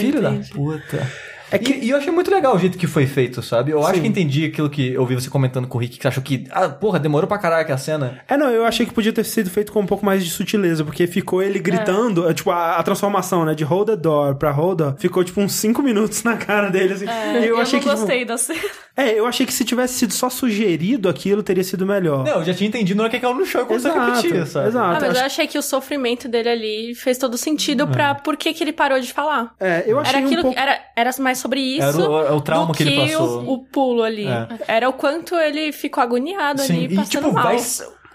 filho da puta. É que, e eu achei muito legal o jeito que foi feito, sabe? Eu acho que entendi aquilo que eu vi você comentando com o Rick, que você achou que, ah, porra, demorou pra caralho a cena. É, não, eu achei que podia ter sido feito com um pouco mais de sutileza, porque ficou ele gritando, é, tipo, a, a transformação, né, de hold the door pra hold the, ficou tipo uns 5 minutos na cara dele, assim. E eu, achei não que, tipo, gostei da cena. é, eu achei que se tivesse sido só sugerido aquilo, teria sido melhor. Não, eu já tinha entendido na hora que caiu no chão e começou a repetir, sabe? Ah, exato. mas Acho- eu achei que o sofrimento dele ali fez todo sentido pra por que que ele parou de falar. É, eu achei Era aquilo, um pouco... era, era mais sobre isso Era o- é o trauma do que ele que passou. O, o pulo ali. É. Era o quanto ele ficou agoniado Sim, ali, e passando tipo, mal. vai,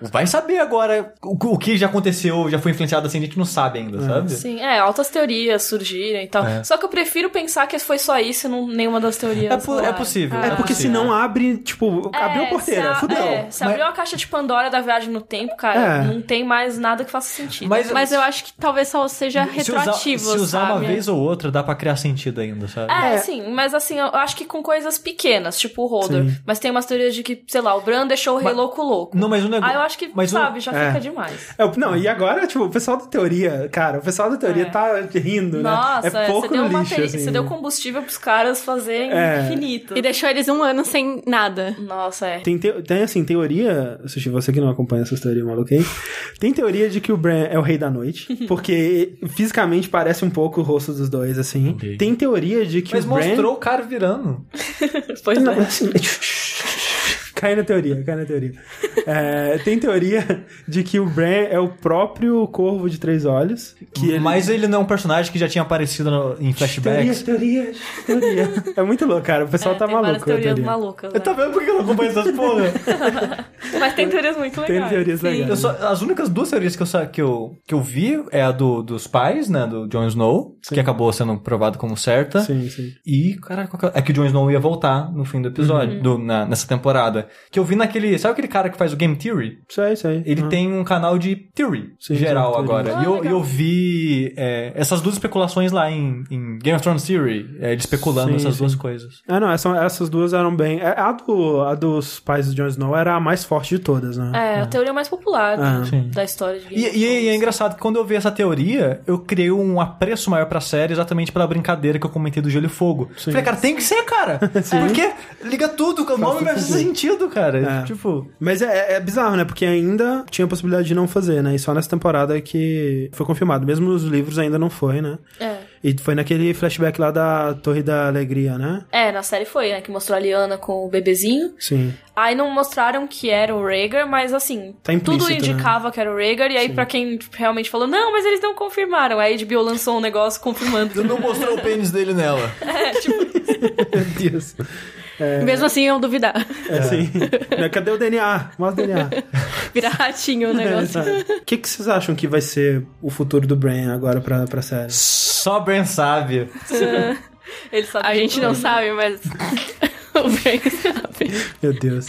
vai saber agora o, o que já aconteceu, já foi influenciado assim, a gente não sabe ainda, sabe? Sim, é, altas teorias surgiram e tal. É. Só que eu prefiro pensar que foi só isso e não nenhuma das teorias. É, po- é possível. É porque possível. senão abre, tipo, abriu a É, porteira, se a- fudeu. É, se abriu a caixa de Pandora da viagem no tempo, cara, É. não tem mais nada que faça sentido. Mas- Mas eu acho que talvez só seja Se usar, retroativo, se usar uma sabe? vez ou outra, dá pra criar sentido ainda, sabe? É, É. sim, mas assim, eu acho que com coisas pequenas, tipo o Holder. Sim. Mas tem umas teorias de que, sei lá, o Bran deixou o rei louco louco. Não, mas o negócio. Acho que, mas o- sabe, já é. fica demais. É, não, e agora, tipo, o pessoal da teoria, cara, o pessoal da teoria É. tá rindo, Nossa, né? É pouco você, deu lixo, teri- assim. você deu combustível pros caras fazerem É. infinito. E deixou eles um ano sem nada. Nossa, é. Tem, te- tem, assim, teoria, Sushi, você que não acompanha essas teorias malucas aí, tem teoria de que o Bran é o rei da noite, [LAUGHS] porque fisicamente parece um pouco o rosto dos dois, assim. Ok. Tem teoria de que Mas o Bran... mostrou o cara virando. [LAUGHS] Pois Não, é. assim, cai na teoria, cai na teoria. É, tem teoria de que o Bran é o próprio Corvo de Três Olhos, que ele... Mas ele não é um personagem que já tinha aparecido no- em flashbacks. Teoria, teoria, teoria. [LAUGHS] É muito louco, cara. O pessoal É, tá tem maluco a teorias teoria. malucas. né? Tá vendo por que eu não acompanho essas porra? [LAUGHS] Mas tem teorias muito Tem legais. teorias sim. legais. Eu só- as únicas duas teorias que eu, que eu, que eu vi é a do, dos pais, né? Do Jon Snow, que acabou sendo provado como certa. Sim, sim. E, cara, é é que o Jon Snow ia voltar no fim do episódio, do- na- nessa temporada. Que eu vi naquele. Sabe aquele cara que faz o Game Theory? Isso aí, isso aí. Ele Ah. tem um canal de Theory Sim, geral sim, agora. teoria. e eu, Ah, eu vi é, essas duas especulações lá em, em Game of Thrones Theory, é, ele especulando Sim, essas sim. duas coisas. Ah, não, essa- essas duas eram bem. é, A, do, a dos pais do Jon Snow era a mais forte de todas, né? É, a teoria mais popular Ah. Sim. da história de Game E, of e é- e é engraçado que quando eu vi essa teoria, eu criei um apreço maior pra série exatamente pela brincadeira que eu comentei do Gelo e Fogo. Falei, cara, tem que ser, cara. [LAUGHS] Porque liga tudo, o nome vai fazer sentido, cara. É. Tipo. Mas é, é bizarro, né? Porque ainda tinha a possibilidade de não fazer, né? E só nessa temporada que foi confirmado. Mesmo nos livros ainda não foi, né? É. E foi naquele flashback lá da Torre da Alegria, né? É, na série foi, né? Que mostrou a Liana com o bebezinho. Sim. Aí não mostraram que era o Rhaegar, mas assim, Tá tudo indicava que era o Rhaegar. E aí, pra quem realmente falou, não, mas eles não confirmaram. Aí a HBO lançou um negócio confirmando. Não mostrou o pênis dele nela. [LAUGHS] é, tipo, [LAUGHS] Meu Deus. Mesmo assim, eu duvidar. É assim. Né, [LAUGHS] Cadê o DNA? Mostra o DNA. [LAUGHS] Virar ratinho o negócio. O [LAUGHS] que, que vocês acham que vai ser o futuro do Bran agora pra, pra série? Só Ben sabe. ele sabe A gente não sabe, mas o Frank sabe. Meu Deus.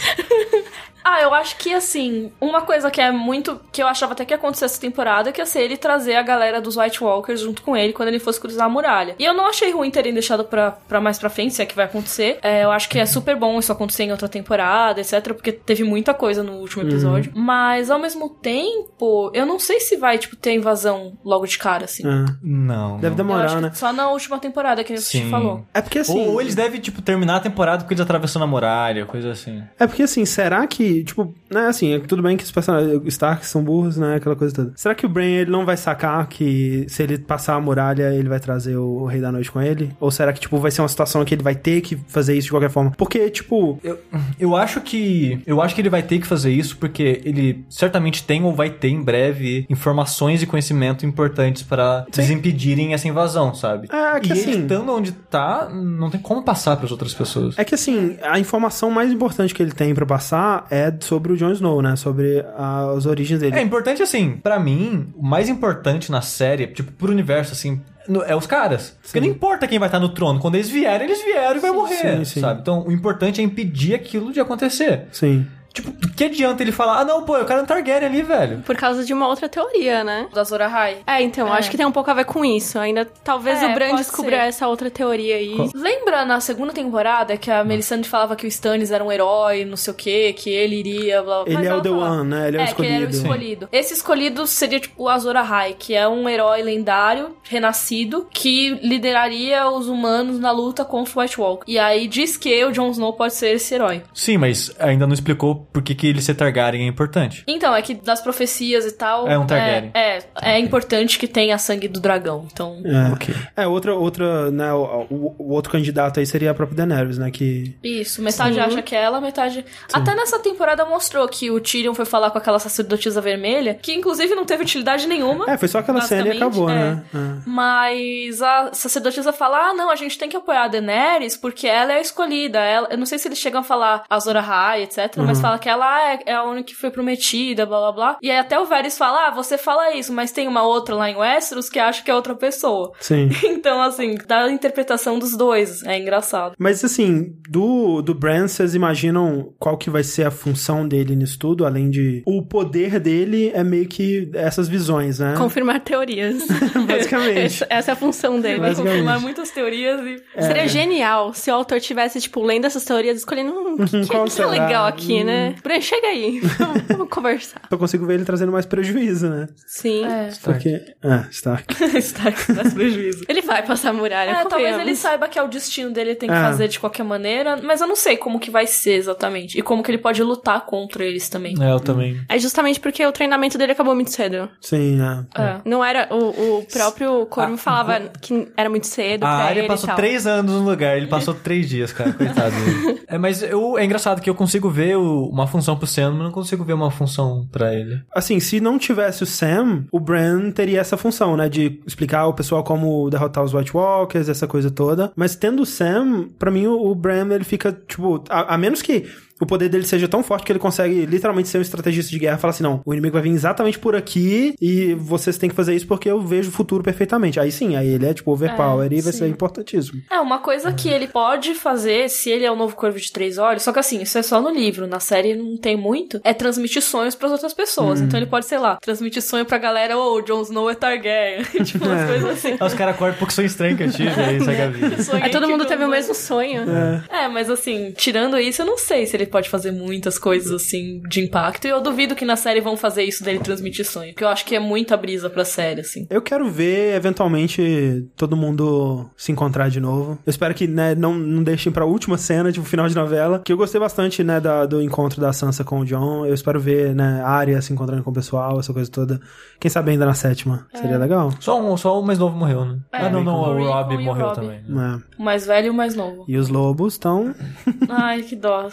Ah, eu acho que assim, uma coisa que é muito. que eu achava até que ia acontecer essa temporada, que ia ser ele trazer a galera dos White Walkers junto com ele quando ele fosse cruzar a muralha. E eu não achei ruim terem deixado pra, pra mais pra frente, se é que vai acontecer. É, eu acho que é super bom isso acontecer em outra temporada, etc. Porque teve muita coisa no último episódio. Mas ao mesmo tempo, eu não sei se vai, tipo, ter invasão logo de cara, assim. Ah, Não. deve não. Eu acho demorar, que né? Só na última temporada que a gente Sim. falou. É porque assim. Ou, ou eles devem, tipo, terminar a temporada porque eles atravessando a muralha, coisa assim. É porque assim, será que que, tipo, né, assim, é tudo bem que os personagens Stark são burros, né, aquela coisa toda. Será que o Bran, ele não vai sacar que se ele passar a muralha, ele vai trazer o Rei da Noite com ele? Ou será que, tipo, vai ser uma situação que ele vai ter que fazer isso de qualquer forma? Porque, tipo... Eu, eu acho que... Eu acho que ele vai ter que fazer isso porque ele certamente tem ou vai ter em breve informações e conhecimento importantes para desimpedirem essa invasão, sabe? É, que e assim- ele estando onde tá, não tem como passar para as outras pessoas. É que, assim, a informação mais importante que ele tem pra passar é sobre o Jon Snow, né? Sobre a- as origens dele. É importante assim, pra mim, o mais importante na série, tipo, pro universo, assim, no- é os caras. Porque não importa quem vai estar no trono. Quando eles vierem, eles vieram e vai morrer, sim, sim. sabe? Então, o importante é impedir aquilo de acontecer. Sim. Tipo, que adianta ele falar, ah, não, pô, eu quero um Targaryen ali, velho. Por causa de uma outra teoria, né? Da Zora High. É, então, É. acho que tem um pouco a ver com isso. Ainda talvez É, o Bran descubra ser. essa outra teoria aí. Lembra na segunda temporada que a Melisandre falava que o Stannis era um herói, não sei o que, que ele iria, blá, blá, Ele é o The One, né? Ele é, o que ele era o escolhido. escolhido. Esse escolhido seria tipo o Azor Ahai, que é um herói lendário, renascido, que lideraria os humanos na luta contra o White Walker. E aí diz que o Jon Snow pode ser esse herói. Sim, mas ainda não explicou por que, que ele ser Targaryen é importante. Então, é que das profecias e tal. É um Targaryen. É, é, é importante que tenha sangue do dragão. Então. É. Ok. É, outra, outra, né, o, o- o outro candidato aí seria a própria Daenerys, né, que... Isso, metade acha que é ela, metade. Até nessa temporada mostrou que o Tyrion foi falar com aquela sacerdotisa vermelha, que inclusive não teve utilidade nenhuma. É, foi só aquela cena e acabou, é. né? É. Mas a sacerdotisa fala: ah, não, a gente tem que apoiar a Daenerys porque ela é a escolhida. Ela, eu não sei se eles chegam a falar Azor Ahai, etc., Uhum. mas fala que ela é, é a única que foi prometida, blá blá blá. E aí até o Varys fala: ah, você fala isso, mas tem uma outra lá em Westeros que acha que é outra pessoa. [LAUGHS] Sim. [LAUGHS] Então, assim, dá a interpretação dos dois. É engraçado. Mas assim, do, do Bran, vocês imaginam qual que vai ser a função dele nisso tudo? Além de. O poder dele é meio que essas visões, né? Confirmar teorias. [LAUGHS] Basicamente. essa, essa é a função dele. Vai Basicamente. confirmar muitas teorias e. Seria genial se o autor tivesse, tipo, lendo essas teorias escolhendo um que, que, que é legal aqui, né? Bran, chega aí. [LAUGHS] Vamos, vamos conversar. Eu consigo ver ele trazendo mais prejuízo, né? Sim. É. [LAUGHS] Porque. Ah, Stark. Está com mais prejuízo. Ele vai passar a muralha, É, talvez ele saiba que é o destino dele, ele tem que É. fazer de qualquer maneira, mas eu não sei como que vai ser exatamente. E como que ele pode lutar contra eles também. É, eu também. É justamente porque o treinamento dele acabou muito cedo. Sim, é. É. Não era. O, o próprio Corvo Ah, falava que era muito cedo A pra área ele passou três anos no lugar, ele passou três dias, cara, coitado. dele. [LAUGHS] é, mas eu, é engraçado que eu consigo ver o- uma função pro Sam, mas não consigo ver uma função pra ele. Assim, se não tivesse o Sam, o Bran teria essa função, né? De explicar ao pessoal como derrotar os White Walkers, essa coisa toda. Mas tendo o Sam, pra mim o, o Bran, ele fica, tipo... A, a menos que o poder dele seja tão forte que ele consegue literalmente ser um estrategista de guerra e falar assim, não, o inimigo vai vir exatamente por aqui e vocês têm que fazer isso porque eu vejo o futuro perfeitamente. Aí sim, aí ele é, tipo, overpower É, e vai sim. ser importantíssimo. É, uma coisa que ele pode fazer, se ele é o novo Corvo de Três Olhos, só que assim, isso é só no livro, na série não tem muito, é transmitir sonhos pras outras pessoas. Então ele pode, sei lá, transmitir sonho pra galera, ô, o Jon Snow é Targaryen. [LAUGHS] tipo, umas É. coisas assim. Aí os caras acordam porque são estranhos que eu tive, aí segue a vida. Aí todo mundo teve o mesmo sonho. É. É, mas assim, tirando isso, eu não sei se ele pode fazer muitas coisas assim de impacto. E eu duvido que na série vão fazer isso dele transmitir sonho. Porque eu acho que é muita brisa pra série, assim. Eu quero ver, eventualmente, todo mundo se encontrar de novo. Eu espero que, né, não, não deixem pra última cena, tipo, final de novela. Que eu gostei bastante, né, da- do encontro da Sansa com o John. Eu espero ver, né, a Arya se encontrando com o pessoal, essa coisa toda. Quem sabe ainda na sétima. Seria legal. Só, um, só o mais novo morreu, né? É, ah, não, não, o o Rob o morreu Robb. também. É. O mais velho e o mais novo. E os lobos estão. [LAUGHS] Ai, que dó.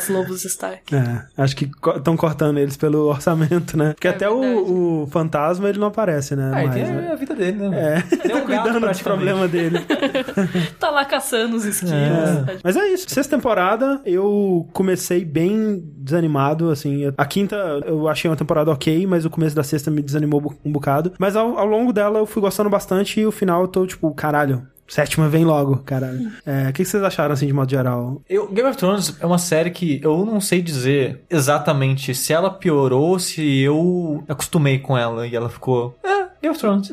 Saudades, Lobos Stark. É, acho que estão cortando eles pelo orçamento, né? Porque É até o, o fantasma ele não aparece, né? Ah, e mais, tem né? a vida dele, né? É, Tem um [LAUGHS] gato, cuidando dos praticamente. problemas dele. [LAUGHS] Tá lá caçando os esquilos. É. Mas é isso. Sexta temporada, eu comecei bem desanimado, assim. A quinta eu achei uma temporada ok, mas o começo da sexta me desanimou um bocado. Mas ao, ao longo dela eu fui gostando bastante e o final eu tô tipo, caralho. Sétima vem logo, caralho. É, O que, que vocês acharam, assim, de modo geral? Eu, Game of Thrones é uma série que eu não sei dizer exatamente se ela piorou ou se eu acostumei com ela e ela ficou. É, Game of Thrones.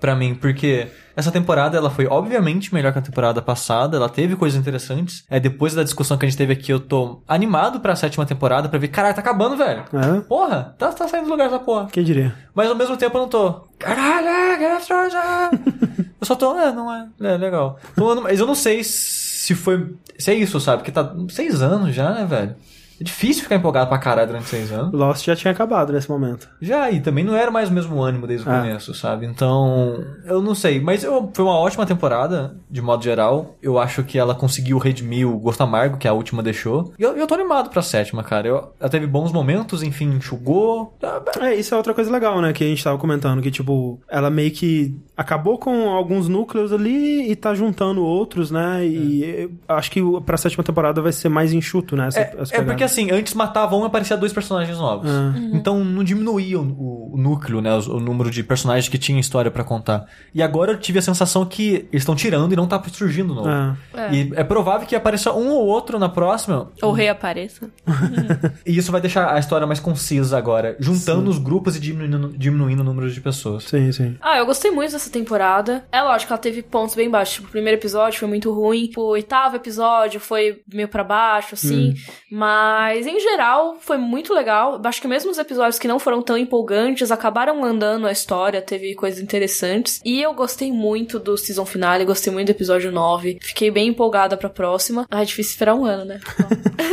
Pra mim, porque essa temporada ela foi obviamente melhor que a temporada passada, ela teve coisas interessantes. É, depois da discussão que a gente teve aqui, eu tô animado pra sétima temporada pra ver, caralho, tá acabando, velho. É? Porra, tá, tá saindo do lugar essa porra. Quem diria? Mas ao mesmo tempo eu não tô. Caralho, é, Game of Thrones. ah." [LAUGHS] eu só tô, é, não é. É legal. Mas eu não sei se foi. Se é isso, sabe? Porque tá seis anos já, né, velho? É difícil ficar empolgado pra caralho durante seis anos. Lost já tinha acabado nesse momento. Já, e também não era mais o mesmo ânimo desde o Ah. começo, sabe? Então, eu não sei. Mas eu- foi uma ótima temporada, de modo geral. Eu acho que ela conseguiu redimir o gosto amargo que a última deixou. E eu, eu tô animado pra sétima, cara. Eu, ela teve bons momentos, enfim, enxugou. É, isso é outra coisa legal, né? Que a gente tava comentando, que, tipo, ela meio que acabou com alguns núcleos ali e tá juntando outros, né? E eu acho que pra sétima temporada vai ser mais enxuto, né? essa- É, essa é porque assim, antes matava um e aparecia dois personagens novos. Ah. Então não diminuía o, o- o núcleo, né? O, o número de personagens que tinha história pra contar. E agora eu tive a sensação que eles estão tirando e não tá surgindo novo. Ah. É. E é provável que apareça um ou outro na próxima. Ou reapareça. [LAUGHS] E isso vai deixar a história mais concisa agora, juntando os grupos e diminuindo, diminuindo o número de pessoas. Sim, sim. Ah, eu gostei muito dessa temporada. É lógico, ela teve pontos bem baixos. Tipo, o primeiro episódio foi muito ruim. O oitavo episódio foi meio pra baixo, assim. Mas, em geral, foi muito legal. Acho que mesmo os episódios que não foram tão empolgantes acabaram andando a história. Teve coisas interessantes. E eu gostei muito do season finale. Gostei muito do episódio 9. Fiquei bem empolgada pra próxima. Ah, é difícil esperar um ano, né?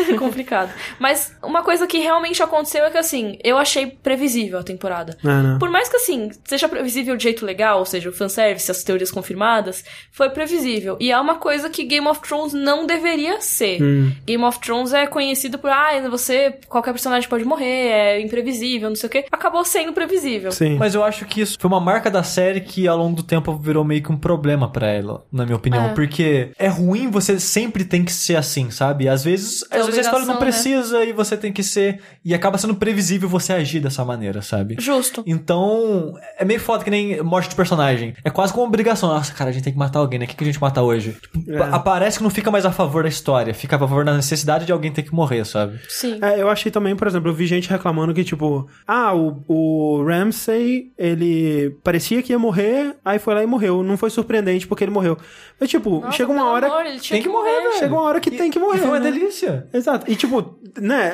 Então, [LAUGHS] complicado. Mas uma coisa que realmente aconteceu é que, assim, eu achei previsível a temporada. Ah. Por mais que, assim, seja previsível de jeito legal, ou seja, o fanservice, as teorias confirmadas, foi previsível. E é uma coisa que Game of Thrones não deveria ser. Hum. Game of Thrones é conhecido por, ah, você, qualquer personagem pode morrer, é imprevisível, não sei o quê. Acabou sendo previsível. Sim. Mas eu acho que isso foi uma marca da série que ao longo do tempo virou meio que um problema pra ela, na minha opinião. É. Porque é ruim você sempre tem que ser assim, sabe? Às vezes, É às vezes a história não obrigação, precisa e você tem que ser. E acaba sendo previsível você agir dessa maneira, sabe? Justo. Então, é meio foda que nem morte de personagem. É quase como uma obrigação. Nossa, cara, a gente tem que matar alguém, né? O que, que a gente mata hoje? Tipo, É. pa- Aparece que não fica mais a favor da história, fica a favor da necessidade de alguém ter que morrer, sabe? Sim. É, eu achei também, por exemplo, eu vi gente reclamando que, tipo, ah, o, o Ramsay, ele parecia que ia morrer, aí foi lá e morreu. Não foi surpreendente porque ele morreu. Mas, tipo, Nossa, chega uma pelo hora. amor, ele tinha Tem que morrer, velho. Chega uma hora que tem que morrer, E foi uma né? delícia. Exato. E, tipo, né,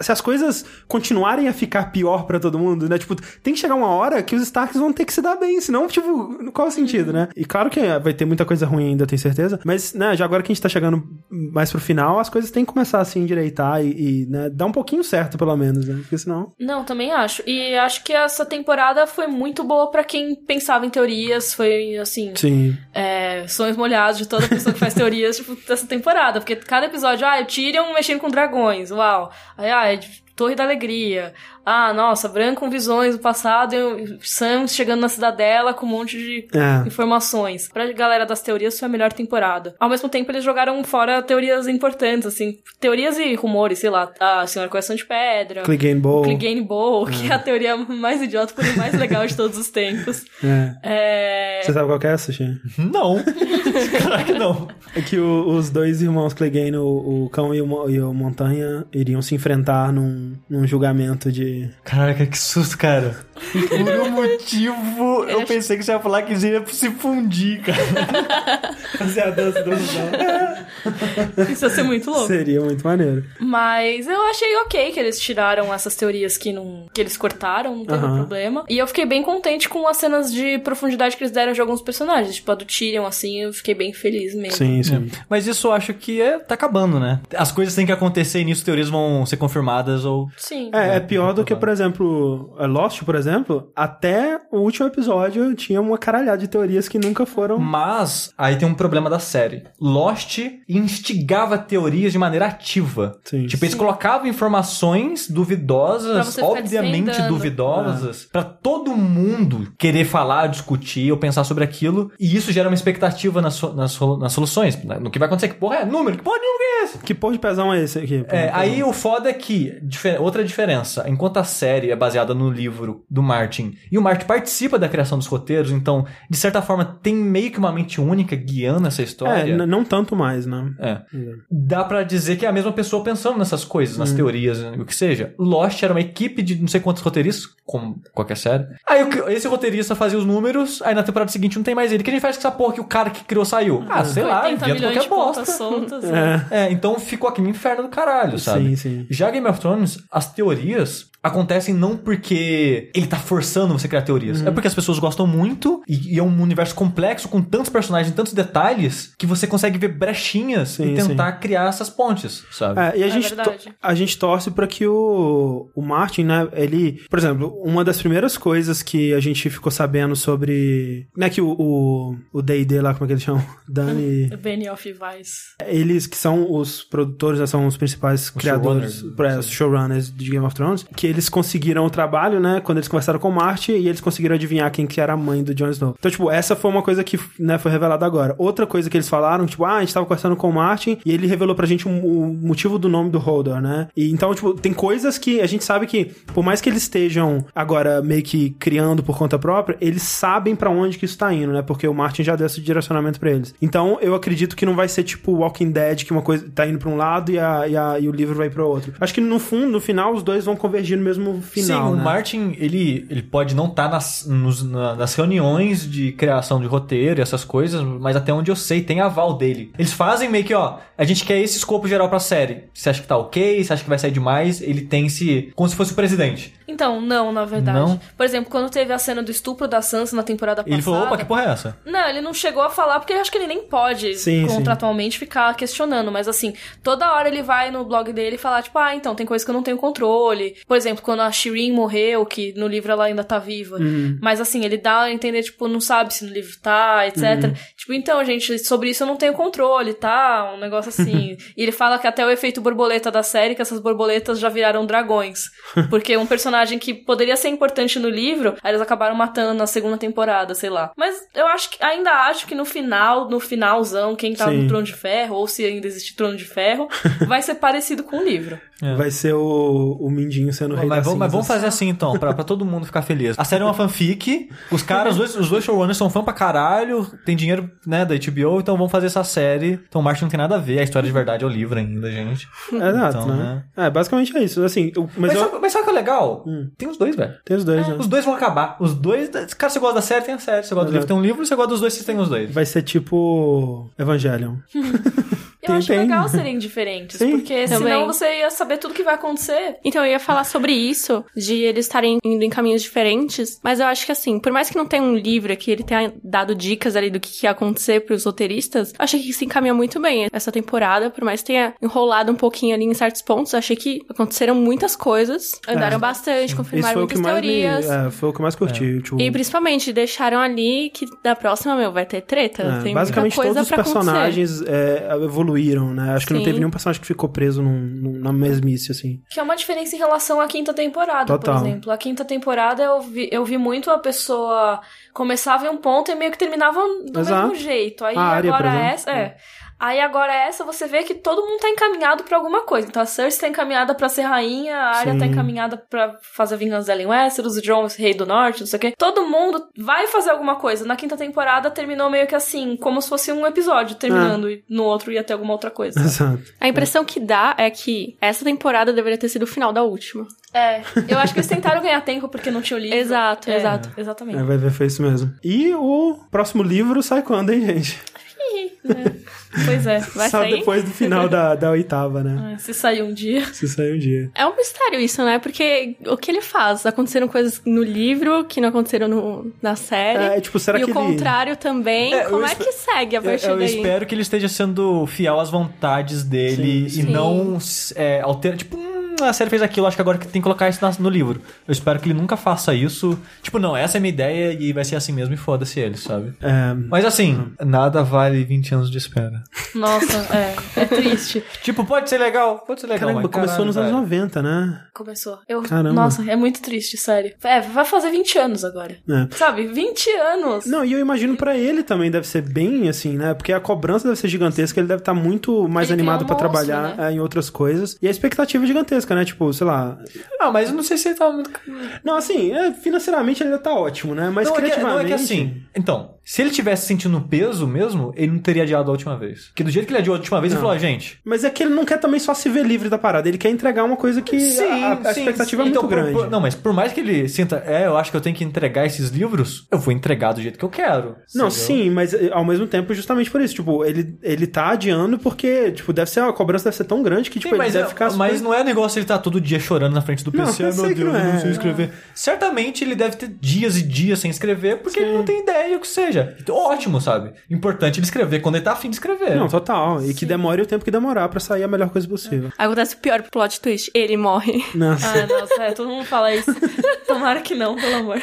se as coisas continuarem a ficar pior pra todo mundo, né? Tipo, tem que chegar uma hora que os Starks vão ter que se dar bem, senão, tipo, qual é o sentido, né? E claro que vai ter muita coisa ruim ainda, tenho certeza, mas, né, já agora que a gente tá chegando mais pro final, as coisas têm que começar a se endireitar e, e, né, dar um pouquinho certo, pelo menos, né? Porque senão... Não, também acho. E acho que essa temporada foi muito boa pra quem pensava em teorias. Foi, assim, Sim. é, sonhos molhados de toda pessoa que faz [LAUGHS] teorias tipo, dessa temporada. Porque cada episódio, ah, Tyrion mexendo com dragões, uau. Aí, ah, é Torre da Alegria. Ah, nossa, Bran com visões do passado e o Sam chegando na cidadela com um monte de É. informações. Pra galera das teorias, foi a melhor temporada. Ao mesmo tempo, eles jogaram fora teorias importantes, assim. Teorias e rumores, sei lá. A Senhora Coração de Pedra. Clegane Bowl. Clegane Bowl, que é a teoria mais idiota, porém mais legal de todos os tempos. É. É... Você sabe qual que é essa, Xê? Não. [LAUGHS] claro que não. É que o- os dois irmãos Clegane, o, o Cão e o, e o Montanha, iriam se enfrentar num, num julgamento de... Caraca, que susto, cara. Por um [LAUGHS] motivo, eu pensei que você ia falar que eles iam se fundir, cara. [LAUGHS] Fazer a dança do [LAUGHS] Isso ia ser muito louco. Seria muito maneiro. Mas eu achei ok que eles tiraram essas teorias que não. que eles cortaram, não teve problema. E eu fiquei bem contente com as cenas de profundidade que eles deram de alguns personagens. Tipo, a do Tyrion, assim, eu fiquei bem feliz mesmo. Sim, sim. Mas isso eu acho que é, tá acabando, né? As coisas têm que acontecer e nisso teorias vão ser confirmadas ou. Sim. É, é pior do que, por exemplo, Lost, por exemplo, até o último episódio tinha uma caralhada de teorias que nunca foram. Mas aí tem um problema da série. Lost instigava teorias de maneira ativa. Sim. Tipo, eles Sim. colocavam informações duvidosas, obviamente duvidosas, pra todo mundo querer falar, discutir ou pensar sobre aquilo. E isso gera uma expectativa nas, so- nas, solu- nas soluções. né? No que vai acontecer. Que porra é número? Que porra de número é esse? Que porra de pesão é esse aqui? É, aí o foda é que, outra diferença, enquanto a série é baseada no livro do Martin, e o Martin participa da criação dos roteiros, então, de certa forma, tem meio que uma mente única guiando essa É, história. n- não tanto mais, né? É. Dá pra dizer que é a mesma pessoa pensando nessas coisas, nas teorias, o que seja. Lost era uma equipe de não sei quantos roteiristas, como qualquer série. Aí esse roteirista fazia os números, aí na temporada seguinte não tem mais ele. O que a gente faz com essa porra que o cara que criou saiu? Ah, sei lá, 80 inventa qualquer bosta. soltas. né? É. É, então ficou aquele inferno do caralho, sabe? Sim, sim. Já Game of Thrones, as teorias acontecem não porque ele tá forçando você a criar teorias. Uhum. É porque as pessoas gostam muito e, e é um universo complexo com tantos personagens, tantos detalhes, que você consegue ver brechinhas Sim, e tentar criar essas pontes, sabe? É, e a, É gente a gente torce pra que o, o Martin, né, ele... Por exemplo, uma das primeiras coisas que a gente ficou sabendo sobre... Né, que o o o D&D lá, como é que eles chamam? [LAUGHS] Dani... [LAUGHS] Benny of Vice. eles que são os produtores, né, são os principais criadores, showrunners, pra- sim. os showrunners de Game of Thrones, que eles conseguiram o trabalho, né, quando eles conversaram com o Martin, e eles conseguiram adivinhar quem que era a mãe do Jon Snow. Então, tipo, essa foi uma coisa que, né, foi revelada agora. Outra coisa que eles falaram, tipo, ah, a gente tava conversando com o Martin, e ele revelou pra gente o, o motivo do nome do Hodor, né? E então, tipo, tem coisas que a gente sabe que, por mais que eles estejam agora meio que criando por conta própria, eles sabem pra onde que isso tá indo, né? Porque o Martin já deu esse direcionamento pra eles. Então, eu acredito que não vai ser tipo Walking Dead, que uma coisa tá indo pra um lado e, a, e, a- e o livro vai pro outro. Acho que no fundo, no final, os dois vão convergir no mesmo final. Sim, o né? Martin, ele, ele pode não estar nas, nos- na- nas reuniões de criação de roteiro e essas coisas, mas até onde eu sei, tem aval dele. Eles fazem meio que, ó, a gente quer esse escopo geral pra série. Você acha que tá ok? Você acha que vai sair demais? Ele tem esse. como se fosse o presidente. Então, não, na verdade. Não? Por exemplo, quando teve a cena do estupro da Sansa na temporada passada. ele falou: opa, que porra é essa? Não, ele não chegou a falar porque eu acho que ele nem pode Sim, contratualmente ficar questionando, mas assim, toda hora ele vai no blog dele e falar tipo, ah, então tem coisa que eu não tenho controle. Por exemplo, quando a Shireen morreu, que no livro ela ainda tá viva. Uhum. Mas assim, ele dá a entender tipo, não sabe se no livro tá, etc. Uhum. Tipo, então, gente, sobre isso eu não tenho controle, tá? Um negócio assim. [LAUGHS] e ele fala que até o efeito borboleta da série, que essas borboletas já viraram dragões. [LAUGHS] Porque um personagem que poderia ser importante no livro, aí eles acabaram matando na segunda temporada, sei lá. Mas eu acho que ainda acho que no final, no finalzão, quem tá Sim. no Trono de Ferro, ou se ainda existe Trono de Ferro, [LAUGHS] vai ser parecido com o livro. Vai ser o, o Mindinho sendo o rei Mas vamos, mas vamos fazer assim então, pra, pra todo mundo ficar feliz. A série é uma fanfic, os caras, os dois, os dois showrunners são fã pra caralho, tem dinheiro, né, da HBO, então vamos fazer essa série. Então o Martin não tem nada a ver, a história de verdade é o livro ainda, gente. Exato, Então, né? É, basicamente é isso. Assim, eu- mas, Mas, eu... sabe, mas sabe o que é legal? Hum. Tem os dois, velho. Tem os dois, né? Os dois vão acabar. Os dois. Cara, você gosta da série, tem a série. Você gosta do livro, tem um livro. Você gosta dos dois, você tem os dois. Vai ser tipo Evangelion. [LAUGHS] Eu Tem- acho tem. legal serem diferentes, Sim. porque Também. senão você ia saber tudo que vai acontecer. Então, eu ia falar sobre isso, de eles estarem indo em caminhos diferentes, mas eu acho que assim, por mais que não tenha um livro aqui, ele tenha dado dicas ali do que, que ia acontecer pros roteiristas, eu achei que se encaminha muito bem essa temporada, por mais que tenha enrolado um pouquinho ali em certos pontos, eu achei que aconteceram muitas coisas, andaram bastante, Isso confirmaram foi o que muitas mais me, teorias. é, foi o que eu mais curti. Tipo, E principalmente deixaram ali que da próxima, meu, vai ter treta. é, tem basicamente muita coisa todos os pra acontecer. personagens é, evoluíram, né? Acho que não teve nenhum personagem que ficou preso num, num- na mesmice, assim. Que é uma diferença em relação à quinta temporada, Total. por exemplo. A quinta temporada eu vi, eu vi muito a pessoa começava em um ponto e meio que terminava do Exato. mesmo jeito. Aí A agora exemplo. essa. É. Aí agora essa você vê que todo mundo tá encaminhado pra alguma coisa. Então a Cersei tá encaminhada pra ser rainha, a Arya Sim. tá encaminhada pra fazer a vingança dela em Westeros, o Jon rei do norte, não sei o quê. Todo mundo vai fazer alguma coisa. Na quinta temporada terminou meio que assim, como se fosse um episódio terminando e no outro ia ter alguma outra coisa. [LAUGHS] Exato. A impressão que dá é que essa temporada deveria ter sido o final da última. É, eu acho que eles tentaram ganhar tempo porque não tinha o livro. Exato, É, exato. Exatamente. É, vai ver, foi isso mesmo. E o próximo livro sai quando, hein, gente? Pois é. [LAUGHS] Vai Só sair? depois do final da, da oitava, né? É, Se sair um dia. Se sair um dia. É um mistério isso, né? Porque o que ele faz? Aconteceram coisas no livro que não aconteceram no- na série. É, tipo, será e que o ele- contrário também. É, eu Como é que segue a Eu, partir eu daí? espero que ele esteja sendo fiel às vontades dele Sim, e sim. não é, altera. Tipo, hum, a série fez aquilo, acho que agora que tem que colocar isso no livro. Eu espero que ele nunca faça isso. Tipo, não, essa é a minha ideia e vai ser assim mesmo e foda-se ele, sabe? É, Mas assim, nada vale 20 anos de espera. Nossa, é. É triste. Tipo, pode ser legal, pode ser legal. caramba, mas começou caralho, nos anos velho. 90, né? Começou. Eu, Caramba. Nossa, é muito triste, sério. É, vai fazer 20 anos agora. É. Sabe? 20 anos. Não, e eu imagino pra ele também deve ser bem assim, né? Porque a cobrança deve ser gigantesca, ele deve estar muito mais Ele animado um pra monstro, trabalhar né? é, em outras coisas. E a expectativa é gigantesca, né? Tipo, sei lá. Ah, mas eu não sei se ele tá muito. Não, assim, é, financeiramente ele ainda tá ótimo, né? Mas não, é que, criativamente. não é que assim. Então, Se ele tivesse sentindo peso mesmo, ele não teria adiado a última vez. Porque do jeito que ele adiou a última vez, ele Não. falou, ah, gente. Mas é que ele não quer também só se ver livre da parada, ele quer entregar uma coisa que a, a expectativa é Então, muito por- grande. por- não, mas por mais que ele sinta, é, eu acho que eu tenho que entregar esses livros, eu vou entregar do jeito que eu quero. Não, sim, mas eh, ao mesmo tempo justamente por isso. Tipo, ele, ele tá adiando porque, tipo, deve ser, a cobrança deve ser tão grande que, tipo, Sim, ele mas, deve é- ficar super- mas não é negócio ele tá todo dia chorando na frente do Não, PC. eu "Ah, meu Deus, não eu é. não sei escrever. Certamente ele deve ter dias e dias sem escrever porque ele não tem ideia o que seja. Então, ótimo, sabe? Importante ele escrever quando ele tá afim de escrever. Não, total. E que demore o tempo que demorar pra sair a melhor coisa possível. Acontece o pior plot twist. Ele morre. Nossa. Ah, nossa, é, todo mundo fala isso. Tomara que não, pelo amor.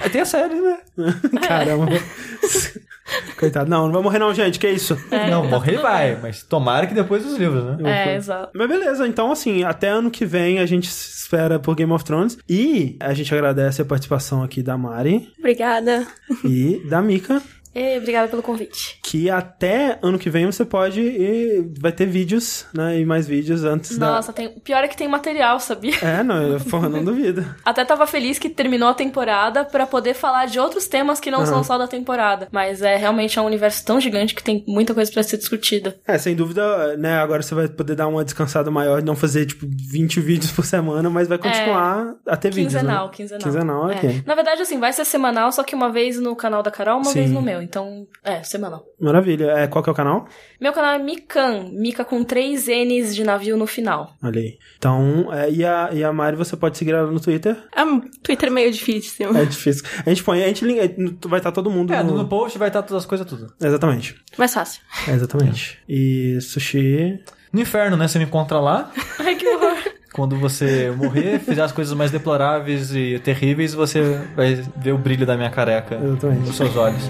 Aí tem a série, né? [LAUGHS] Caramba. [LAUGHS] [LAUGHS] Coitado. Não, não vai morrer não, gente. Que isso? não, tá morrer vai, mas tomara que depois dos livros, né? É, exato. Mas beleza, então assim, até ano que vem a gente se espera por Game of Thrones. E a gente agradece a participação aqui da Mari Obrigada. e da Mika. [LAUGHS] E obrigada pelo convite. Que até ano que vem você pode e vai ter vídeos, né? E mais vídeos antes Nossa, tem... o pior é que tem material, sabia? da. É, não, eu, [LAUGHS] porra, não duvido. Até tava feliz que terminou a temporada pra poder falar de outros temas que não são só da temporada. Mas é realmente é um universo tão gigante que tem muita coisa pra ser discutida. É, sem dúvida, né? Agora você vai poder dar uma descansada maior, não fazer, tipo, 20 vídeos por semana, mas vai continuar a ter vídeos. Quinzenal, né? quinzenal. Quinzenal, É. ok. Na verdade, assim, vai ser semanal, só que uma vez no canal da Carol, uma Sim. vez no meu. Então, é, semanal. Maravilha. É, qual que é o canal? Meu canal é Mikan, Mika com três N's de navio no final. Olha aí. Então, é, e, a, e a Mari você pode seguir ela no Twitter. É um Twitter meio difícil. É difícil. A gente põe, a gente linka, vai estar todo mundo É, no... no, no post vai estar todas as coisas tudo. Exatamente. Mais fácil. É, exatamente. E sushi. No inferno, né? Você me encontra lá. [LAUGHS] Ai, que horror. Quando você morrer, fizer as coisas mais deploráveis e terríveis, você vai ver o brilho da minha careca Exatamente. nos seus olhos.